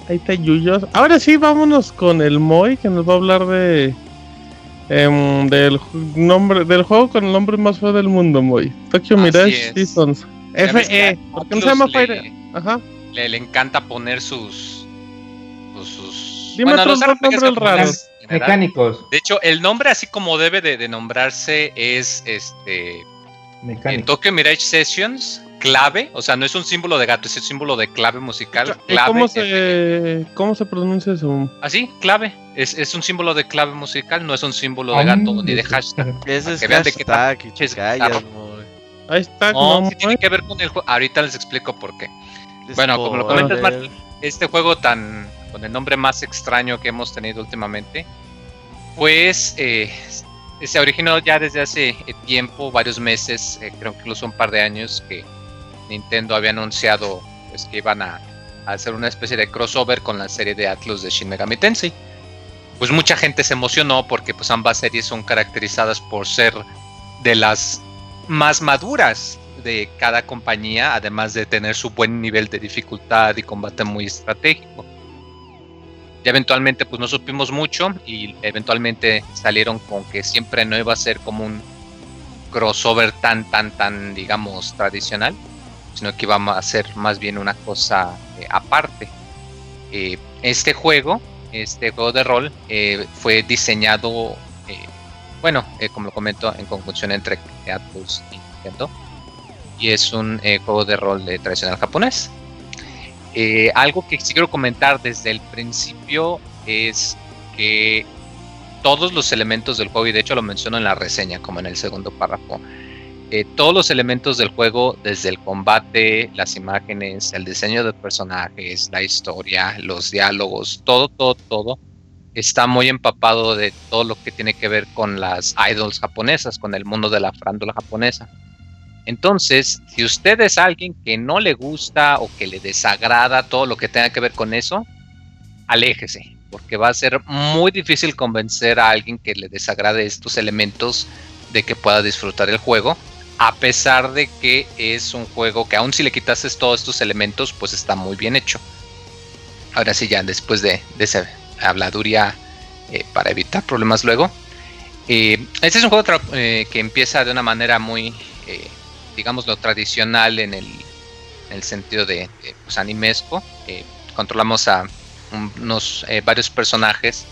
Ahí está Yuyos. Ahora sí, vámonos con el Moy, que nos va a hablar de. em, del nombre del juego con el nombre más feo del mundo, Moy. Tokyo Mirage es. Seasons. FE. ¿Por qué no se llama Fire? le, Ajá. le- le encanta poner sus. pues, sus Dime los nombres raros. Mecánicos. De hecho, el nombre así como debe de, de nombrarse es este en. Tokyo Mirage Sessions, clave, o sea, no es un símbolo de gato, es el símbolo de clave musical. ¿Y Clave, ¿Cómo se, ¿Cómo se pronuncia eso? Así, clave. Es, es un símbolo de clave musical, no es un símbolo de gato ni de hashtag. ese es que vean de qué hashtag y pinches te callas. Ahí está. No, ¿no, sí tiene que ver con el juego. Ahorita les explico por qué. Bueno, como lo comentas. Martín, este juego tan con el nombre más extraño que hemos tenido últimamente, pues eh, se originó ya desde hace eh, tiempo, varios meses, eh, creo que incluso un par de años, que Nintendo había anunciado pues, que iban a, a hacer una especie de crossover con la serie de Atlus de Shin Megami Tensei. Pues mucha gente se emocionó porque pues ambas series son caracterizadas por ser de las más maduras de cada compañía, además de tener su buen nivel de dificultad y combate muy estratégico. Ya eventualmente pues no supimos mucho y eventualmente salieron con que siempre no iba a ser como un crossover tan tan tan digamos tradicional, sino que iba a ser más bien una cosa eh, aparte. Eh, este juego, este juego de rol eh, fue diseñado bueno, como lo comento, en conjunción entre Atlus y Nintendo. Y es un juego de rol tradicional japonés. Eh, algo que quiero comentar desde el principio es que todos los elementos del juego, y de hecho lo menciono en la reseña, como en el segundo párrafo, eh, todos los elementos del juego, desde el combate, las imágenes, el diseño de personajes, la historia, los diálogos, todo, todo, todo, está muy empapado de todo lo que tiene que ver con las idols japonesas, con el mundo de la farándula japonesa. Entonces, si usted es alguien que no le gusta o que le desagrada todo lo que tenga que ver con eso, aléjese, porque va a ser muy difícil convencer a alguien que le desagrade estos elementos de que pueda disfrutar el juego, a pesar de que es un juego que aun si le quitases todos estos elementos, pues está muy bien hecho. Ahora sí, ya después de, esa habladuría eh, para evitar problemas luego. Eh, este es un juego eh, que empieza de una manera muy, digamos, lo tradicional en el, sentido de, pues, animesco. controlamos a unos varios personajes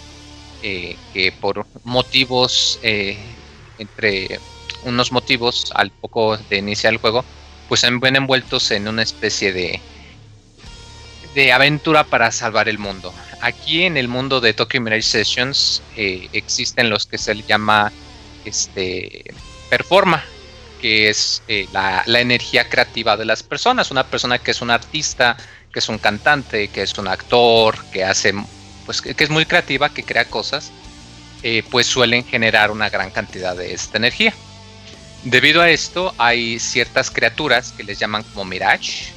que por motivos, entre unos motivos al poco de iniciar el juego, pues se ven envueltos en una especie de, de aventura para salvar el mundo. Aquí en el mundo de Tokyo Mirage Sessions eh, existen los que se le llama este performa, que es eh, la, energía creativa de las personas. Una persona que es un artista, que es un cantante, que es un actor, que hace, pues que, es muy creativa, que crea cosas, eh, pues suelen generar una gran cantidad de esta energía. Debido a esto, hay ciertas criaturas que les llaman como Mirage,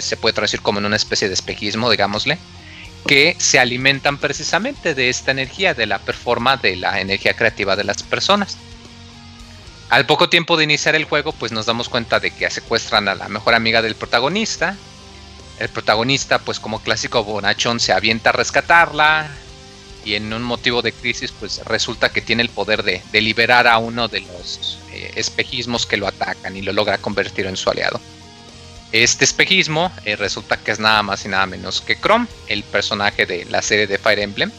se puede traducir como en una especie de espejismo, digámosle, que se alimentan precisamente de esta energía, de la performance, de la energía creativa de las personas. Al poco tiempo de iniciar el juego, pues nos damos cuenta de que secuestran a la mejor amiga del protagonista. El protagonista, pues como clásico bonachón, se avienta a rescatarla. Y en un motivo de crisis, pues resulta que tiene el poder de, liberar a uno de los eh, espejismos que lo atacan y lo logra convertir en su aliado. Este espejismo eh, resulta que es nada más y nada menos que Chrome, el personaje de la serie de Fire Emblem.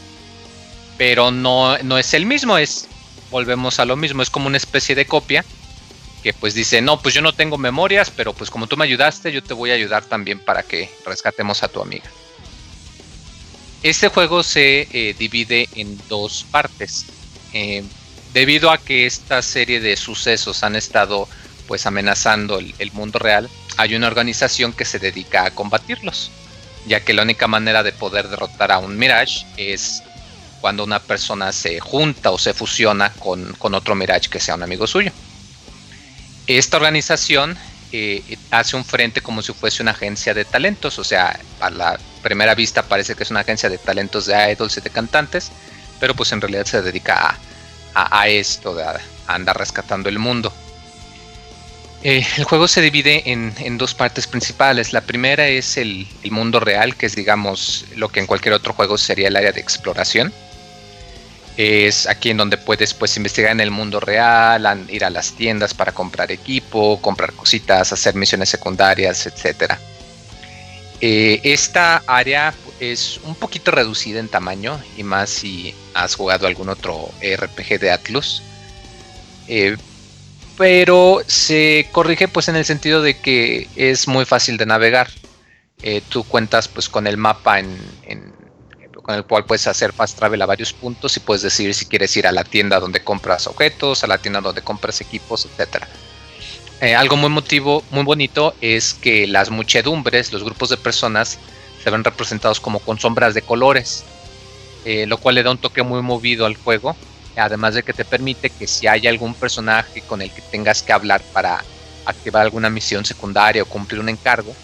Pero no, no es el mismo, es volvemos a lo mismo, es como una especie de copia que pues dice, no, pues yo no tengo memorias, pero pues como tú me ayudaste, yo te voy a ayudar también para que rescatemos a tu amiga. Este juego se eh, divide en dos partes. Eh, debido a que esta serie de sucesos han estado pues amenazando el mundo real, hay una organización que se dedica a combatirlos, ya que la única manera de poder derrotar a un Mirage es cuando una persona se junta o se fusiona con, otro Mirage que sea un amigo suyo. Esta organización eh, hace un frente como si fuese una agencia de talentos, o sea, a la primera vista parece que es una agencia de talentos de idols y de cantantes, pero pues en realidad se dedica a, esto, de a andar rescatando el mundo. Eh, el juego se divide en, dos partes principales. La primera es el, mundo real, que es digamos lo que en cualquier otro juego sería el área de exploración. Es aquí en donde puedes pues investigar en el mundo real, ir a las tiendas para comprar equipo, comprar cositas, hacer misiones secundarias, etc. Eh, esta área es un poquito reducida en tamaño y más si has jugado algún otro RPG de Atlus. Eh, pero se corrige pues en el sentido de que es muy fácil de navegar. Eh, tú cuentas pues con el mapa en, con el cual puedes hacer fast travel a varios puntos y puedes decidir si quieres ir a la tienda donde compras objetos, a la tienda donde compras equipos, etcétera. Eh, algo muy motivo, muy bonito es que las muchedumbres, los grupos de personas, se ven representados como con sombras de colores, eh, lo cual le da un toque muy movido al juego Además de que te permite que si hay algún personaje con el que tengas que hablar para activar alguna misión secundaria o cumplir un encargo,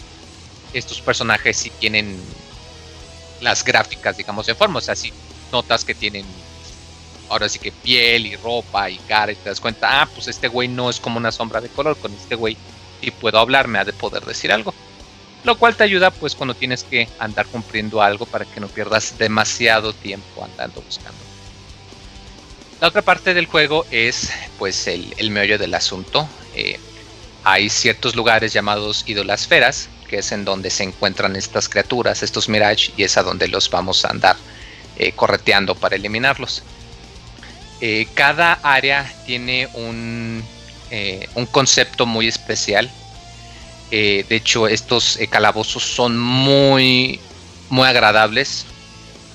estos personajes sí tienen las gráficas, digamos, de forma. O sea, si notas que tienen ahora sí que piel y ropa y cara y te das cuenta, ah, pues este güey no es como una sombra de color, con este güey sí puedo hablar, me ha de poder decir algo. Lo cual te ayuda pues cuando tienes que andar cumpliendo algo para que no pierdas demasiado tiempo andando buscando. La otra parte del juego es pues el, meollo del asunto. Eh, hay ciertos lugares llamados idolasferas, que es en donde se encuentran estas criaturas, estos Mirage, y es a donde los vamos a andar eh, correteando para eliminarlos. Eh, cada área tiene un, un, concepto muy especial. de hecho, estos calabozos son muy, muy agradables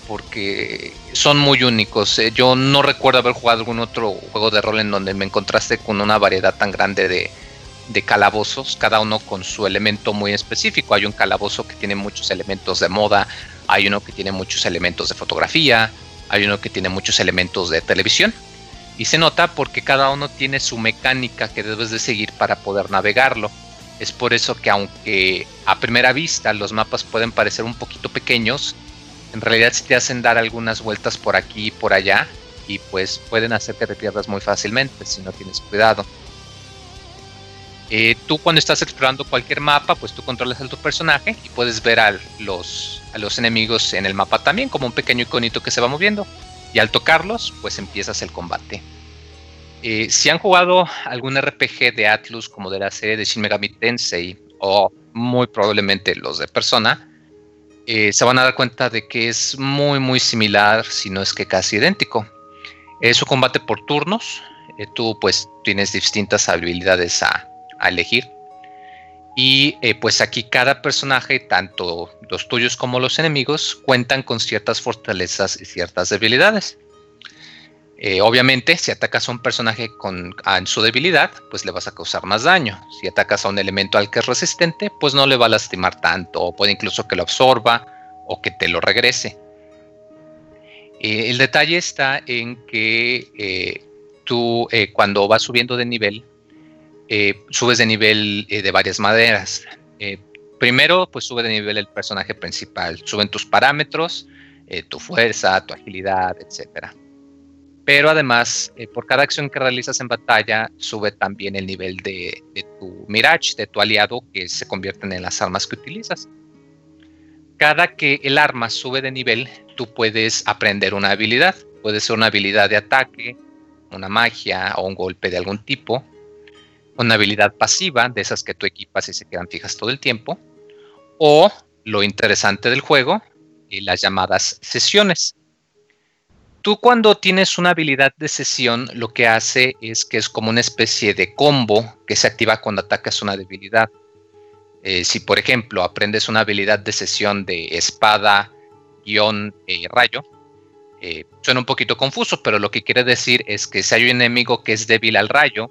porque son muy únicos. Eh, yo no recuerdo haber jugado algún otro juego de rol en donde me encontraste con una variedad tan grande de, calabozos, cada uno con su elemento muy específico. Hay un calabozo que tiene muchos elementos de moda, hay uno que tiene muchos elementos de fotografía, hay uno que tiene muchos elementos de televisión. Y se nota porque cada uno tiene su mecánica que debes de seguir para poder navegarlo. Es por eso que aunque a primera vista los mapas pueden parecer un poquito pequeños, en realidad sí te hacen dar algunas vueltas por aquí y por allá y pues pueden hacer que te pierdas muy fácilmente si no tienes cuidado. Eh, tú cuando estás explorando cualquier mapa, pues tú controlas a tu personaje y puedes ver a los, a los enemigos en el mapa también como un pequeño iconito que se va moviendo. Y al tocarlos, pues empiezas el combate. Eh, si han jugado algún RPG de Atlus como de la serie de Shin Megami Tensei o muy probablemente los de Persona, eh, se van a dar cuenta de que es muy muy similar, si no es que casi idéntico. Es un combate por turnos, tú pues tienes distintas habilidades a, a elegir. Y eh, pues aquí cada personaje, tanto los tuyos como los enemigos, cuentan con ciertas fortalezas y ciertas debilidades. Eh, obviamente, si atacas a un personaje con, en su debilidad, pues le vas a causar más daño. Si atacas a un elemento al que es resistente, pues no le va a lastimar tanto, o puede incluso que lo absorba o que te lo regrese. Eh, el detalle está en que tú cuando vas subiendo de nivel, eh, subes de nivel eh, de varias maneras. Eh, primero, pues sube de nivel el personaje principal, suben tus parámetros, tu fuerza, tu agilidad, etc. Pero además, por cada acción que realizas en batalla, sube también el nivel de, tu Mirage, de tu aliado, que se convierten en las armas que utilizas. Cada que el arma sube de nivel, tú puedes aprender una habilidad. Puede ser una habilidad de ataque, una magia o un golpe de algún tipo una habilidad pasiva, de esas que tú equipas y se quedan fijas todo el tiempo, o lo interesante del juego, y las llamadas sesiones. Tú cuando tienes una habilidad de sesión, lo que hace es que es como una especie de combo que se activa cuando atacas una debilidad. Eh, si por ejemplo aprendes una habilidad de sesión de espada, guion, eh, rayo, eh, suena un poquito confuso, pero lo que quiere decir es que si hay un enemigo que es débil al rayo,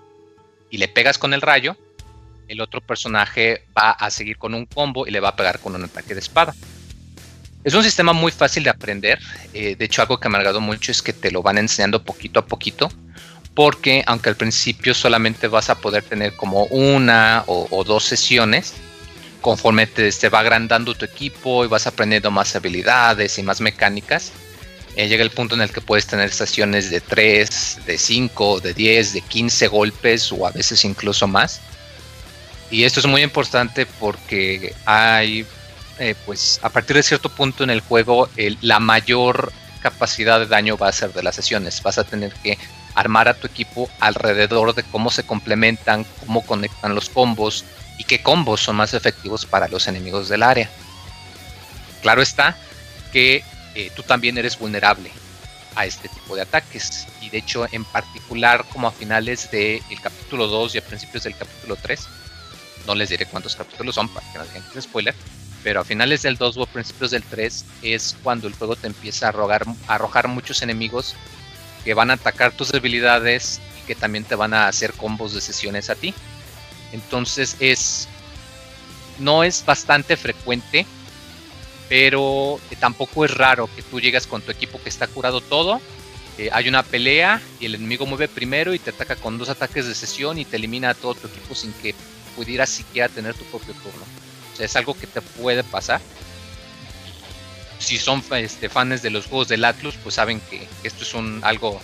y le pegas con el rayo, el otro personaje va a seguir con un combo y le va a pegar con un ataque de espada. Es un sistema muy fácil de aprender. Eh, de hecho, algo que me ha agradado mucho es que te lo van enseñando poquito a poquito. Porque aunque al principio solamente vas a poder tener como una o, dos sesiones, conforme te, va agrandando tu equipo y vas aprendiendo más habilidades y más mecánicas, eh, llega el punto en el que puedes tener estaciones de 3, de 5, de 10, de 15 golpes o a veces incluso más. Y esto es muy importante porque hay, eh, pues a partir de cierto punto en el juego, la mayor capacidad de daño va a ser de las sesiones. Vas a tener que armar a tu equipo alrededor de cómo se complementan, cómo conectan los combos y qué combos son más efectivos para los enemigos del área. Claro está que eh, tú también eres vulnerable a este tipo de ataques. Y de hecho, en particular, como a finales del capítulo 2 y a principios del capítulo 3, no les diré cuántos capítulos son para que no digan spoiler, pero a finales del 2 o principios del 3 es cuando el juego te empieza a, a arrojar muchos enemigos que van a atacar tus debilidades y que también te van a hacer combos de sesiones a ti. Entonces es no es bastante frecuente pero tampoco es raro que tú llegas con tu equipo que está curado todo, eh, hay una pelea y el enemigo mueve primero y te ataca con dos ataques de sesión y te elimina a todo tu equipo sin que pudieras siquiera tener tu propio turno. Es algo que te puede pasar. Si son este, fans de los juegos del Atlus, pues saben que esto es un algo,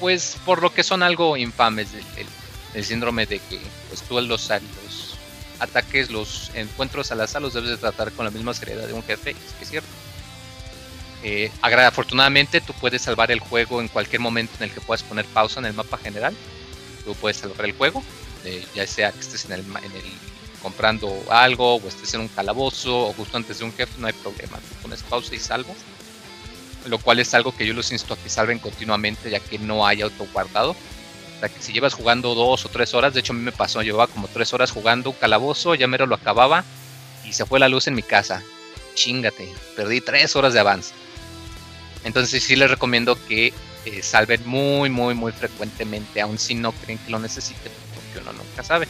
pues por lo que son algo infames del, síndrome de que pues tú los, los ataques, los encuentros al azar los debes de tratar con la misma seriedad de un jefe, es que es cierto. Eh, afortunadamente tú puedes salvar el juego en cualquier momento en el que puedas poner pausa en el mapa general. Tú puedes salvar el juego, eh, ya sea que estés en el, en el comprando algo o estés en un calabozo o justo antes de un jefe, no hay problema. Tú pones pausa y salvo. Lo cual es algo que yo los insto a que salven continuamente ya que no hay auto guardado sea, que si llevas jugando dos o tres horas, de hecho a mí me pasó, llevaba como tres horas jugando un calabozo, ya mero lo acababa y se fue la luz en mi casa. Chingate, perdí tres horas de avance. Entonces sí les recomiendo que eh, salven muy, muy, muy frecuentemente, aun si no creen que lo necesiten, porque uno nunca sabe.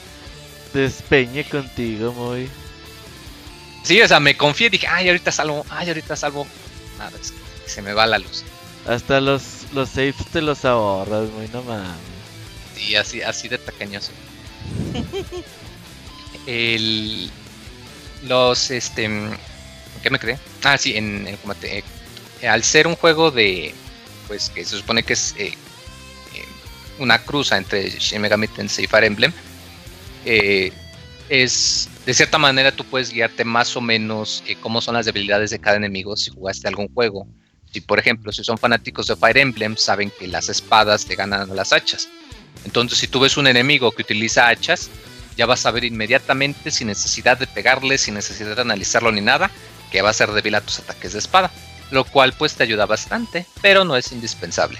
Despeñe contigo, muy. Sí, o sea, me confié, dije, ay, ahorita salvo, ay, ahorita salvo. Nada, es que se me va la luz. Hasta los, los saves te los ahorras, muy no mames. Y así, así de pequeños. el, los, este, qué me quedé? Ah, sí, en el combate. Eh, al ser un juego de. Pues que se supone que es eh, eh, una cruza entre Shin Megami Tensei y Fire Emblem. Es. De cierta manera, tú puedes guiarte más o menos cómo son las debilidades de cada enemigo si jugaste algún juego. Si, por ejemplo, si son fanáticos de Fire Emblem, saben que las espadas le ganan a las hachas. Entonces, si tú ves un enemigo que utiliza hachas, ya vas a ver inmediatamente, sin necesidad de pegarle, sin necesidad de analizarlo ni nada, que va a ser débil a tus ataques de espada lo cual pues te ayuda bastante, pero no es indispensable.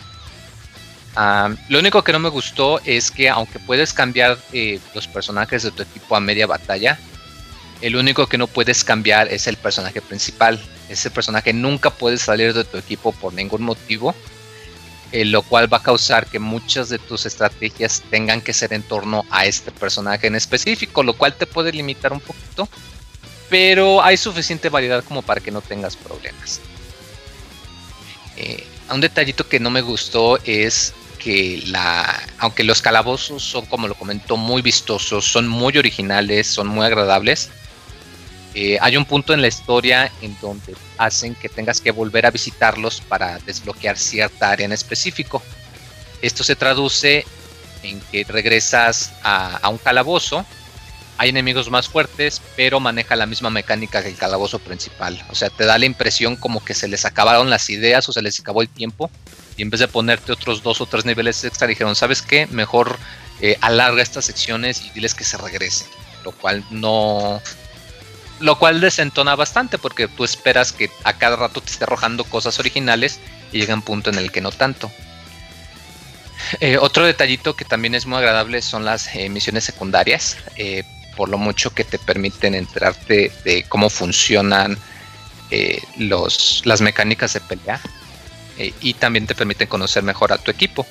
Lo único que no me gustó es que aunque puedes cambiar eh, los personajes de tu equipo a media batalla, el único que no puedes cambiar es el personaje principal. Ese personaje nunca puede salir de tu equipo por ningún motivo, eh, lo cual va a causar que muchas de tus estrategias tengan que ser en torno a este personaje en específico, lo cual te puede limitar un poquito, pero hay suficiente variedad como para que no tengas problemas. Eh, un detallito que no me gustó es que la, aunque los calabozos son, como lo comentó, muy vistosos, son muy originales, son muy agradables, eh, hay un punto en la historia en donde hacen que tengas que volver a visitarlos para desbloquear cierta área en específico. Esto se traduce en que regresas a un calabozo hay enemigos más fuertes, pero maneja la misma mecánica que el calabozo principal. O sea, te da la impresión como que se les acabaron las ideas o se les acabó el tiempo. Y en vez de ponerte otros dos o tres niveles extra, dijeron, ¿sabes qué? Mejor eh, alarga estas secciones y diles que se regresen. Lo cual no... Lo cual desentona bastante porque tú esperas que a cada rato te esté arrojando cosas originales y llega un punto en el que no tanto. Eh, otro detallito que también es muy agradable son las eh, misiones secundarias por lo mucho que te permiten enterarte de cómo funcionan los, las mecánicas de pelea eh, y también te permiten conocer mejor a tu equipo.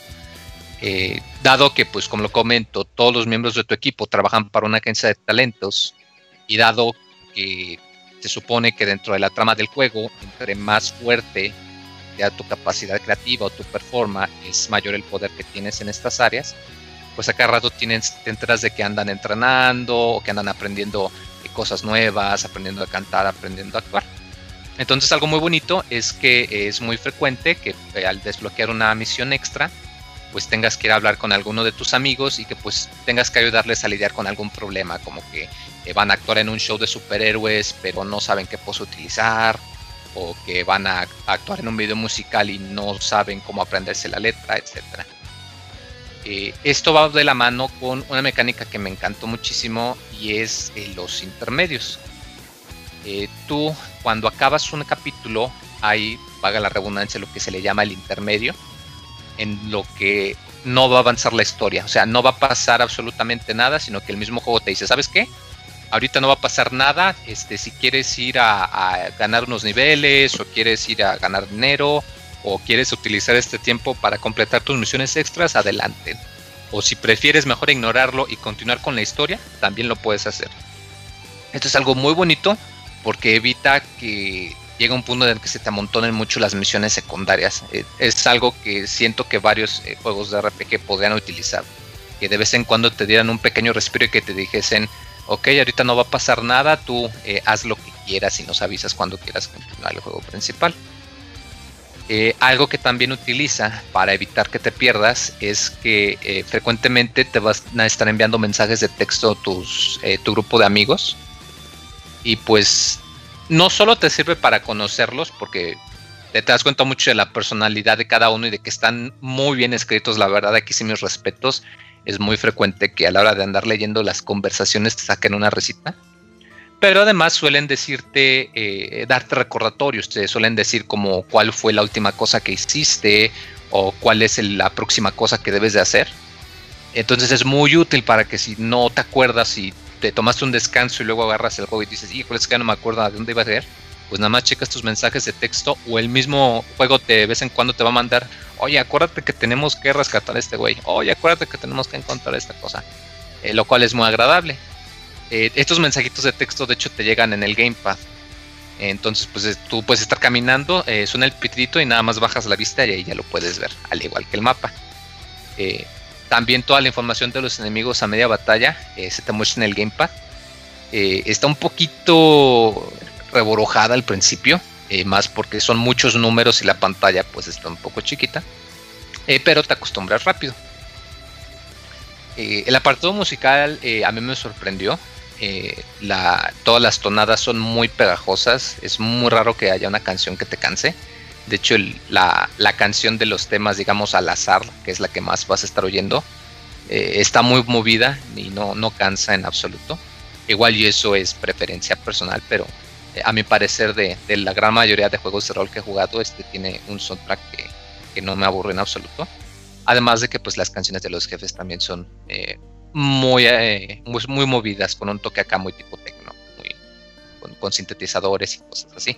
Eh, dado que, pues como lo comento, todos los miembros de tu equipo trabajan para una agencia de talentos y dado que se supone que dentro de la trama del juego, entre más fuerte sea tu capacidad creativa o tu performance, es mayor el poder que tienes en estas áreas, pues a cada rato tienes, te enteras de que andan entrenando o que andan aprendiendo eh, cosas nuevas, aprendiendo a cantar, aprendiendo a actuar. Entonces algo muy bonito es que es muy frecuente que eh, al desbloquear una misión extra, pues tengas que ir a hablar con alguno de tus amigos y que pues tengas que ayudarles a lidiar con algún problema, como que eh, van a actuar en un show de superhéroes pero no saben qué pose utilizar, o que van a actuar en un video musical y no saben cómo aprenderse la letra. Eh, esto va de la mano con una mecánica que me encantó muchísimo y es eh, los intermedios. Eh, tú, cuando acabas un capítulo, hay, vaga la redundancia, lo que se le llama el intermedio, en lo que no va a avanzar la historia. O sea, no va a pasar absolutamente nada, sino que el mismo juego te dice, ¿sabes qué? Ahorita no va a pasar nada. Este, si quieres ir a ganar unos niveles o quieres ir a ganar dinero o quieres utilizar este tiempo para completar tus misiones extras, adelante. O si prefieres mejor ignorarlo y continuar con la historia, también lo puedes hacer. Esto es algo muy bonito porque evita que llegue un punto en el que se te amontonen mucho las misiones secundarias. Eh, es algo que siento que varios eh, juegos de RPG podrían utilizar. Que de vez en cuando te dieran un pequeño respiro y que te dijesen, ok, ahorita no va a pasar nada, tú eh, haz lo que quieras y nos avisas cuando quieras continuar el juego principal. Algo que también utiliza para evitar que te pierdas es que frecuentemente te vas a estar enviando mensajes de texto a tus, tu grupo de amigos. Y pues no solo te sirve para conocerlos, porque te, das cuenta mucho de la personalidad de cada uno y de que están muy bien escritos. La verdad, aquí sí mis respetos. Es muy frecuente que a la hora de andar leyendo las conversaciones te saquen una recita pero además suelen decirte, eh, darte recordatorios, te suelen decir como cuál fue la última cosa que hiciste o cuál es la próxima cosa que debes de hacer. Entonces es muy útil para que si no te acuerdas y te tomaste un descanso y luego agarras el juego y dices, híjole, es que no me acuerdo de dónde iba a ser, pues nada más checas tus mensajes de texto o el mismo juego de vez en cuando te va a mandar, oye, acuérdate que tenemos que rescatar a este güey, oye, acuérdate que tenemos que encontrar esta cosa, eh, lo cual es muy agradable. Eh, estos mensajitos de texto de hecho te llegan en el gamepad. Entonces, pues tú puedes estar caminando, eh, suena el pitrito y nada más bajas la vista y ahí ya lo puedes ver, al igual que el mapa. Eh, también toda la información de los enemigos a media batalla se te muestra en el gamepad. está un poquito reborojada al principio, eh, más porque son muchos números y la pantalla pues está un poco chiquita, eh, pero te acostumbras rápido. Eh, el apartado musical a mí me sorprendió. Todas las tonadas son muy pegajosas. Es muy raro que haya una canción que te canse. De hecho, la, la, canción de los temas, digamos, al azar, que es la que más vas a estar oyendo, está muy movida y no, no cansa en absoluto. Igual y eso es preferencia personal, pero eh, a mi parecer de, la gran mayoría de juegos de rol que he jugado, este tiene un soundtrack que, no me aburre en absoluto. Además de que pues las canciones de los jefes también son eh, muy, eh, muy, muy, movidas, con un toque acá muy tipo techno, muy, con, sintetizadores y cosas así.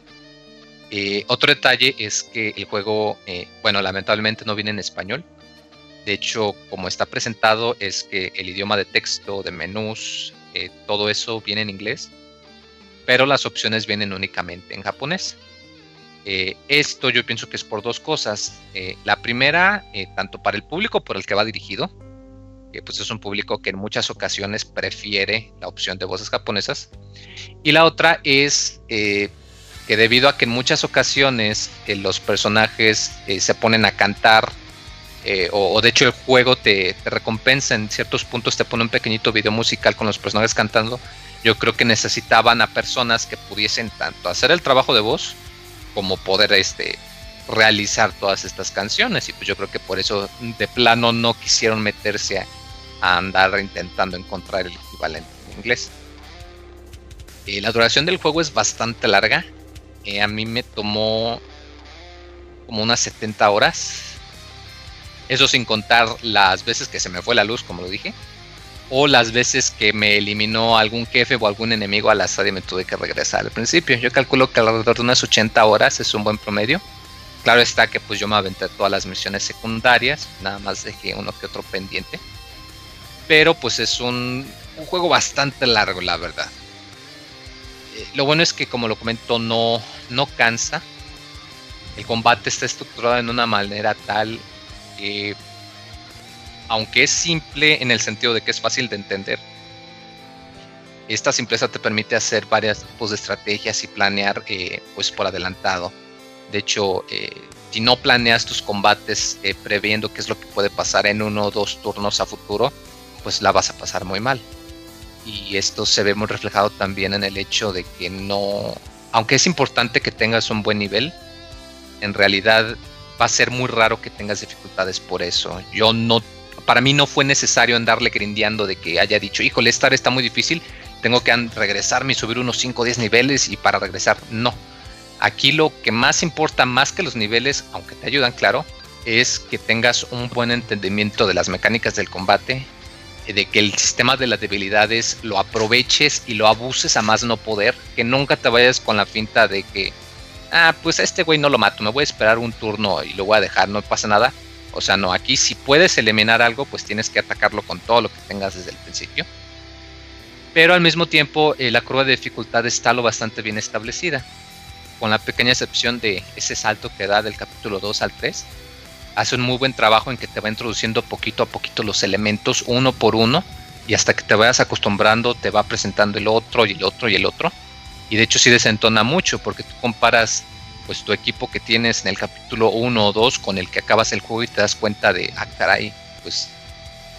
Otro detalle es que el juego, bueno, lamentablemente no viene en español. De hecho, como está presentado, es que el idioma de texto, de menús, todo eso viene en inglés, pero las opciones vienen únicamente en japonés. Eh, esto yo pienso que es por dos cosas. Eh, la primera, eh, tanto para el público por el que va dirigido, que pues es un público que en muchas ocasiones prefiere la opción de voces japonesas. Y la otra es que debido a que en muchas ocasiones los personajes se ponen a cantar eh, o, de hecho el juego te, recompensa en ciertos puntos, te pone un pequeñito video musical con los personajes cantando. Yo creo que necesitaban a personas que pudiesen tanto hacer el trabajo de voz como poder este, realizar todas estas canciones. Y pues yo creo que por eso de plano no quisieron meterse a, andar intentando encontrar el equivalente en inglés. Eh, la duración del juego es bastante larga. A mí me tomó como unas 70 horas eso sin contar las veces que se me fue la luz, como lo dije. O las veces que me eliminó algún jefe o algún enemigo al azar y me tuve que regresar al principio. Yo calculo que alrededor de unas 80 horas es un buen promedio. Claro está que pues yo me aventé todas las misiones secundarias, nada más dejé uno que otro pendiente. Pero pues es un, juego bastante largo, la verdad. Lo bueno es que como lo comento no, no cansa. El combate está estructurado en una manera tal aunque es simple en el sentido de que es fácil de entender, esta simpleza te permite hacer varios tipos de estrategias y planear eh, pues por adelantado. De hecho, eh, si no planeas tus combates eh, previendo qué es lo que puede pasar en uno o dos turnos a futuro, pues la vas a pasar muy mal. Y esto se ve muy reflejado también en el hecho de que no, aunque es importante que tengas un buen nivel, en realidad va a ser muy raro que tengas dificultades por eso. Yo no, para mí no fue necesario andarle grindeando de que haya dicho, híjole, esta está muy difícil, tengo que regresarme y subir unos 5 o 10 niveles y para regresar. No. Aquí lo que más importa, más que los niveles, aunque te ayudan, claro, es que tengas un buen entendimiento de las mecánicas del combate, de que el sistema de las debilidades lo aproveches y lo abuses a más no poder, que nunca te vayas con la finta de que ah, pues a este güey no lo mato, me voy a esperar un turno y lo voy a dejar, no pasa nada. O sea, no, aquí si puedes eliminar algo, pues tienes que atacarlo con todo lo que tengas desde el principio. Pero al mismo tiempo, eh, la curva de dificultad está lo bastante bien establecida. Con la pequeña excepción de ese salto que da del capítulo 2 al 3. Hace un muy buen trabajo en que te va introduciendo poquito a poquito los elementos uno por uno. Y hasta que te vayas acostumbrando, te va presentando el otro y el otro y el otro y de hecho sí desentona mucho porque tú comparas pues tu equipo que tienes en el capítulo 1 o 2 con el que acabas el juego y te das cuenta de, ah, caray, pues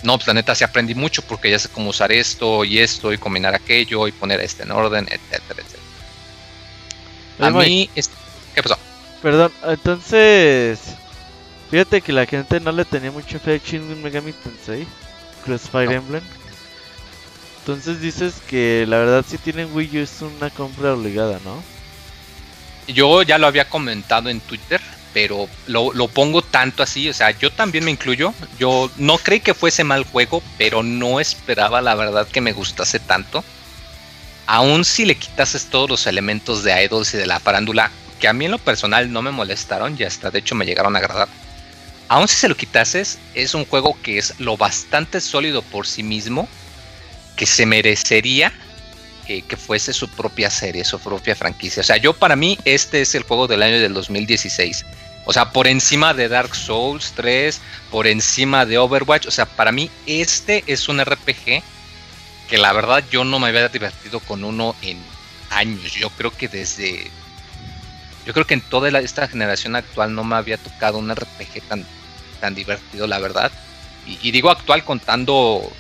no, pues la neta sí aprendí mucho porque ya sé cómo usar esto y esto y combinar aquello y poner este en orden, etcétera, etcétera. A mí, ¿qué pasó? Perdón, entonces, fíjate que la gente no le tenía mucho fe a Shin Megami Tensei, Crossfire Emblem. Entonces dices que la verdad si tienen Wii U es una compra obligada, ¿no? Yo ya lo había comentado en Twitter, pero lo, pongo tanto así, o sea, yo también me incluyo. Yo no creí que fuese mal juego, pero no esperaba la verdad que me gustase tanto. Aún si le quitases todos los elementos de Idols y de la farándula, que a mí en lo personal no me molestaron y hasta de hecho me llegaron a agradar. Aún si se lo quitases, es un juego que es lo bastante sólido por sí mismo que se merecería que fuese su propia serie, su propia franquicia. O sea, yo para mí este es el juego del año del 2016. O sea, por encima de Dark Souls 3, por encima de Overwatch. O sea, para mí este es un RPG que la verdad yo no me había divertido con uno en años. Yo creo que desde. Yo creo que en toda esta generación actual no me había tocado un RPG tan, tan divertido, la verdad. Y, digo actual contando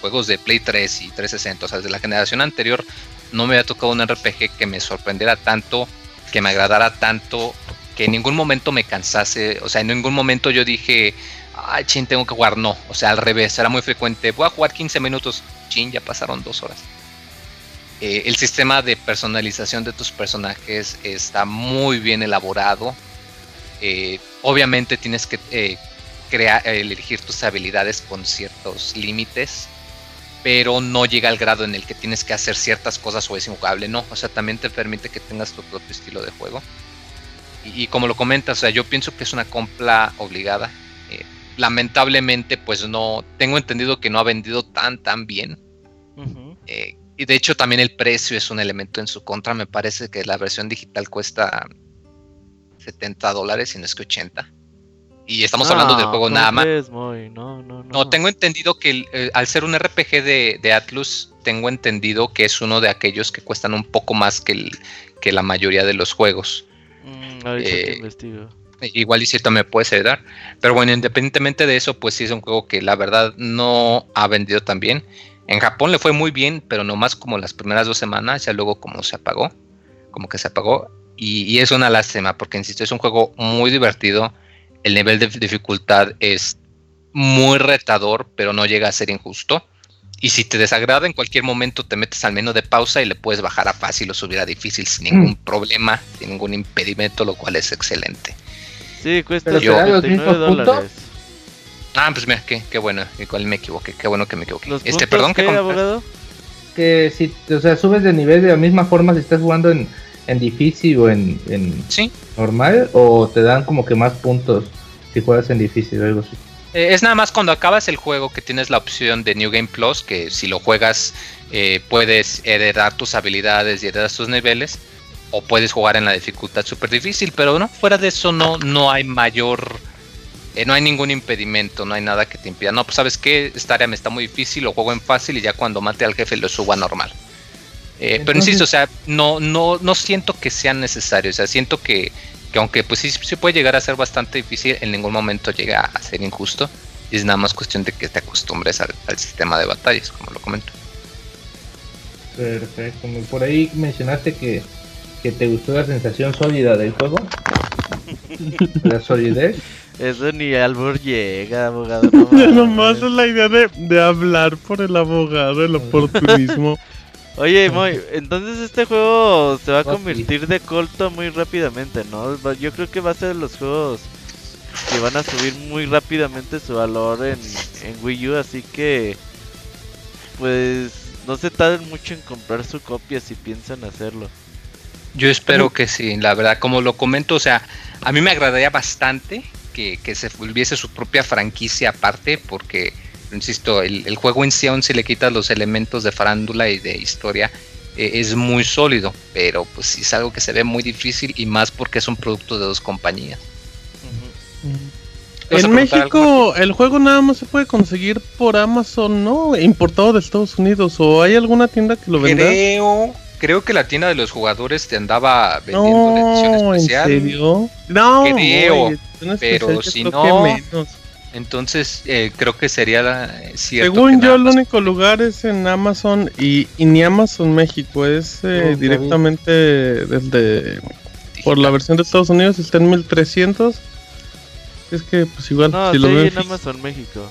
juegos de Play 3 y 360. O sea, desde la generación anterior no me había tocado un RPG que me sorprendiera tanto, que me agradara tanto, que en ningún momento me cansase. O sea, en ningún momento yo dije, ay, chin, tengo que jugar. No, o sea, al revés, era muy frecuente. Voy a jugar 15 minutos, chin, ya pasaron dos horas. Eh, el sistema de personalización de tus personajes está muy bien elaborado. Eh, obviamente tienes que eh, elegir tus habilidades con ciertos límites, pero no llega al grado en el que tienes que hacer ciertas cosas o es injugable. No, o sea, también te permite que tengas tu propio estilo de juego. Y, y como lo comentas, o sea, yo pienso que es una compra obligada. Eh, lamentablemente, pues no, tengo entendido que no ha vendido tan, tan bien. Eh, y de hecho también el precio es un elemento en su contra. Me parece que la versión digital cuesta 70 dólares y no es que 80. Y estamos hablando del juego ¿cómo nada más. Moy? No, no, no. No, tengo entendido que eh, al ser un RPG de, de Atlus, tengo entendido que es uno de aquellos que cuestan un poco más que, el, que la mayoría de los juegos. Mm, eh, investigo. Igual y cierto me puedes ayudar. Pero bueno, independientemente de eso, pues sí es un juego que la verdad no ha vendido tan bien. En Japón le fue muy bien, pero nomás como las primeras dos semanas, ya luego como se apagó, como que se apagó. Y, y es una lástima, porque insisto, es un juego muy divertido. El nivel de dificultad es muy retador, pero no llega a ser injusto. Y si te desagrada, en cualquier momento te metes al menú de pausa y le puedes bajar a fácil o subir a difícil sin ningún problema, sin ningún impedimento, lo cual es excelente. Sí, cuesta Pero da los 79 mismos puntos. dólares. Ah, pues mira, qué, qué bueno, igual me equivoqué, qué bueno que me equivoqué. ¿Los Este, perdón, qué, que abogado? Que si, o sea, subes de nivel de la misma forma si estás jugando en, en difícil o en, en Sí, normal, o te dan como que más puntos si juegas en difícil o algo así. eh, es nada más cuando acabas el juego que tienes la opción de New Game Plus, que si lo juegas eh, puedes heredar tus habilidades y heredar tus niveles, o puedes jugar en la dificultad súper difícil, pero no, fuera de eso no, no hay mayor, eh, no hay ningún impedimento, no hay nada que te impida. No, pues sabes que esta área me está muy difícil, lo juego en fácil y ya cuando mate al jefe lo subo a normal. Eh, pero insisto, o sea, no, no, no siento que sea necesario, o sea, siento que, que aunque pues sí, sí puede llegar a ser bastante difícil, en ningún momento llega a ser injusto. Y es nada más cuestión de que te acostumbres al, al sistema de batallas, como lo comento. Perfecto. Por ahí mencionaste que, que te gustó la sensación sólida del juego. la solidez. Eso ni albur llega, abogado. no nomás es la idea de, de hablar por el abogado, el oportunismo. Oye, Moy, entonces este juego se va a convertir de culto muy rápidamente, ¿no? Yo creo que va a ser de los juegos que van a subir muy rápidamente su valor en, en Wii U, así que pues no se tarden mucho en comprar su copia si piensan hacerlo. Yo espero que sí, la verdad, como lo comento, o sea, a mí me agradaría bastante que, que se volviese su propia franquicia aparte, porque, insisto, el, el juego en sí, aún si le quitas los elementos de farándula y de historia, eh, es muy sólido, pero pues sí es algo que se ve muy difícil y más porque es un producto de dos compañías. ¿Vas a En México el juego nada más se puede conseguir por Amazon, ¿no? Importado de Estados Unidos. ¿O hay alguna tienda que lo venda? Creo, creo que la tienda de los jugadores te andaba vendiendo la edición No, ¿en especial. serio? No, Creo, oye, pero especial si no, que menos. Entonces, eh, creo que sería la- eh, cierto. Según yo, el único lugar es en Amazon y, y ni Amazon México, es eh, No, directamente desde por la versión de Estados Unidos está en 1300. Es que, pues igual, No, si sí, lo ven. en Amazon México.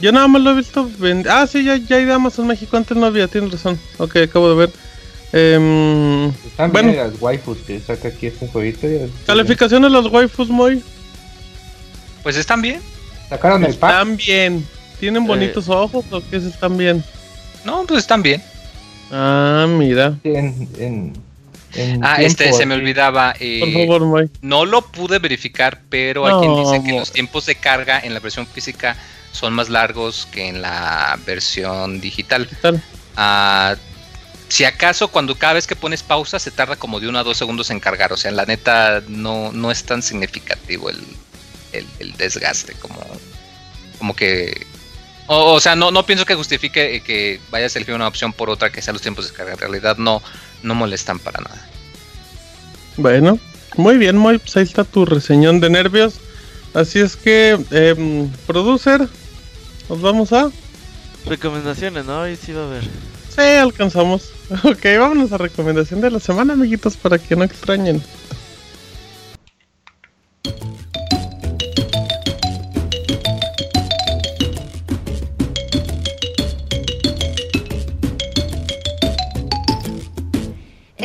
Yo nada más lo he visto. vend- Ah, sí, ya, ya hay de Amazon México. Antes no había, tienes razón. Ok, acabo de ver. Em, Están Bueno. bien las waifus que saca aquí este jueguito. ya- calificación de los waifus, muy. Pues están bien. Sacaron el pack. Están bien. ¿Tienen Eh. bonitos ojos o qué es? Están bien? No, pues están bien. Ah, mira. En, en, en Ah, tiempo, este se me así. olvidaba. eh, Por favor, Moy. No lo pude verificar, pero hay quien No, dice que los tiempos de carga en la versión física son más largos que en la versión digital. Ah, si acaso cuando cada vez que pones pausa se tarda como de uno a dos segundos en cargar. O sea, la neta no, no es tan significativo el, el- el desgaste como, como que... O, o sea, no, no pienso que justifique eh, que vayas a elegir una opción por otra que sea los tiempos de carga. En realidad no, no molestan para nada. Bueno, muy bien, Moy. Pues ahí está tu reseñón de nervios. Así es que, em, producer, nos vamos a. Recomendaciones, ¿no? Ahí sí va a haber. Sí, alcanzamos. Ok, vámonos a recomendación de la semana, amiguitos, para que no extrañen.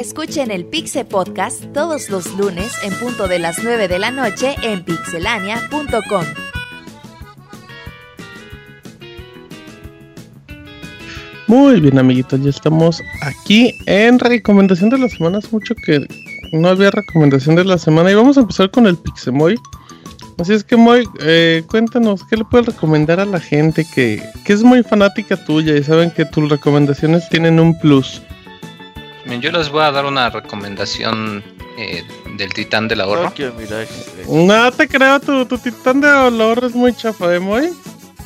Escuchen el Pixe Podcast todos los lunes en punto de las 9 de la noche en pixelania.com. Muy bien, amiguitos, ya estamos aquí en recomendación de la semana. Hace mucho que no había recomendación de la semana y vamos a empezar con el Pixemoy. Así es que, Moy, eh, cuéntanos, ¿qué le puedes recomendar a la gente que, que es muy fanática tuya y saben que tus recomendaciones tienen un plus? Yo les voy a dar una recomendación eh, del Titán del Ahorro. Tokyo Mirage. No te creo, tu, tu titán de ahorro es muy chafa, ¿eh, Moy?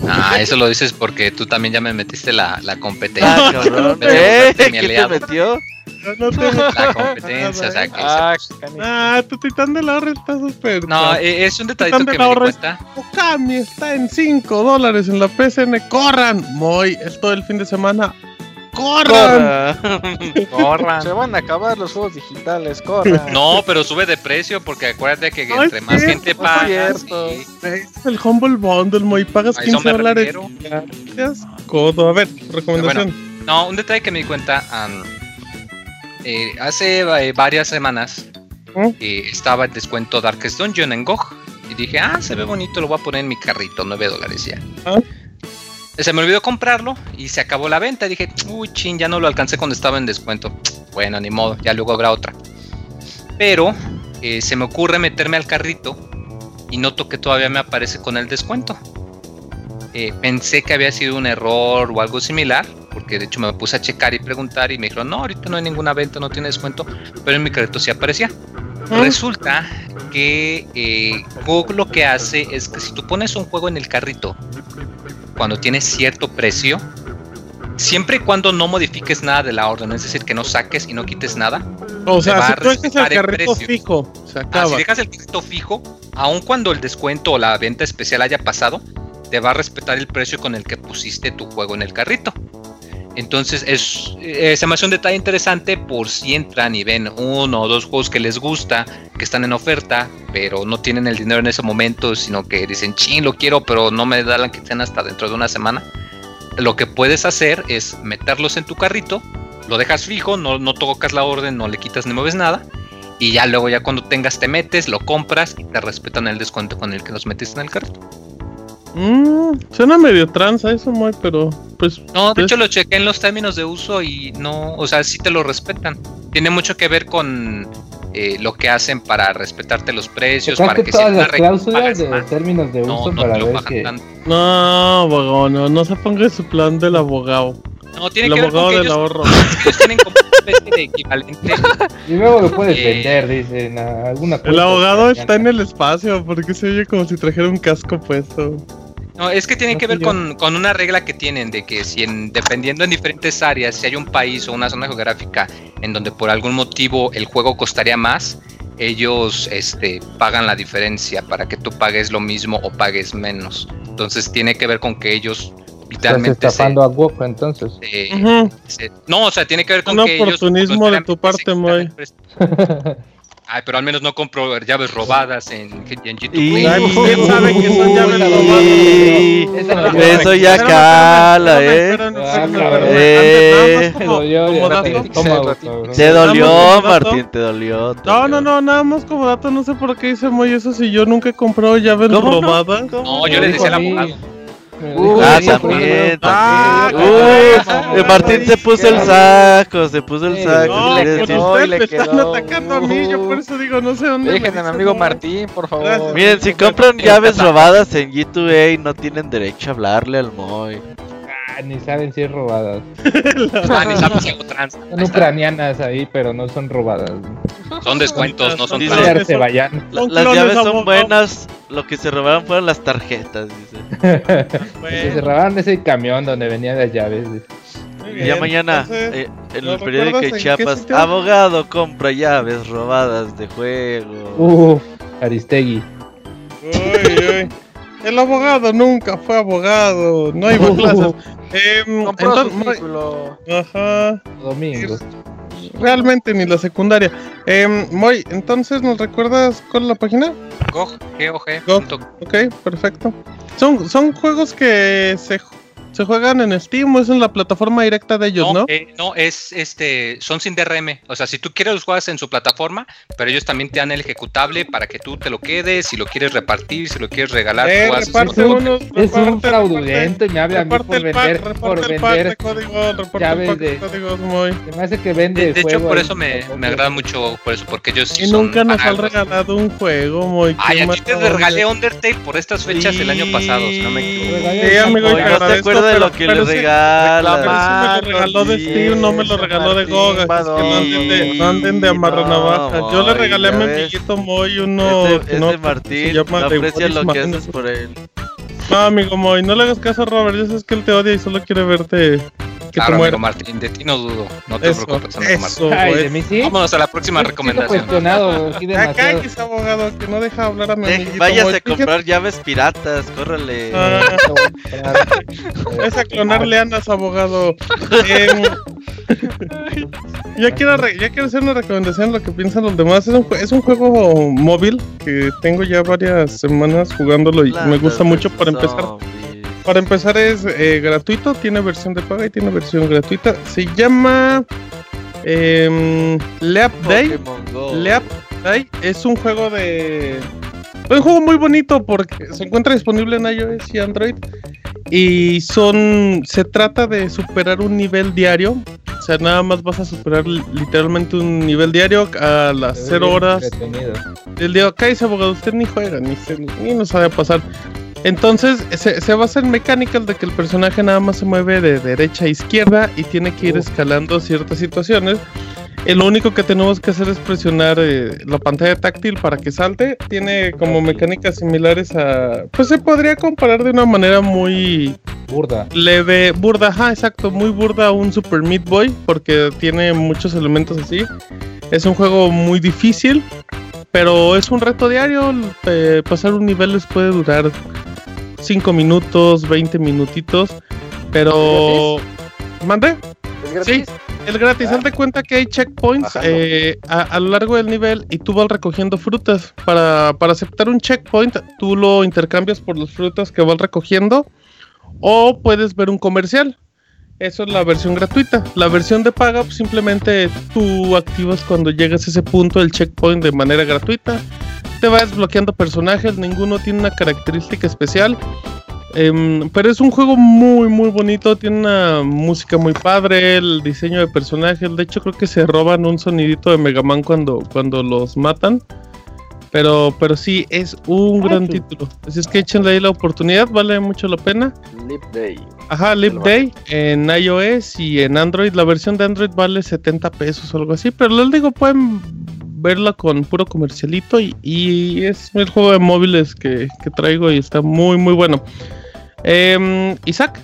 Ah, eso lo dices porque tú también ya me metiste la, la competencia. Ah, cabrón. ¿Eh? ¿Quién te aliado. metió? No, no te La competencia, o sea que... Ah, se- Ah, tu titán del ahorro está súper. No, eh, es un detallito Titán que del me di ahorro es- cuenta. Okami está en 5 dólares en la PCN. ¡Corran! Moy, es todo el fin de semana. ¡Corran! Corra. corran. Se van a acabar los juegos digitales, corran. No, pero sube de precio porque acuérdate que No, entre es más cierto, gente es paga, cierto. sí. Es el Humble Bundle, Moy. Pagas Ay, 15 hombre, dólares. codo. A ver, recomendación. No, un detalle que me di cuenta eh, hace eh, varias semanas eh, estaba el descuento Darkest Dungeon en GOG y dije, ah, se ve bonito, lo voy a poner en mi carrito, 9 dólares ya. Ah. Se me olvidó comprarlo y se acabó la venta. Dije, uy, chin, ya no lo alcancé cuando estaba en descuento. Bueno, ni modo, ya luego habrá otra. Pero eh, se me ocurre meterme al carrito y noto que todavía me aparece con el descuento. Eh, pensé que había sido un error o algo similar, porque de hecho me puse a checar y preguntar y me dijeron, no, ahorita no hay ninguna venta, no tiene descuento, pero en mi carrito sí aparecía. Resulta que eh, GOG lo que hace es que si tú pones un juego en el carrito, cuando tiene cierto precio, siempre y cuando no modifiques nada de la orden, es decir, que no saques y no quites nada, O va sea, a si tú dejas el el carrito precio. fijo, se Ah, si dejas el crédito fijo, aun cuando el descuento o la venta especial haya pasado, te va a respetar el precio con el que pusiste tu juego en el carrito. Entonces es, eh, se me hace un detalle interesante por si entran y ven uno o dos juegos que les gusta, que están en oferta, pero no tienen el dinero en ese momento, sino que dicen, ching, lo quiero, pero no me dan la quincena hasta dentro de una semana. Lo que puedes hacer es meterlos en tu carrito, lo dejas fijo, no, no tocas la orden, no le quitas ni mueves nada, y ya luego ya cuando tengas te metes, lo compras y te respetan el descuento con el que los metiste en el carrito. Mm, suena medio tranza eso, Moy, pero pues. No, de pues, hecho lo chequé en los términos de uso y no, o sea, sí te lo respetan. Tiene mucho que ver con eh, lo que hacen para respetarte los precios, para que todas las cláusulas de más. términos de No, uso no para te lo ver que. tanto. No, abogado, no, no se ponga en su plan del abogado. No, tiene El que ver con abogado que del ellos, ahorro. ellos tienen como una especie de equivalente. Y luego lo puedes Eh, vender, dicen. alguna El abogado está en el espacio, porque se oye como si trajera un casco puesto. No, es que tiene No que ver con, con una regla que tienen de que si en, dependiendo en diferentes áreas, si hay un país o una zona geográfica en donde por algún motivo el juego costaría más, ellos este, pagan la diferencia para que tú pagues lo mismo o pagues menos. Entonces tiene que ver con que ellos Estás literalmente se, estafando a WoW, entonces. se- Ujú. se- no, o sea, tiene que ver con Un que ellos oportunismo de tu parte, se Moy. Ay, pero al menos no compro llaves robadas en, en YouTube. Y- Ay, pues, ¿quién sabe que son llaves robadas? Eso ya cala, eh. Ah. Eh. Te como- dolió. Martín, te dolió. No, no, no, nada más como dato, no sé por qué hice muy eso si yo nunca he comprado llaves robadas. No, yo le decía al a mí. abogado. Ah, también, también. el Martín se puso el saco, se puso el saco. No, ustedes me están atacando a mí, yo por eso digo, no sé dónde. Dejen a mi dicen, amigo. Martín, por favor. Gracias. Miren, si compran llaves robadas en G2A no tienen derecho a hablarle al Moy. Ah, ni saben si es robadas. Ah, ni sabes si hago trans. Son ucranianas ahí, pero no son robadas. Son descuentos, no son Dice- trans. Dice Son las clones, llaves son buenas, lo que se robaron fueron las tarjetas, dice. Se robaron ese camión donde venían las llaves. Y ya mañana, entonces, eh, en ¿lo el periódico de Chiapas, abogado compra llaves robadas de juego. Uh, Aristegui. Uy, uy. El abogado nunca fue abogado, no iba a clases. Em, Compró su entonces, ajá, Domingo. realmente ni la secundaria. Em, Moy, entonces, ¿nos recuerdas cuál es la página? GOG, GOG. Ok, perfecto. Son, son juegos que se, se juegan en Steam o es en la plataforma directa de ellos, No, ¿no? eh, no, es este, son sin DRM. O sea, si tú quieres los juegas en su plataforma, pero ellos también te dan el ejecutable para que tú te lo quedes, si lo quieres repartir, si lo quieres regalar, Eh, tú haces reparte eso. unos, Es un fraudulento y me habla a mí por pack, vender, por pack de vender. llaves pack de códigos. Se me hace que vende De, de hecho, por eso me, me agrada mucho por eso, porque ellos sí Y son nunca nos han regalado un juego, Moy. Ay, a ti te regalé. Undertale por estas fechas el año pasado, si no me equivoco. Sí, amigo, y te acuerdas de pero- lo que le. Pero sí me lo regaló de Steam, no me lo regaló de GOG, así es que no anden de, amarranavajas. Yo le regalé a mi amiguito Moy uno Ese, que no, Martín, aprecia lo que haces por él. No, amigo Moy, no le hagas caso a Robert, ya sabes que él te odia y solo quiere verte que Claro, te amigo. Martín, de ti no dudo, no te Eso, preocupes, amigo Martín. eso, Ay, güey. de mí sí. Vámonos a la próxima Yo recomendación. cuestionado, demasiado. cállese, abogado, que no deja hablar a mi váyase Moy. a comprar llaves piratas, córrele. Ah, es a clonar leanas, abogado. Em, ya, quiero re- ya quiero hacer una recomendación lo que piensan los demás. Es un, jue- es un juego móvil que tengo ya varias semanas jugándolo y me gusta mucho para empezar. Para empezar es eh, gratuito, tiene versión de paga y tiene versión gratuita. Se llama em, Leap Day. Leap Day es un juego de... Es un juego muy bonito porque se encuentra disponible en iOS y Android. Y son... Se trata de superar un nivel diario. O sea, nada más vas a superar li- literalmente un nivel diario a las 0 horas el día acá dice abogado, usted ni juega, ni, se, ni nos sabe pasar. Entonces, se, se basa en mecánicas de que el personaje nada más se mueve de derecha a izquierda y tiene que ir Uf. escalando ciertas situaciones. Eh, lo único que tenemos que hacer es presionar eh, la pantalla táctil para que salte. Tiene como mecánicas similares a... Pues se podría comparar de una manera muy Burda. leve, burda, ajá, exacto, muy burda a un Super Meat Boy porque tiene muchos elementos así. Es un juego muy difícil, pero es un reto diario. eh, pasar un nivel les puede durar 5 minutos, 20 minutitos, pero... ¿Mande? ¿Es gratis? Es gratis, Ah. haz de cuenta que hay checkpoints eh, a, a lo largo del nivel y tú vas recogiendo frutas. Para, para aceptar un checkpoint, tú lo intercambias por las frutas que vas recogiendo o puedes ver un comercial. Eso es la versión gratuita. La versión de paga, pues, simplemente tú activas cuando llegas a ese punto el checkpoint de manera gratuita. Te va desbloqueando personajes, ninguno tiene una característica especial. Em, pero es un juego muy, muy bonito. Tiene una música muy padre. El diseño de personajes. De hecho, creo que se roban un sonidito de Mega Man cuando, cuando los matan. Pero, pero sí, es un Ay, gran tú. título. Así es que échenle ahí la oportunidad. Vale mucho la pena. Leap Day. Ajá, Lo Day en iOS y en Android. La versión de Android vale 70 pesos o algo así. Pero les digo, pueden verla con puro comercialito. Y, y es el juego de móviles que, que traigo y está muy, muy bueno. Em, Isaac.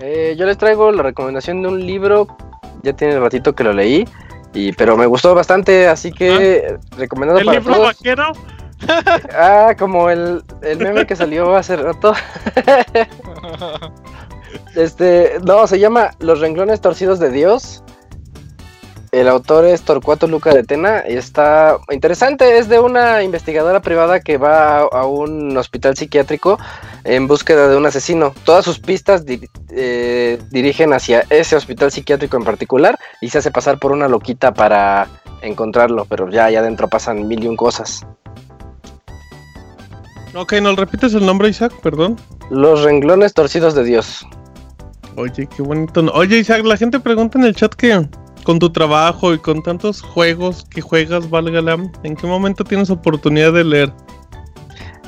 Eh, yo les traigo la recomendación de un libro. Ya tiene ratito que lo leí. Y, pero me gustó bastante, así que recomendado El para libro todos. vaquero. Ah, como el, el meme que salió hace rato. Este, no, se llama Los renglones torcidos de Dios. El autor es Torcuato Luca de Tena y está interesante. Es de una investigadora privada que va a, a un hospital psiquiátrico en búsqueda de un asesino. Todas sus pistas di- eh, dirigen hacia ese hospital psiquiátrico en particular y se hace pasar por una loquita para encontrarlo, pero ya allá adentro pasan mil y un cosas. Ok, ¿nos repites el nombre, Isaac? Perdón. Los renglones torcidos de Dios. Oye, qué bonito. Oye, Isaac, la gente pregunta en el chat que con tu trabajo y con tantos juegos que juegas, válgala, ¿en qué momento tienes oportunidad de leer?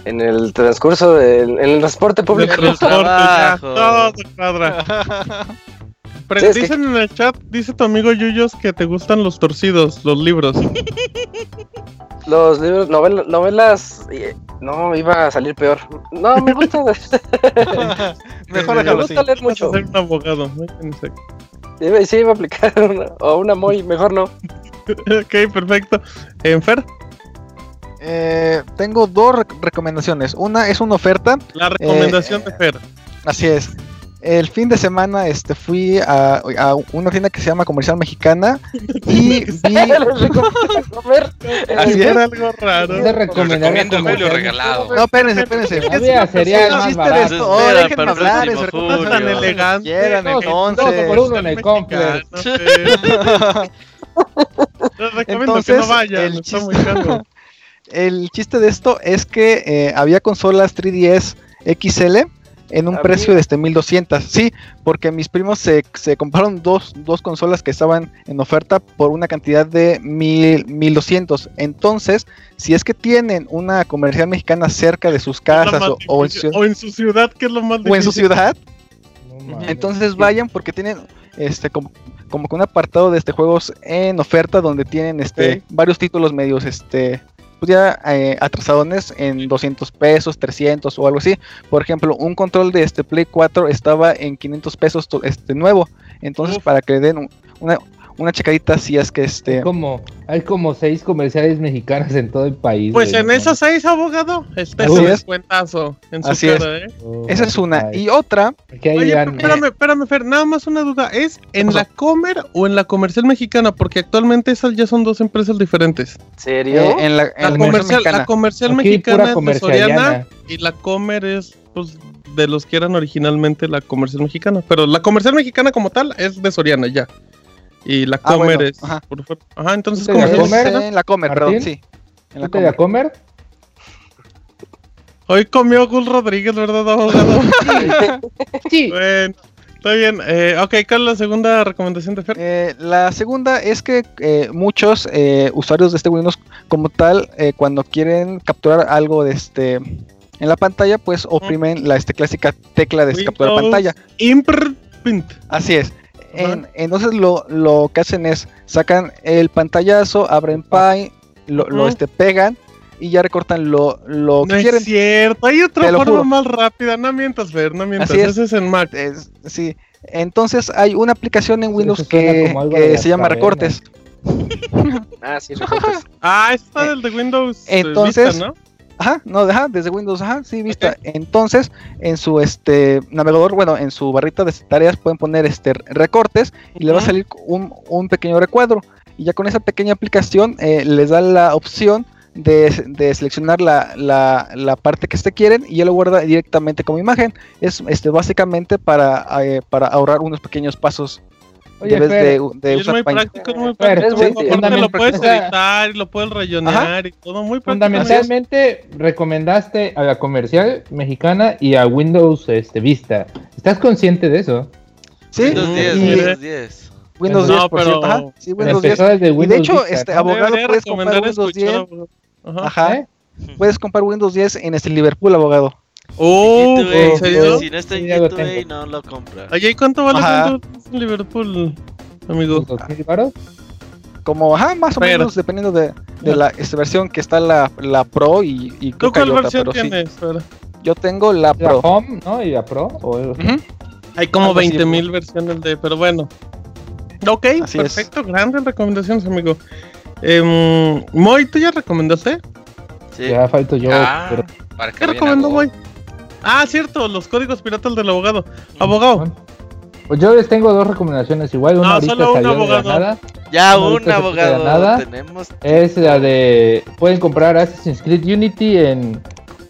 En el transcurso del en el transporte público. Del transporte, ya, trabajo. todo se cuadra. Pero que- dicen en el chat, dice tu amigo Yuyos que te gustan los torcidos, los libros. Los libros, novel- novelas, eh, no, iba a salir peor. No, me gusta, Mejor me así. gusta leer mucho. ser un abogado. sí. Iba- Sí, iba a aplicar una, o una muy, mejor no. ok, perfecto. Enfer, Eh, tengo dos rec- recomendaciones. Una es una oferta. la recomendación Eh, de Fer. Así es. El fin de semana este, fui a, a una tienda que se llama Comercial Mexicana y vi... Comer. Así es. Era algo raro. De Te recomendar recomiendo el la Julio comercial. regalado. No, espérense, espérense. Había cereal más chiste de barato. esto. Oh, déjenme el hablar, es tan elegante. Quieran, entonces. dos por uno en el complex. Les recomiendo que Entonces, no vayan, el está chiste- muy caro. El chiste de esto es que eh, había consolas 3DS XL en un precio de este 1200. Sí, porque mis primos se, se compraron dos, dos consolas que estaban en oferta por una cantidad de mil, 1200. Entonces, si es que tienen una comercial mexicana cerca de sus casas o, o en difícil. su, O en su ciudad, que es lo más o en su difícil. ciudad, No entonces vayan porque tienen este como, como que un apartado de este juegos en oferta donde tienen este varios títulos medios este pues ya eh, atrasadones en 200 pesos, 300 o algo así. Por ejemplo, un control de este Play 4 estaba en 500 pesos este nuevo. Entonces, Uf. para que le den un- una, una checadita si es que este Hay como, hay como seis comerciales mexicanas en todo el país. Pues güey, en no esos seis, abogado, este Así es un es. descuentazo en su Así cara, ¿eh? mames. esa es una Ay, y otra Oye, gran- pero espérame, espérame, Fer, nada más una duda. ¿Es en la Comer o en la Comercial Mexicana? Porque actualmente esas ya son dos empresas diferentes. ¿Serio? eh, en la, en La la comercial, mexicana. la comercial Aquí mexicana pura es de. Soriana y la Comer es pues de los que eran originalmente la comercial mexicana. Pero la comercial mexicana como tal es de Soriana ya. Y la Ah, Comer bueno, es. ajá. por. Ajá, entonces ¿De la comercial Comer? mexicana. en la comer, perdón, Martín? sí. En la ¿Tú te la comer. comer? Hoy comió Gus Rodríguez, ¿verdad, abogado? Sí. bueno, está bien. Eh, ok, ¿cuál es la segunda recomendación de Fer? Eh, la segunda es que eh, muchos eh, usuarios de este Windows como tal, eh, cuando quieren capturar algo de este en la pantalla, pues oprimen la este, clásica tecla de este, capturar Windows pantalla. Imprint. Así es. En- entonces lo, lo que hacen es sacan el pantallazo, abren Py, lo, lo, Ujú. este, pegan y ya recortan lo, lo que No quieren. es cierto, hay otra Te forma juro. más rápida. No mientas, Fer, no mientas. Así es. Ese es en Mac. Es- sí. Entonces hay una aplicación en Windows Eso que, que se llama recortes. Ah, sí, recortes. Ah, está Eh, del de Windows. eh, entonces, Vista, ¿no? Ajá, no, ajá, desde Windows, ajá, sí, vista. Entonces, en su este navegador, bueno, en su barrita de tareas pueden poner este recortes y le va a salir un, un pequeño recuadro. Y ya con esa pequeña aplicación eh, les da la opción de, de seleccionar la, la, la parte que este quieren y ya lo guarda directamente como imagen. Es este básicamente para, eh, para ahorrar unos pequeños pasos Oye, de vez Fer, de, de es usar muy Paint. práctico, es muy Fer, práctico. es muy Aparte lo puedes editar y lo puedes rayonear y todo. Muy práctico. Fundamentalmente recomendaste a la comercial mexicana y a Windows este, Vista. ¿Estás consciente de eso? Sí, Windows 10, y Windows 10. Windows No, 10, por pero- cierto, ajá, sí, Windows 10. Empezó desde Y Windows de hecho, Vista, este abogado puedes comprar Windows 10. escuchar, Ajá. Ajá. ¿Eh? Puedes comprar Windows 10 en este Liverpool, abogado. Oh. Si no está en tengo. no lo compra. Oye, ¿y cuánto vale Ajá. En Liverpool, amigo? ¿Dos mil varos? Como, ajá, más o Pero- menos, dependiendo de, de la esta versión que está la, la Pro y, y ¿Tú cuál otra, versión pero sí. tienes? Yo tengo la La Pro. Home, ¿no? Y la Pro. ¿o. Hay como Algo así, 20 mil versiones de, pero bueno. Ok, Así es. perfecto, grandes recomendaciones, amigo. Em, Moy, ¿tú ya recomendaste? Sí. Ya falto yo. Ah, pero- para que ¿Qué recomendó. Moy? Ah, cierto, los códigos piratas del abogado. Abogado, Pues yo les tengo dos recomendaciones. Igual una No, ahorita solo un abogado. nada. Ya No, un abogado nada. tenemos. Es la de. Pueden comprar Assassin's Creed Unity en,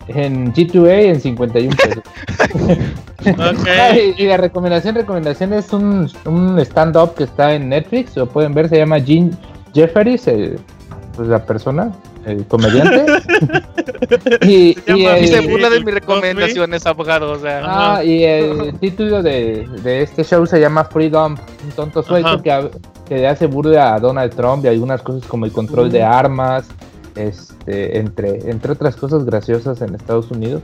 en G2A en 51 pesos. ok. Ah, y, y la recomendación, recomendación es un, un stand-up que está en Netflix. Lo pueden ver, se llama Gene Jefferies, el- pues la persona, el comediante. y, Se y llama- Y se el, burla de mis recomendaciones, abogado. O sea, ah, y el título de, de este show se llama Freedom, un tonto suelto que, que le hace burla a Donald Trump y algunas cosas como el control de armas. Este, entre, entre otras cosas graciosas en Estados Unidos.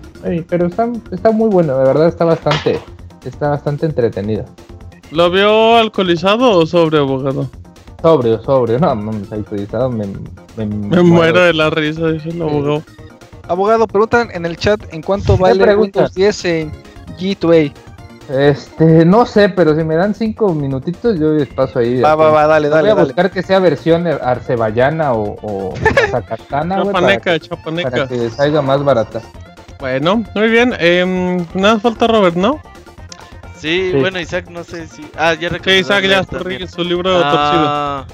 Pero está, está muy bueno, de verdad está bastante, está bastante entretenido. ¿Lo vio alcoholizado o sobre abogado? Sobrio, sobrio. No, no, alcoholizado me, me, Me muero de la risa, dice el abogado. Abogado, preguntan en el chat en cuánto vale pregunta? Windows 10 en G2A. Este, no sé, pero si me dan cinco minutitos, yo les paso ahí. Va, va, va, dale, Voy dale, a dale. buscar que sea versión arceballana o, o zacatana, güey, para, Chapaneca, que- chapaneca. para que salga más barata. Bueno, muy bien. em, nada falta Robert, ¿no? Sí, Sí. bueno, Isaac, no sé si. Ah, ya Sí, Isaac ya su, su libro Ah,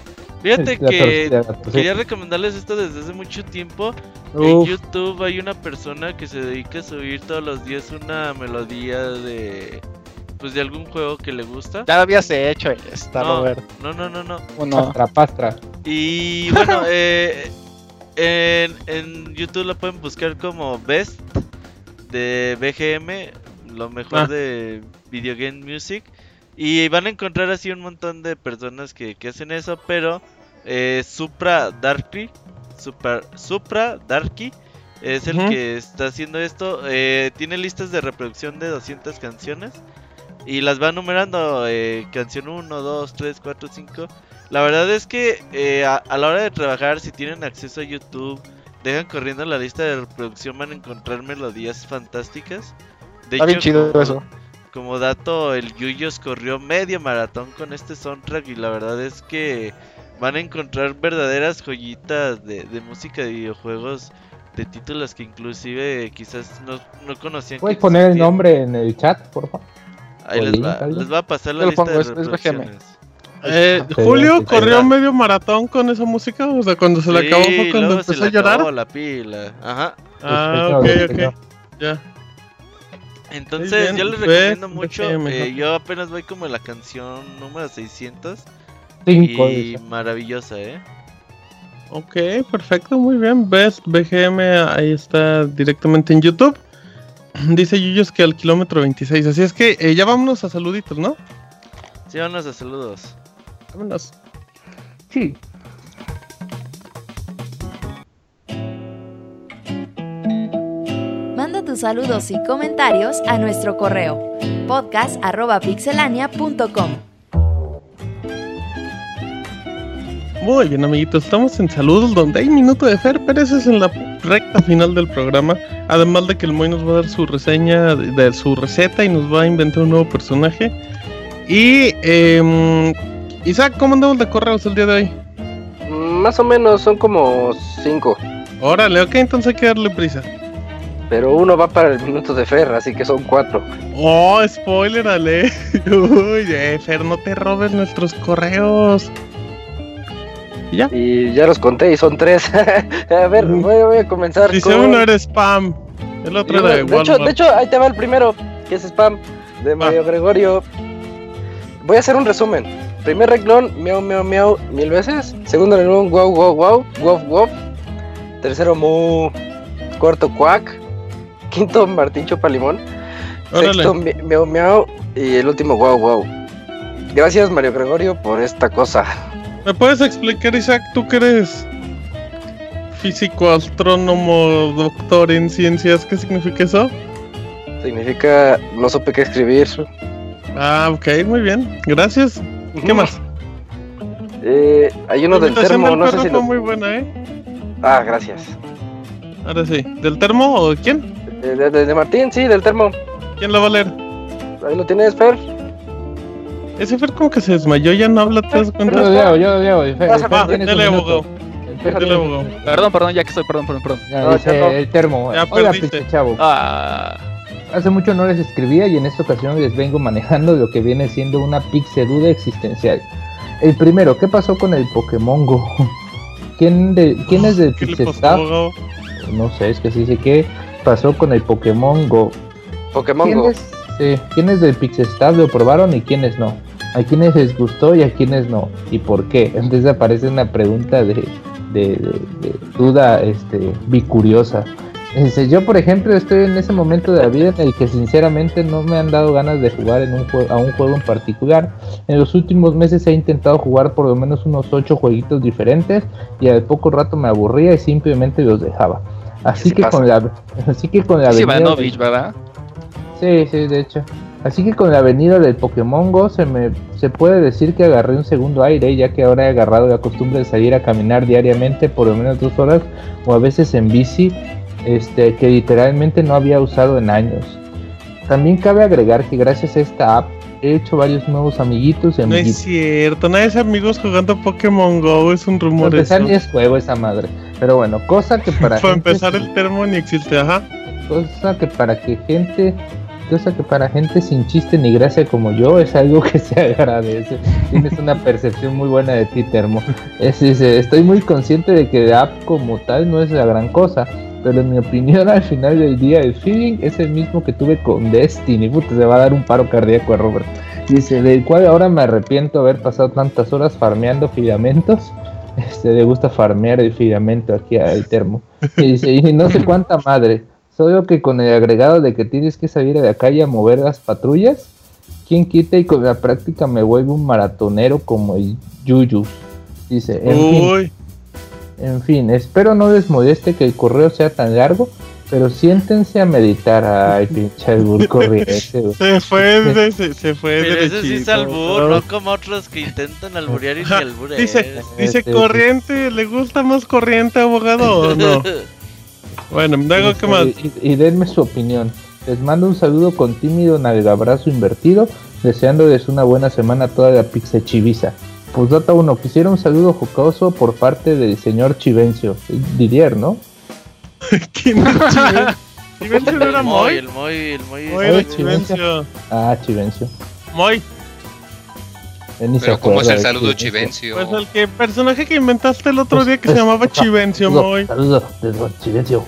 Fíjate La que torcida, la torcida. quería recomendarles esto desde hace mucho tiempo. En YouTube hay una persona que se dedica a subir todos los días una melodía de. Pues de algún juego que le gusta. Ya lo habías hecho esta, no, Robert. no, no, no, no. ¿O no? Pastra, pastra. Y bueno, eh, en, en YouTube lo pueden buscar como Best de BGM, lo mejor Ah. de Video Game Music. Y van a encontrar así un montón de personas que, que hacen eso, pero eh, Supra Darky, Super, Supra Darky es el que está haciendo esto. eh, tiene listas de reproducción de 200 canciones y las va numerando, eh, canción 1, 2, 3, 4, 5. La verdad es que eh, a, a la hora de trabajar, si tienen acceso a YouTube, dejan corriendo la lista de reproducción, van a encontrar melodías fantásticas. De Está bien chido eso. Como dato, el Yuyos corrió medio maratón con este soundtrack y la verdad es que van a encontrar verdaderas joyitas de, de música de videojuegos, de títulos que inclusive quizás no, no conocían. ¿Puedes que poner el nombre en el chat, por favor? Ahí les link, va, les va a pasar la lista pongo, de es- es BGM. reproducciones. eh, Ah, Julio sí. corrió medio maratón con esa música. O sea, cuando se le Sí, acabó fue cuando se empezó a llorar. acabó la pila. Ajá. Ah, ok, Despeñado, despeñado. ok. Ya. Entonces, bien, yo les ves, recomiendo ves mucho. eh, yo apenas voy como en la canción número 600. Cinco. Y dice. maravillosa, ¿eh? Ok, perfecto, muy bien. Best BGM, ahí está directamente en YouTube. Dice Yuyos que al kilómetro 26. Así es que eh, ya vámonos a saluditos, ¿no? Sí, vámonos a saludos. Vámonos. Sí. Tus saludos y comentarios a nuestro correo podcast.pixelania.com. Muy bien, amiguitos. Estamos en saludos donde hay minuto de Fer, pero eso es en la recta final del programa. Además de que el Moy nos va a dar su reseña de, de su receta y nos va a inventar un nuevo personaje. Y em, Isaac, ¿cómo andamos de correos el día de hoy? Mm, Más o menos son como cinco. Órale, ok, entonces hay que darle prisa. Pero uno va para el minuto de Fer, así que son cuatro. Oh, spoiler, ale. Uy, eh, Fer, no te robes nuestros correos. ¿Y ya? Y ya los conté y son tres. a ver, voy, voy a comenzar Dice con... uno era spam. El otro era de de, hecho, de hecho, ahí te va el primero, que es spam, de Mario Gregorio. Voy a hacer un resumen. Primer renglón, miau, miau, miau, mil veces. Segundo renglón, wow, wow, wow, wow, wow. Tercero, mu. Cuarto, cuac. Quinto, Martín Chupalimón. Órale. Sexto, mi- miau, miau. Y el último, wow, wow. Gracias, Mario Gregorio, por esta cosa. ¿Me puedes explicar, Isaac, tú que eres físico, astrónomo, doctor en ciencias, qué significa eso? Significa, no supe qué escribir. Ah, ok, muy bien. Gracias. ¿Qué más? Eh, hay uno del termo, del no sé si fue lo... muy buena, ¿eh? Ah, gracias. Ahora sí. ¿Del termo o de quién? De, de- de Martín, sí, del termo. ¿Quién la va a leer? Ahí lo tienes, Fer. Ese Fer como que se desmayó, ya no habla, ¿te das Yo lo digo, yo lo Fer Va, dale, abogado. Perdón, perdón, ya que estoy, perdón, perdón, perdón. Ya, No, dice ya no. el termo. Ya Oiga, perdiste. pinche chavo. Ah, Hace mucho no les escribía y en esta ocasión les vengo manejando lo que viene siendo una pixeluda existencial. El primero, ¿qué pasó con el Pokémon Go? ¿Quién, de, ¿quién es del ¿Qué le pasó, Pixestaff? No sé, es que se dice ¿qué pasó con el Pokémon Go? Pokémon Go. ¿Quiénes, sí, ¿quiénes del Pixestaff lo probaron y quiénes no? ¿A quiénes les gustó y a quiénes no? ¿Y por qué? Entonces aparece una pregunta de, de, de- de duda este, bicuriosa. Dice, yo por ejemplo estoy en ese momento de la vida en el que sinceramente no me han dado ganas de jugar en un a un juego en particular. En los últimos meses he intentado jugar por lo menos unos 8 jueguitos diferentes y al poco rato me aburría y simplemente los dejaba. Así Sí que pasa. con la así que con la Ivanovich, ¿verdad? Sí, sí, de hecho. Así que con la venida del Pokémon Go se me se puede decir que agarré un segundo aire, ya que ahora he agarrado la costumbre de salir a caminar diariamente por lo menos dos horas o a veces en bici, este que literalmente no había usado en años. También cabe agregar que gracias a esta app he hecho varios nuevos amiguitos y No es cierto, nadie es amigos jugando Pokémon Go, es un Para rumor empezar eso. ni es juego esa madre. Pero bueno, cosa que para Para empezar el termo ni existe, ajá. cosa que para que gente cosa que para gente sin chiste ni gracia como yo es algo que se agradece tienes una percepción muy buena de ti termo Es- dice, estoy muy consciente de que la app como tal no es la gran cosa pero en mi opinión al final del día el feeling es el mismo que tuve con Destiny. Puta se va a dar un paro cardíaco a Robert. Dice del cual ahora me arrepiento de haber pasado tantas horas farmeando filamentos. Este le gusta farmear el filamento aquí al termo. Y dice y no sé cuánta madre. Solo que con el agregado de que tienes que salir a la calle a mover las patrullas, ¿quién quita y con la práctica me vuelvo un maratonero como el Yuyu? Dice, Uy, en fin, espero no les moleste que el correo sea tan largo, pero siéntense a meditar. Ay, pinche albur corriente. güey. se fue, de- se, se fue Pero ese sí es albur, ¿no? como otros que intentan alburear y Ajá, alburear. Dice, dice Este, corriente, ¿le gusta más corriente, abogado o no? Bueno, luego, ¿qué más? Y, y denme su opinión. Les mando un saludo con tímido nalgabrazo invertido, deseándoles una buena semana a toda la pizza chiviza. Pues data 1, quisiera un saludo jocoso por parte del señor Chivencio, Didier, ¿no? ¿Quién es Chivencio? ¿Chivencio no era Moy, Moy? el Moy, el Moy. Moy era Chivencio. Ah, Chivencio. Moy, Pero ¿cómo es el saludo Chivencio. Chivencio? pues el que personaje que inventaste el otro día que se llamaba Chivencio, Saludo, Moy. saludo, desde Chivencio.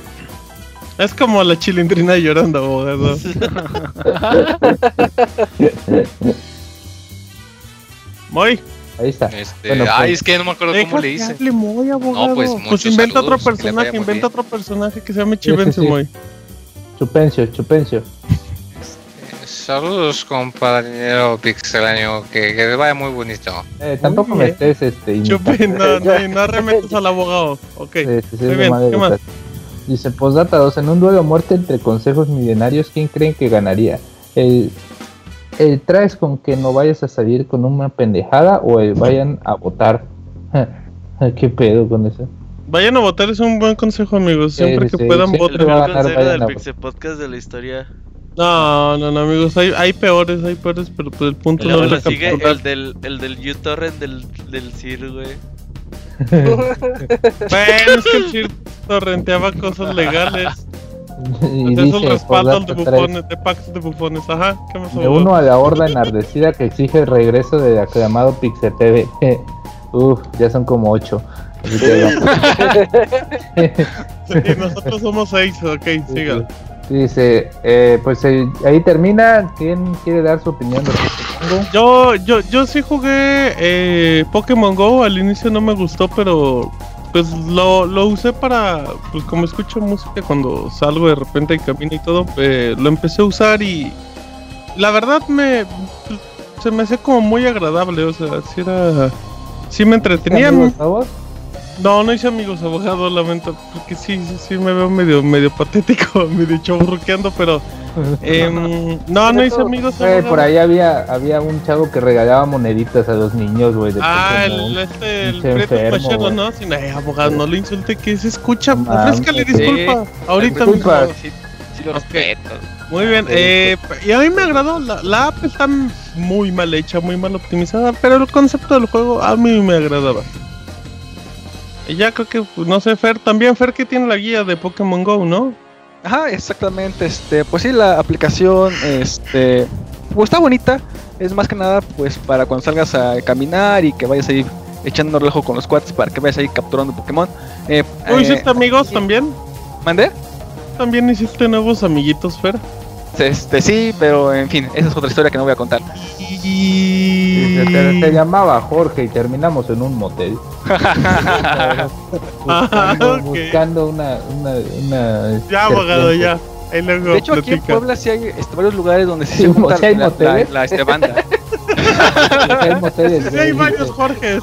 Es como la chilindrina llorando, abogado. Moy, Ahí está. Este, Bueno, pues, ay, es que no me acuerdo cómo le Moy, abogado. pues, pues inventa otro saludos, personaje, inventa otro personaje que se llame sí, Chivencio, sí. Moy. Chupencio, Chupencio. Saludos, compañero pixeláneo, que, que vaya muy bonito. Eh, tampoco me bien. estés este, imitando. Chupe, no, no, no arremetas al abogado. Ok. Eh, sí, Muy bien, ¿qué más? Dice, postdata 2, en un duelo a muerte entre consejos millonarios, ¿quién creen que ganaría? ¿El, el traes con que no vayas a salir con una pendejada o el vayan a votar? ¿Qué pedo con eso? Vayan a votar, es un buen consejo, amigos. Siempre Sí, que sí, puedan, a mejor ganar, consejo vayan del a- Pixel Podcast de la historia. No, no, no, amigos. Hay, hay peores, hay peores, pero pues el punto no es lo sigue el del, el del uTorrent del, del Sir, güey. Bueno, es que el Sir torrenteaba cosas legales. y Pues es un dice, respaldo de bufones, de pactos de bufones. Ajá, ¿qué más abogado? uno a la horda enardecida que exige el regreso del aclamado Pixel TV. Uf, ya son como ocho. Así que. Sí, nosotros somos seis, ok, siga. Dice, eh, pues eh, ahí termina. ¿Quién quiere dar su opinión de? Yo, yo, yo sí jugué eh, Pokémon Go, al inicio no me gustó, pero pues lo, lo usé para, pues como escucho música cuando salgo de repente y camino y todo, eh, lo empecé a usar y la verdad me, pues, se me hacía como muy agradable, o sea, sí era, sí me entretenía. No, no hice amigos abogado, lamento, porque sí, sí, sí me veo medio, medio patético, medio chaburruqueando, pero em, no, no hice amigos Güey, abogado. por ahí había, había un chavo que regalaba moneditas a los niños, güey. de Ah, el, este, el Prieto enfermo, Pachero. ¿no? Sin, eh, abogado, no lo insulte, que se escucha. Ofrézcale sí. disculpa. Ahorita Disculpa. mismo. Sí, sí lo Ok. respeto. Muy bien, eh, y a mí me agradó. La, la app está muy mal hecha, muy mal optimizada, pero el concepto del juego a mí me agradaba. Y ya creo que, no sé, Fer, también Fer que tiene la guía de Pokémon Go, ¿no? Ajá, exactamente. Este, pues sí, la aplicación, este, pues está bonita. Es más que nada, pues para cuando salgas a caminar y que vayas ahí echando relajo con los quads para que vayas ahí capturando Pokémon. Eh, ¿Tú eh, hiciste amigos también? ¿Mandé? ¿También hiciste nuevos amiguitos, Fer? Este, sí, pero en fin, esa es otra historia que no voy a contar. Dice, se, se llamaba Jorge y terminamos en un motel. buscando, ok. buscando una, una, una Ya, abogado, ya. Luego De hecho, aquí en platica. Puebla sí hay este, varios lugares donde sí Sí, se junta sí la, la, la, este, banda. Hay moteles Sí, hay varios. Jorges.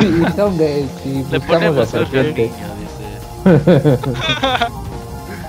Y- y son gays, y Le buscamos ponemos la el serpiente. niño, dice.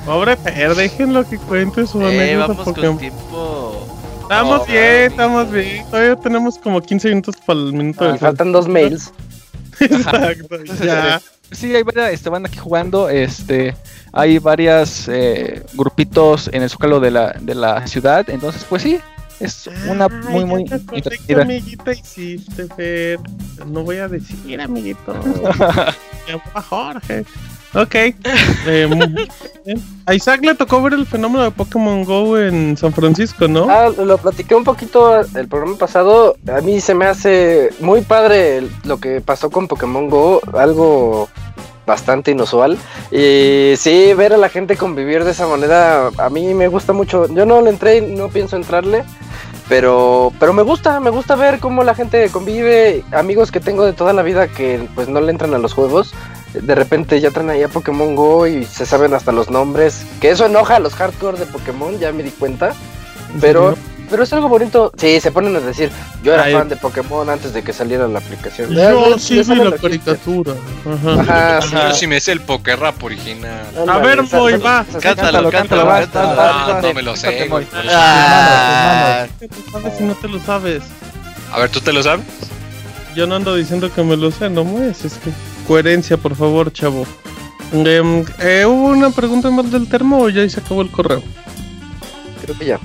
Pobre Fer, déjenlo que cuente su Eh, anécdota vamos Pokémon. con tiempo. Estamos Oh, bien, estamos bien. Todavía tenemos como 15 minutos para el minuto Y de faltan dos mails. Exacto, ya. Sí, hay varias este, van aquí jugando. Este, hay varias eh, grupitos en el zócalo de la, de la ciudad. Entonces, pues sí, es una Ay, muy, muy ¿Qué amiguita hiciste, Fer? No voy a decir, amiguito. Llama Jorge. Ok. Eh, a Isaac le tocó ver el fenómeno de Pokémon Go en San Francisco, ¿no? Ah, lo platiqué un poquito el programa pasado. A mí se me hace muy padre lo que pasó con Pokémon Go, algo bastante inusual. Y sí, ver a la gente convivir de esa manera, a mí me gusta mucho. Yo no le entré no pienso entrarle. Pero, pero me gusta, me gusta ver cómo la gente convive, amigos que tengo de toda la vida que pues no le entran a los juegos, de repente ya traen ahí a Pokémon Go y se saben hasta los nombres, que eso enoja a los hardcore de Pokémon, ya me di cuenta. ¿En Pero, pero es algo bonito. Sí, se ponen a decir, yo era Ay. fan de Pokémon antes de que saliera la aplicación. Yo Ya, sí vi la caricatura. Ajá. Ajá, sí. Yo sí me sé el Pokerrap original. A ver, Moy, va. Cántalo, cántalo, va, cántalo. No me lo sé. Ah, ¿Qué te sabes si no te lo sabes? A ver, ¿tú te lo sabes? Yo no ando diciendo que me lo sé, no mueves, es que coherencia, por favor, chavo. Em, eh, ¿Hubo una pregunta más del termo o ya se acabó el correo? Creo que ya.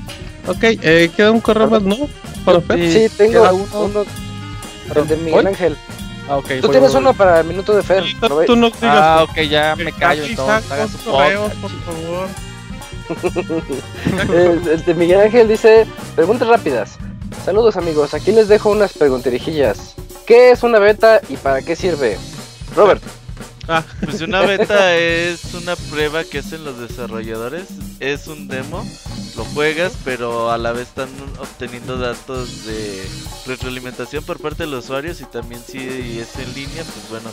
Ok, eh, queda un correo más, ¿no? Para Fer. Sí, tengo uno. uno. el de Miguel Ángel. Ah, ok, Tú voy, tienes voy, uno para el minuto de Fer. Tú no digas. Ah, ok, ya me callo entonces. hagan su correos, por favor. El, el de Miguel Ángel dice, preguntas rápidas. Saludos amigos, aquí les dejo unas pregunterijillas. ¿Qué es una beta y para qué sirve? Robert, Ah, Pues una beta es una prueba que hacen los desarrolladores, es un demo, lo juegas, pero a la vez están obteniendo datos de retroalimentación por parte de los usuarios y también si es en línea, pues bueno,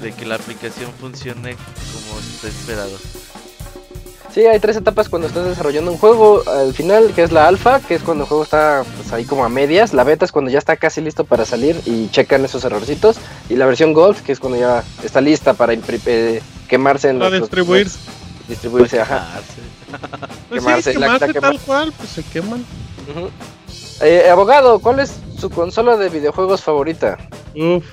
de que la aplicación funcione como está esperado. Sí, hay tres etapas cuando estás desarrollando un juego. Al final, que es la alfa, que es cuando el juego está pues, ahí como a medias. La beta es cuando ya está casi listo para salir y checan esos errorcitos. Y la versión gold, que es cuando ya está lista para eh, quemarse en para los- distribuirse. los- distribuirse, ajá. Pues quemarse, sí, la- quemarse la tal quema- cual, pues se queman. Eh, abogado, ¿cuál es su consola de videojuegos favorita? Uf,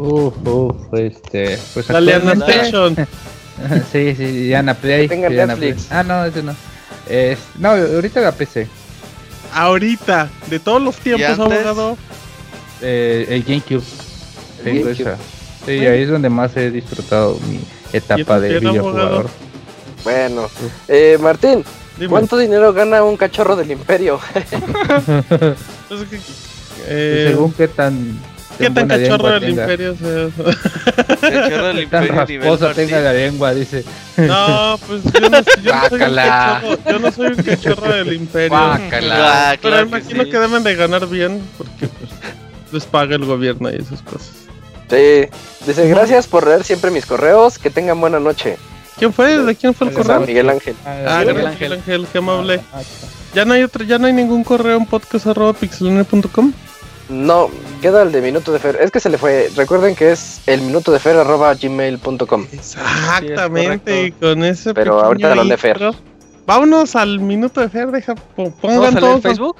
Uf, uf, este. Pues dale a actualmente- Station. sí, sí, Diana Play. Que Netflix. Ah, no, ese no. Es, no, ahorita la PC. Ahorita, de todos los tiempos, abogado. Eh, el GameCube. El Tengo GameCube. esa. Sí, ahí es donde más he disfrutado mi etapa de videojugador. Bueno, eh, Martín, Dime. ¿cuánto dinero gana un cachorro del imperio? Que- eh, Según qué tan. ¿Qué tan cachorro del imperio sea? Cachorro del Qué tan Imperio nivel rasposa tenga la lengua, dice. No, pues yo no, yo no soy un cachorro, yo no soy un cachorro del imperio. Guácala. Ah, Pero claro que imagino sí. que deben de ganar bien porque pues, les paga el gobierno y esas cosas. Sí, dice, gracias por leer siempre mis correos, que tengan buena noche. ¿Quién fue? ¿De quién fue el Gracias a correo? Miguel Ángel. Ah, Miguel gracias, Ángel. Miguel Ángel, qué amable. Ah, Ya no hay otro, ya no hay ningún correo en podcast arroba pixelania.com. No, queda el de Minuto de Fer. Es que se le fue. Recuerden que es el minuto de Fer arroba gmail.com. Exactamente, y con ese Pero ahorita lo lee Fer. Vámonos al minuto de Fer, deja, po- ¿Vamos pongan todos. Facebook?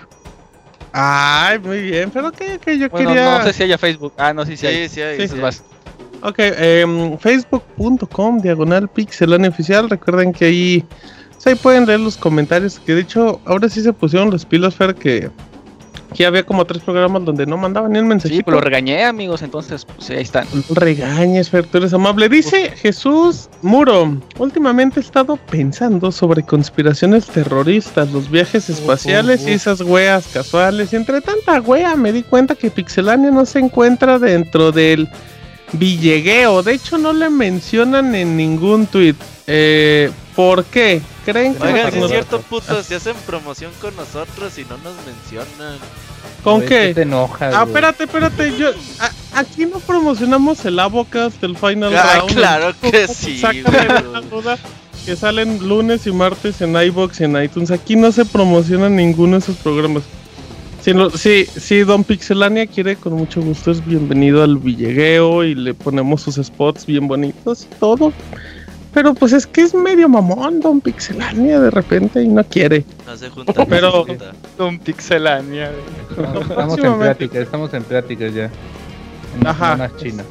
Ay, muy bien, pero que, que yo Bueno, quería. no sé si haya Facebook. Ah, no, sí, sí, hay. Sí, sí, hay, Sí, sí hay. Ok, em, facebook.com, diagonal oficial. Recuerden que ahí, pues ahí pueden leer los comentarios. Que de hecho, ahora sí se pusieron los pilos, Fer, que aquí había como tres programas donde no mandaban ni el mensajito. Sí, pues lo regañé, amigos. Entonces, pues ahí están. No regañes, Fer, tú eres amable. Dice Jesús Muro, últimamente he estado pensando sobre conspiraciones terroristas, los viajes espaciales y esas weas casuales. Y entre tanta wea me di cuenta que Pixelania no se encuentra dentro del Villegueo. De hecho, no le mencionan en ningún tweet. Eh, ¿Por qué? ¿Creen que Oigan, si es cierto, putos, si hacen promoción con nosotros y no nos mencionan. ¿Con qué? te enojas, Ah, espérate, espérate. Yo, a- aquí no promocionamos el Avocast del Final Ah, Round. claro que sí, duda que salen lunes y martes en iBox y en iTunes. Aquí no se promociona ninguno de esos programas. Si, no- si, si Don Pixelania quiere, con mucho gusto es bienvenido al Villegueo y le ponemos sus spots bien bonitos y todo. pero pues es que es medio mamón Don Pixelania de repente y no quiere. No se junta. Pero- no se junta. Don Pixelania. Estamos en pláticas, estamos en pláticas ya. En Ajá. chinas.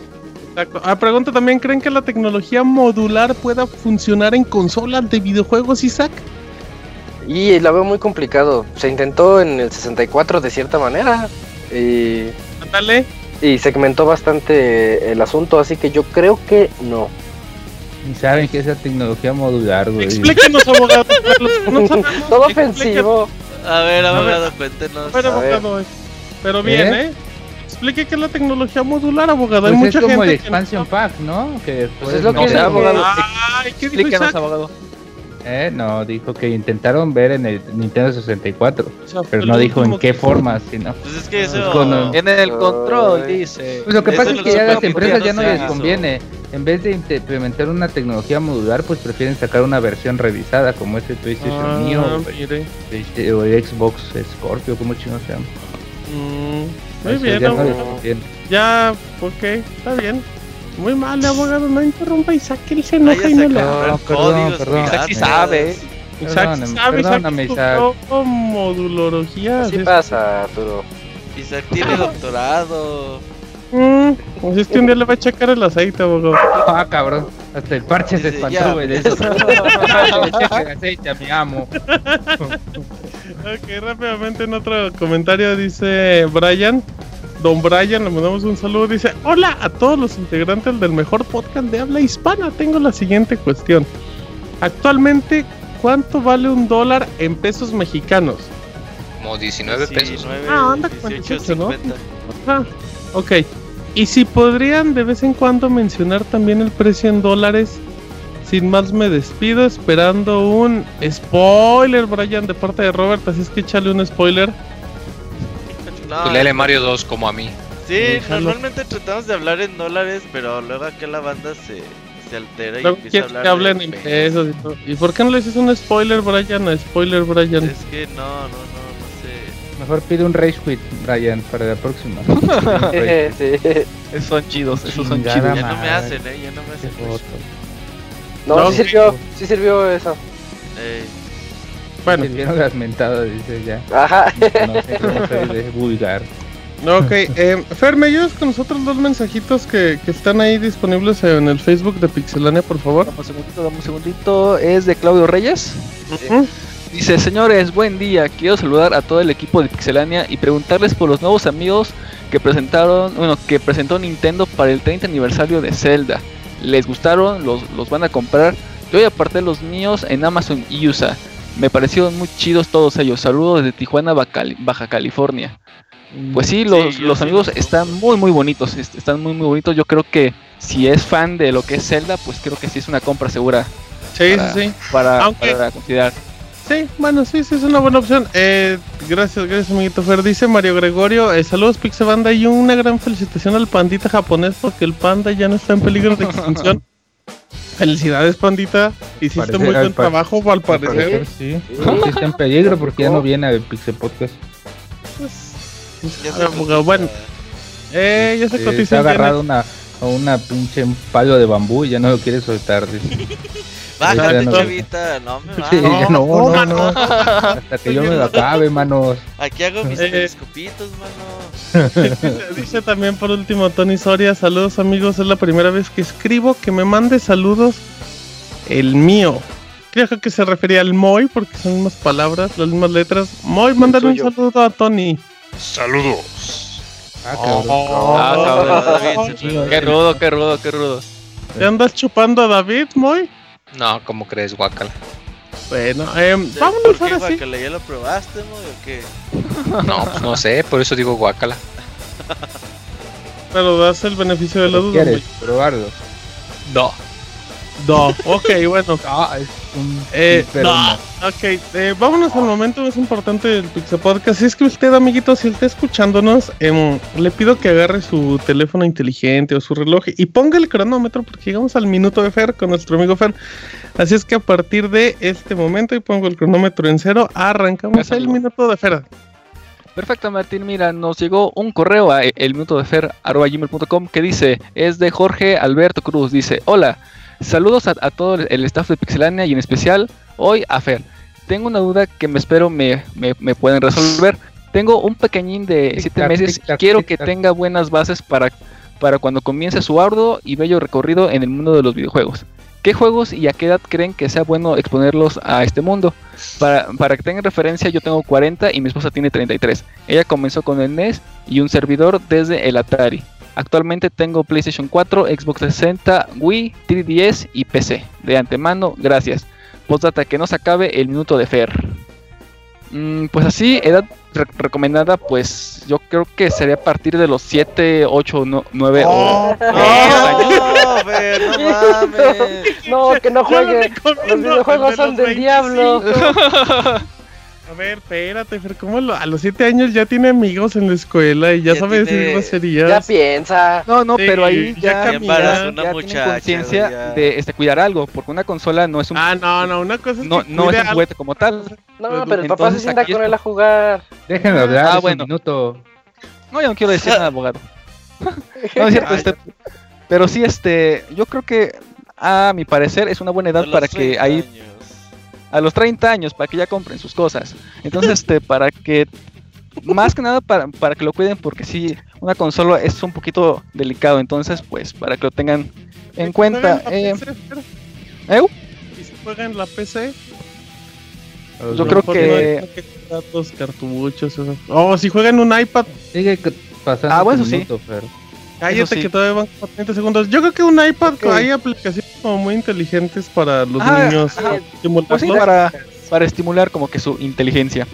Exacto. Ah, pregunta también, ¿creen que la tecnología modular pueda funcionar en consolas de videojuegos, Isaac? Y la veo muy complicado. Se intentó en el 64 de cierta manera. Y, Dale. y segmentó bastante el asunto, así que yo creo que no. Ni saben que esa tecnología modular, güey. Explíquenos, abogado. No sabemos. Todo ofensivo. A ver, A abogado, cuéntenos. Ver, A ver. abogado. eh. Pero bien, ¿eh? Explique qué es la tecnología modular, abogado. Hay Pues mucha es como el que no expansion pack, ¿no? Que Pues es lo No que sé, dije. abogado. Ay, ¿qué dijo Isaac? abogado. Eh, no, dijo que intentaron ver en el Nintendo 64, O sea, pero no dijo en qué que- forma, sino. Pues es que eso. Es con- En el control, Ay. dice. Pues lo que Eso pasa es que ya las empresas ya no no les hizo. conviene. En vez de implementar una tecnología modular, pues prefieren sacar una versión revisada como este PlayStation Ah, Neo mire. o el Xbox Scorpio, como chino se llama. Mm, muy bien, ya no les abogado. conviene. Ya, ok, está bien. Muy mal, abogado, no interrumpa a Isaac, él se Vaya enoja y no le. No, perdón, códigos perdón. Isaac sí sabe. Isaac sí sabe, Isaac perdóname, Isaac. estudió modulología. Es- pasa, Arturo. Isaac tiene doctorado. Mm, pues es que un día le va a checar el aceite, abogado. Ah, cabrón. Hasta el parche se espantó, güey, de eso. Le checa el aceite a mi amo. Ok, rápidamente en otro comentario dice Brian. Don Brian, le mandamos un saludo. Dice: Hola a todos los integrantes del mejor podcast de habla hispana. Tengo la siguiente cuestión. Actualmente, ¿cuánto vale un dólar en pesos mexicanos? Como 19 pesos. 19, Ah, anda con 18, 18, ¿no? 50. Ah, ok. Y si podrían de vez en cuando mencionar también el precio en dólares. Sin más me despido esperando un spoiler, Brian, de parte de Robert. Así es que échale un spoiler. No, léele Mario 2 como a mí. Sí, normalmente tratamos de hablar en dólares, pero luego acá la banda se, se altera y empieza a hablar que hablen en pesos. pesos y todo. ¿Y por qué no le dices un spoiler, Brian? Spoiler, Brian. Es que no, no, no, no sé. Mejor pide un Rage Quit, Brian, para la próxima. sí. Esos son chidos, esos son chidos. Ya no me hacen, eh, ya no me hacen. No, No, sí sirvió, sí sirvió eso. Ey, Bueno, Sirvieron las mentadas, dice ya. Ajá. No sé cómo de vulgar. ok. Eh, Fer, ¿me ayudas con nosotros dos mensajitos que, que están ahí disponibles en el Facebook de Pixelania, por favor? Dame un segundito, dame un segundito. Es de Claudio Reyes. Ujú. Dice, señores, buen día. Quiero saludar a todo el equipo de Pixelania y preguntarles por los nuevos amigos que presentaron, bueno, que presentó Nintendo para el 30 aniversario de Zelda. ¿Les gustaron? ¿Los, los van a comprar? Yo ya aparté los míos en Amazon y USA. Me parecieron muy chidos todos ellos. Saludos desde Tijuana, Baja, California. Pues sí, los, yo los amigos los están muy muy bonitos. est- Están muy muy bonitos. Yo creo que si es fan de lo que es Zelda, pues creo que sí es una compra segura Sí, Para- sí, sí. para, Aunque- para considerar. Sí, bueno, sí, sí, es una buena opción. Eh, gracias, gracias, amiguito Fer. Dice Mario Gregorio, eh, saludos Pixebanda y una gran felicitación al pandita japonés porque el panda ya no está en peligro de extinción. Felicidades, pandita. Hiciste Parece- muy buen trabajo, al parecer. parecer, sí. Sí está en peligro porque ya no viene al Pixel Podcast. ya Ah, se abogado, bueno, eh, ya se Eh, cotiza se ha el agarrado una, una pinche palo de bambú y ya no lo quiere soltar. dice. Bájate, Ya no- chavita, no me Sí, va. ya no, no, no, no. Hasta que yo me lo acabe, manos. Aquí hago mis Eh. telescopitos, mano. dice, dice también por último Tony Soria, saludos amigos, es la primera vez que escribo que me mande saludos el mío. Creo que se refería al Moy porque son las mismas palabras, las mismas letras. Moy, mándale un saludo a Tony. Saludos. Ah, cabrón. Ah, cabrón. David. Qué rudo, qué rudo, qué rudo. ¿Te andas chupando a David, Moy? No, ¿cómo crees, guacala? Bueno, eh, ¿Por vámonos qué, ahora sí. guacala? ¿Ya lo probaste, mo, o qué? No, pues no sé, por eso digo guacala. Pero das el beneficio de la duda. ¿Quieres probarlo? No. No, ok, bueno. Ah, es un Eh, no. Ok, eh, vámonos al momento más importante del Pixel Podcast. Si es que usted, amiguito, si está escuchándonos, em, le pido que agarre su teléfono inteligente o su reloj y ponga el cronómetro porque llegamos al minuto de Fer con nuestro amigo Fer. Así es que a partir de este momento, y pongo el cronómetro en cero, arrancamos el minuto de Fer. Perfecto, Martín. Mira, nos llegó un correo a elminutodefer.com que dice, es de Jorge Alberto Cruz. Dice, hola, Saludos a, a todo el staff de Pixelania y en especial hoy a Fer. Tengo una duda que me espero me, me, me pueden resolver. Tengo un pequeñín de 7 Tic-tac, meses y quiero que tenga buenas bases para, para cuando comience su arduo y bello recorrido en el mundo de los videojuegos. ¿Qué juegos y a qué edad creen que sea bueno exponerlos a este mundo? Para, para que tengan referencia, yo tengo 40 y mi esposa tiene 33. Ella comenzó con el NES y un servidor desde el Atari. Actualmente tengo PlayStation 4, Xbox 60, Wii, 3DS y PC. De antemano, gracias. Postdata, que no se acabe el minuto de Fer. Mm, pues así, edad re- recomendada, pues yo creo que sería a partir de los 7, 8, 9 ¡Oh! o 10 años. ¡No, Fer, no mames! No, que no jueguen. Los videojuegos son del diablo. 25. A ver, espérate, Fer, ¿cómo lo- a los 7 años ya tiene amigos en la escuela y ya, Ya sabe decir tiene- groserías? Ya piensa. No, no, Sí, pero ahí ya ya, cambiará. ya, Embarazó una ya muchacha, conciencia de este, cuidar algo, porque una consola no es un, Ah, no, no, una cosa es no, que no cuide es un juguete como tal. No, pero el papá se Entonces, sienta con él a jugar. Déjenme hablar, Ah, es un bueno. minuto. No, yo no quiero decir nada, abogado. No es cierto, este, pero sí, este, yo creo que a mi parecer es una buena edad para que 30 ahí años. A los 30 años para que ya compren sus cosas. Entonces, este, para que más que nada para, para que lo cuiden porque sí, una consola es un poquito delicado, entonces pues para que lo tengan en cuenta. ¿Juega en Eh? ¿eu? ¿Y si juega en la PC? Yo creo que- no datos, cartuchos. eso. Oh, si juega en un iPad, Sigue pasando. Ah, bueno, sí. minuto. Cállate sí. que todavía van como 30 segundos. Yo creo que un iPad Ok. hay aplicaciones como muy inteligentes para los Ah, niños. estimularlos. Pues sí, para, para estimular como que su inteligencia.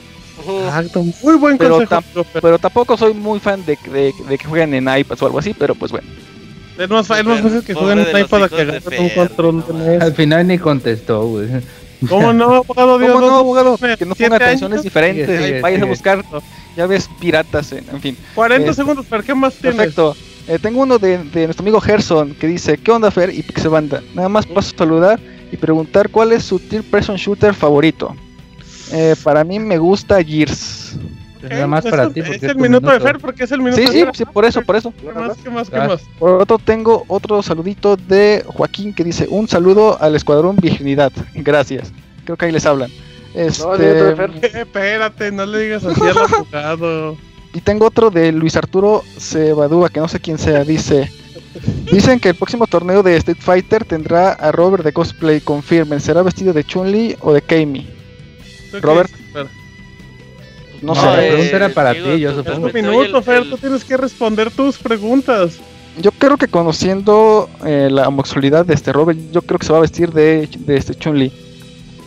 Exacto, muy buen Pero consejo. tam-. Pero tampoco soy muy fan de, de- de que jueguen en iPads o algo así, pero pues bueno. Es más, es más fácil que jueguen en iPad a que agarren un control de. Al final ni contestó, güey. ¿Cómo no, abogado? Dios, ¿Cómo no, abogado? siete Que no ponga años. canciones diferentes. Sigue, sigue, Vayas a buscar, ya ves, piratas, en, en fin. 40 Este- segundos, ¿para qué más tienes? Perfecto. Eh, tengo uno de, de nuestro amigo Gerson que dice, ¿qué onda Fer y Pixebanda? Nada más paso a saludar y preguntar cuál es su third person shooter favorito. Eh, para mí me gusta Gears. Nada más pues para ti, porque Es el minuto de. Fer, porque es el minuto Sí, de sí, Fer. sí, por eso, por eso. ¿Qué más, qué más, qué Ah. más? Por otro tengo otro saludito de Joaquín que dice, un saludo al Escuadrón Virginidad. Gracias. Creo que ahí les hablan. Este, No, el minuto de Fer. Eh, Espérate, no le digas así al abogado. Y tengo otro de Luis Arturo Cebadúa, que no sé quién sea, dice... Dicen que el próximo torneo de Street Fighter tendrá a Robert de cosplay, confirmen, ¿será vestido de Chun-Li o de qué Robert. No, No, sé, la pregunta era para ti, yo supongo. Oye, minuto, Fer, tú tienes que responder tus preguntas. yo creo que conociendo eh, la homosexualidad de este Robert, yo creo que se va a vestir de, de este Chun-Li.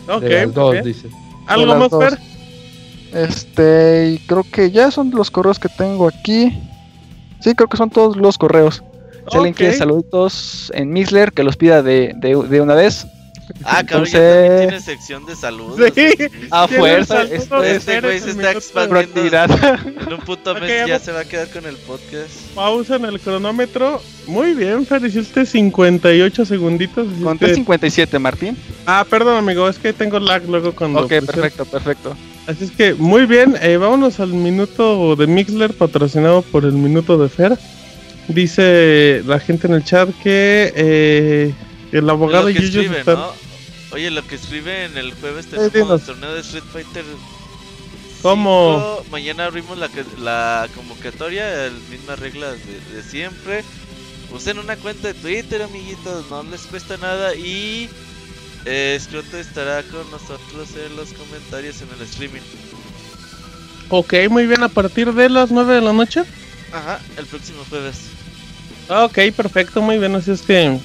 Ok, de las muy dos, dice. ¿Algo las más, dos. Fer? Este, y creo que ya son los correos que tengo aquí. Sí, creo que son todos los correos. Si alguien quiere saluditos en Mixler, que los pida de, de, de una vez. Ah, cabrón, ya Entonces- también tiene sección de saludos. Sí. A fuerza, Este güey se el está expandiendo. En un puto Ok, mes ya se va a quedar con el podcast. Pausa en el cronómetro. Muy bien, Fer, hiciste 58 segunditos. Conté que- 57, Martín. Ah, perdón, amigo, es que tengo lag luego cuando... Ok, pusieron- perfecto, perfecto. Así es que, muy bien, eh, vámonos al minuto de Mixler, patrocinado por el minuto de Fer. Dice la gente en el chat que eh, el abogado que escribe, están... ¿no? Oye, lo que escribe en el jueves tenemos torneo de Street Fighter. ¿Cómo? 5. Mañana abrimos la, la convocatoria, el- mismas reglas de, de siempre. Usen una cuenta de Twitter, amiguitos, no les cuesta nada. Y eh, Scroto estará con nosotros en los comentarios en el streaming. Ok, muy bien, a partir de las 9 de la noche. Ajá, el próximo jueves. Ah, Ok, perfecto, muy bien. Así es que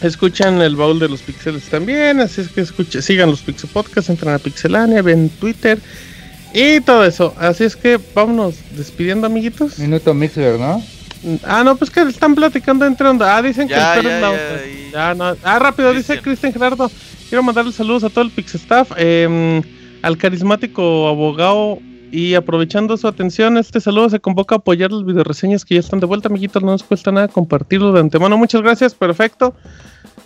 escuchan el baúl de los pixeles también. Así es que escuchen, sigan los Pixel Podcasts, entran a Pixelania, ven Twitter y todo eso. Así es que vámonos despidiendo, amiguitos. Minuto Mixer, ¿no? Ah, no, pues que están platicando entre onda. Ah, dicen Ya, que el ya, es la ya, otra. y- Ya, no. Ah, rápido, dice Cristian. Gerardo. Quiero mandarle saludos a todo el Pix Staff, em, al carismático abogado. Y aprovechando su atención, este saludo se convoca a apoyar las videoreseñas que ya están de vuelta, amiguitos. No nos cuesta nada compartirlo de antemano. Muchas gracias, perfecto.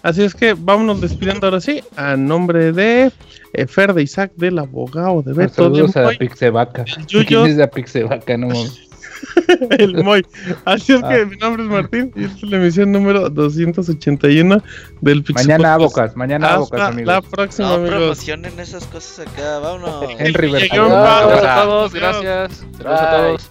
Así es que vámonos despidiendo ahora sí. A nombre de eh, Fer de Isaac, del abogado de Beto, de Saludos a Pixevaca. ¿Quién es la Pixevaca? No mames. el Moy. Así es que ah. mi nombre es Martín y esta es la emisión número 281 del Pixel Mañana Abocas, mañana Abocas, amigos. La próxima, no amigos. promocionen esas cosas acá, vámonos. Henry Saludos a todos, gracias. Saludos a todos.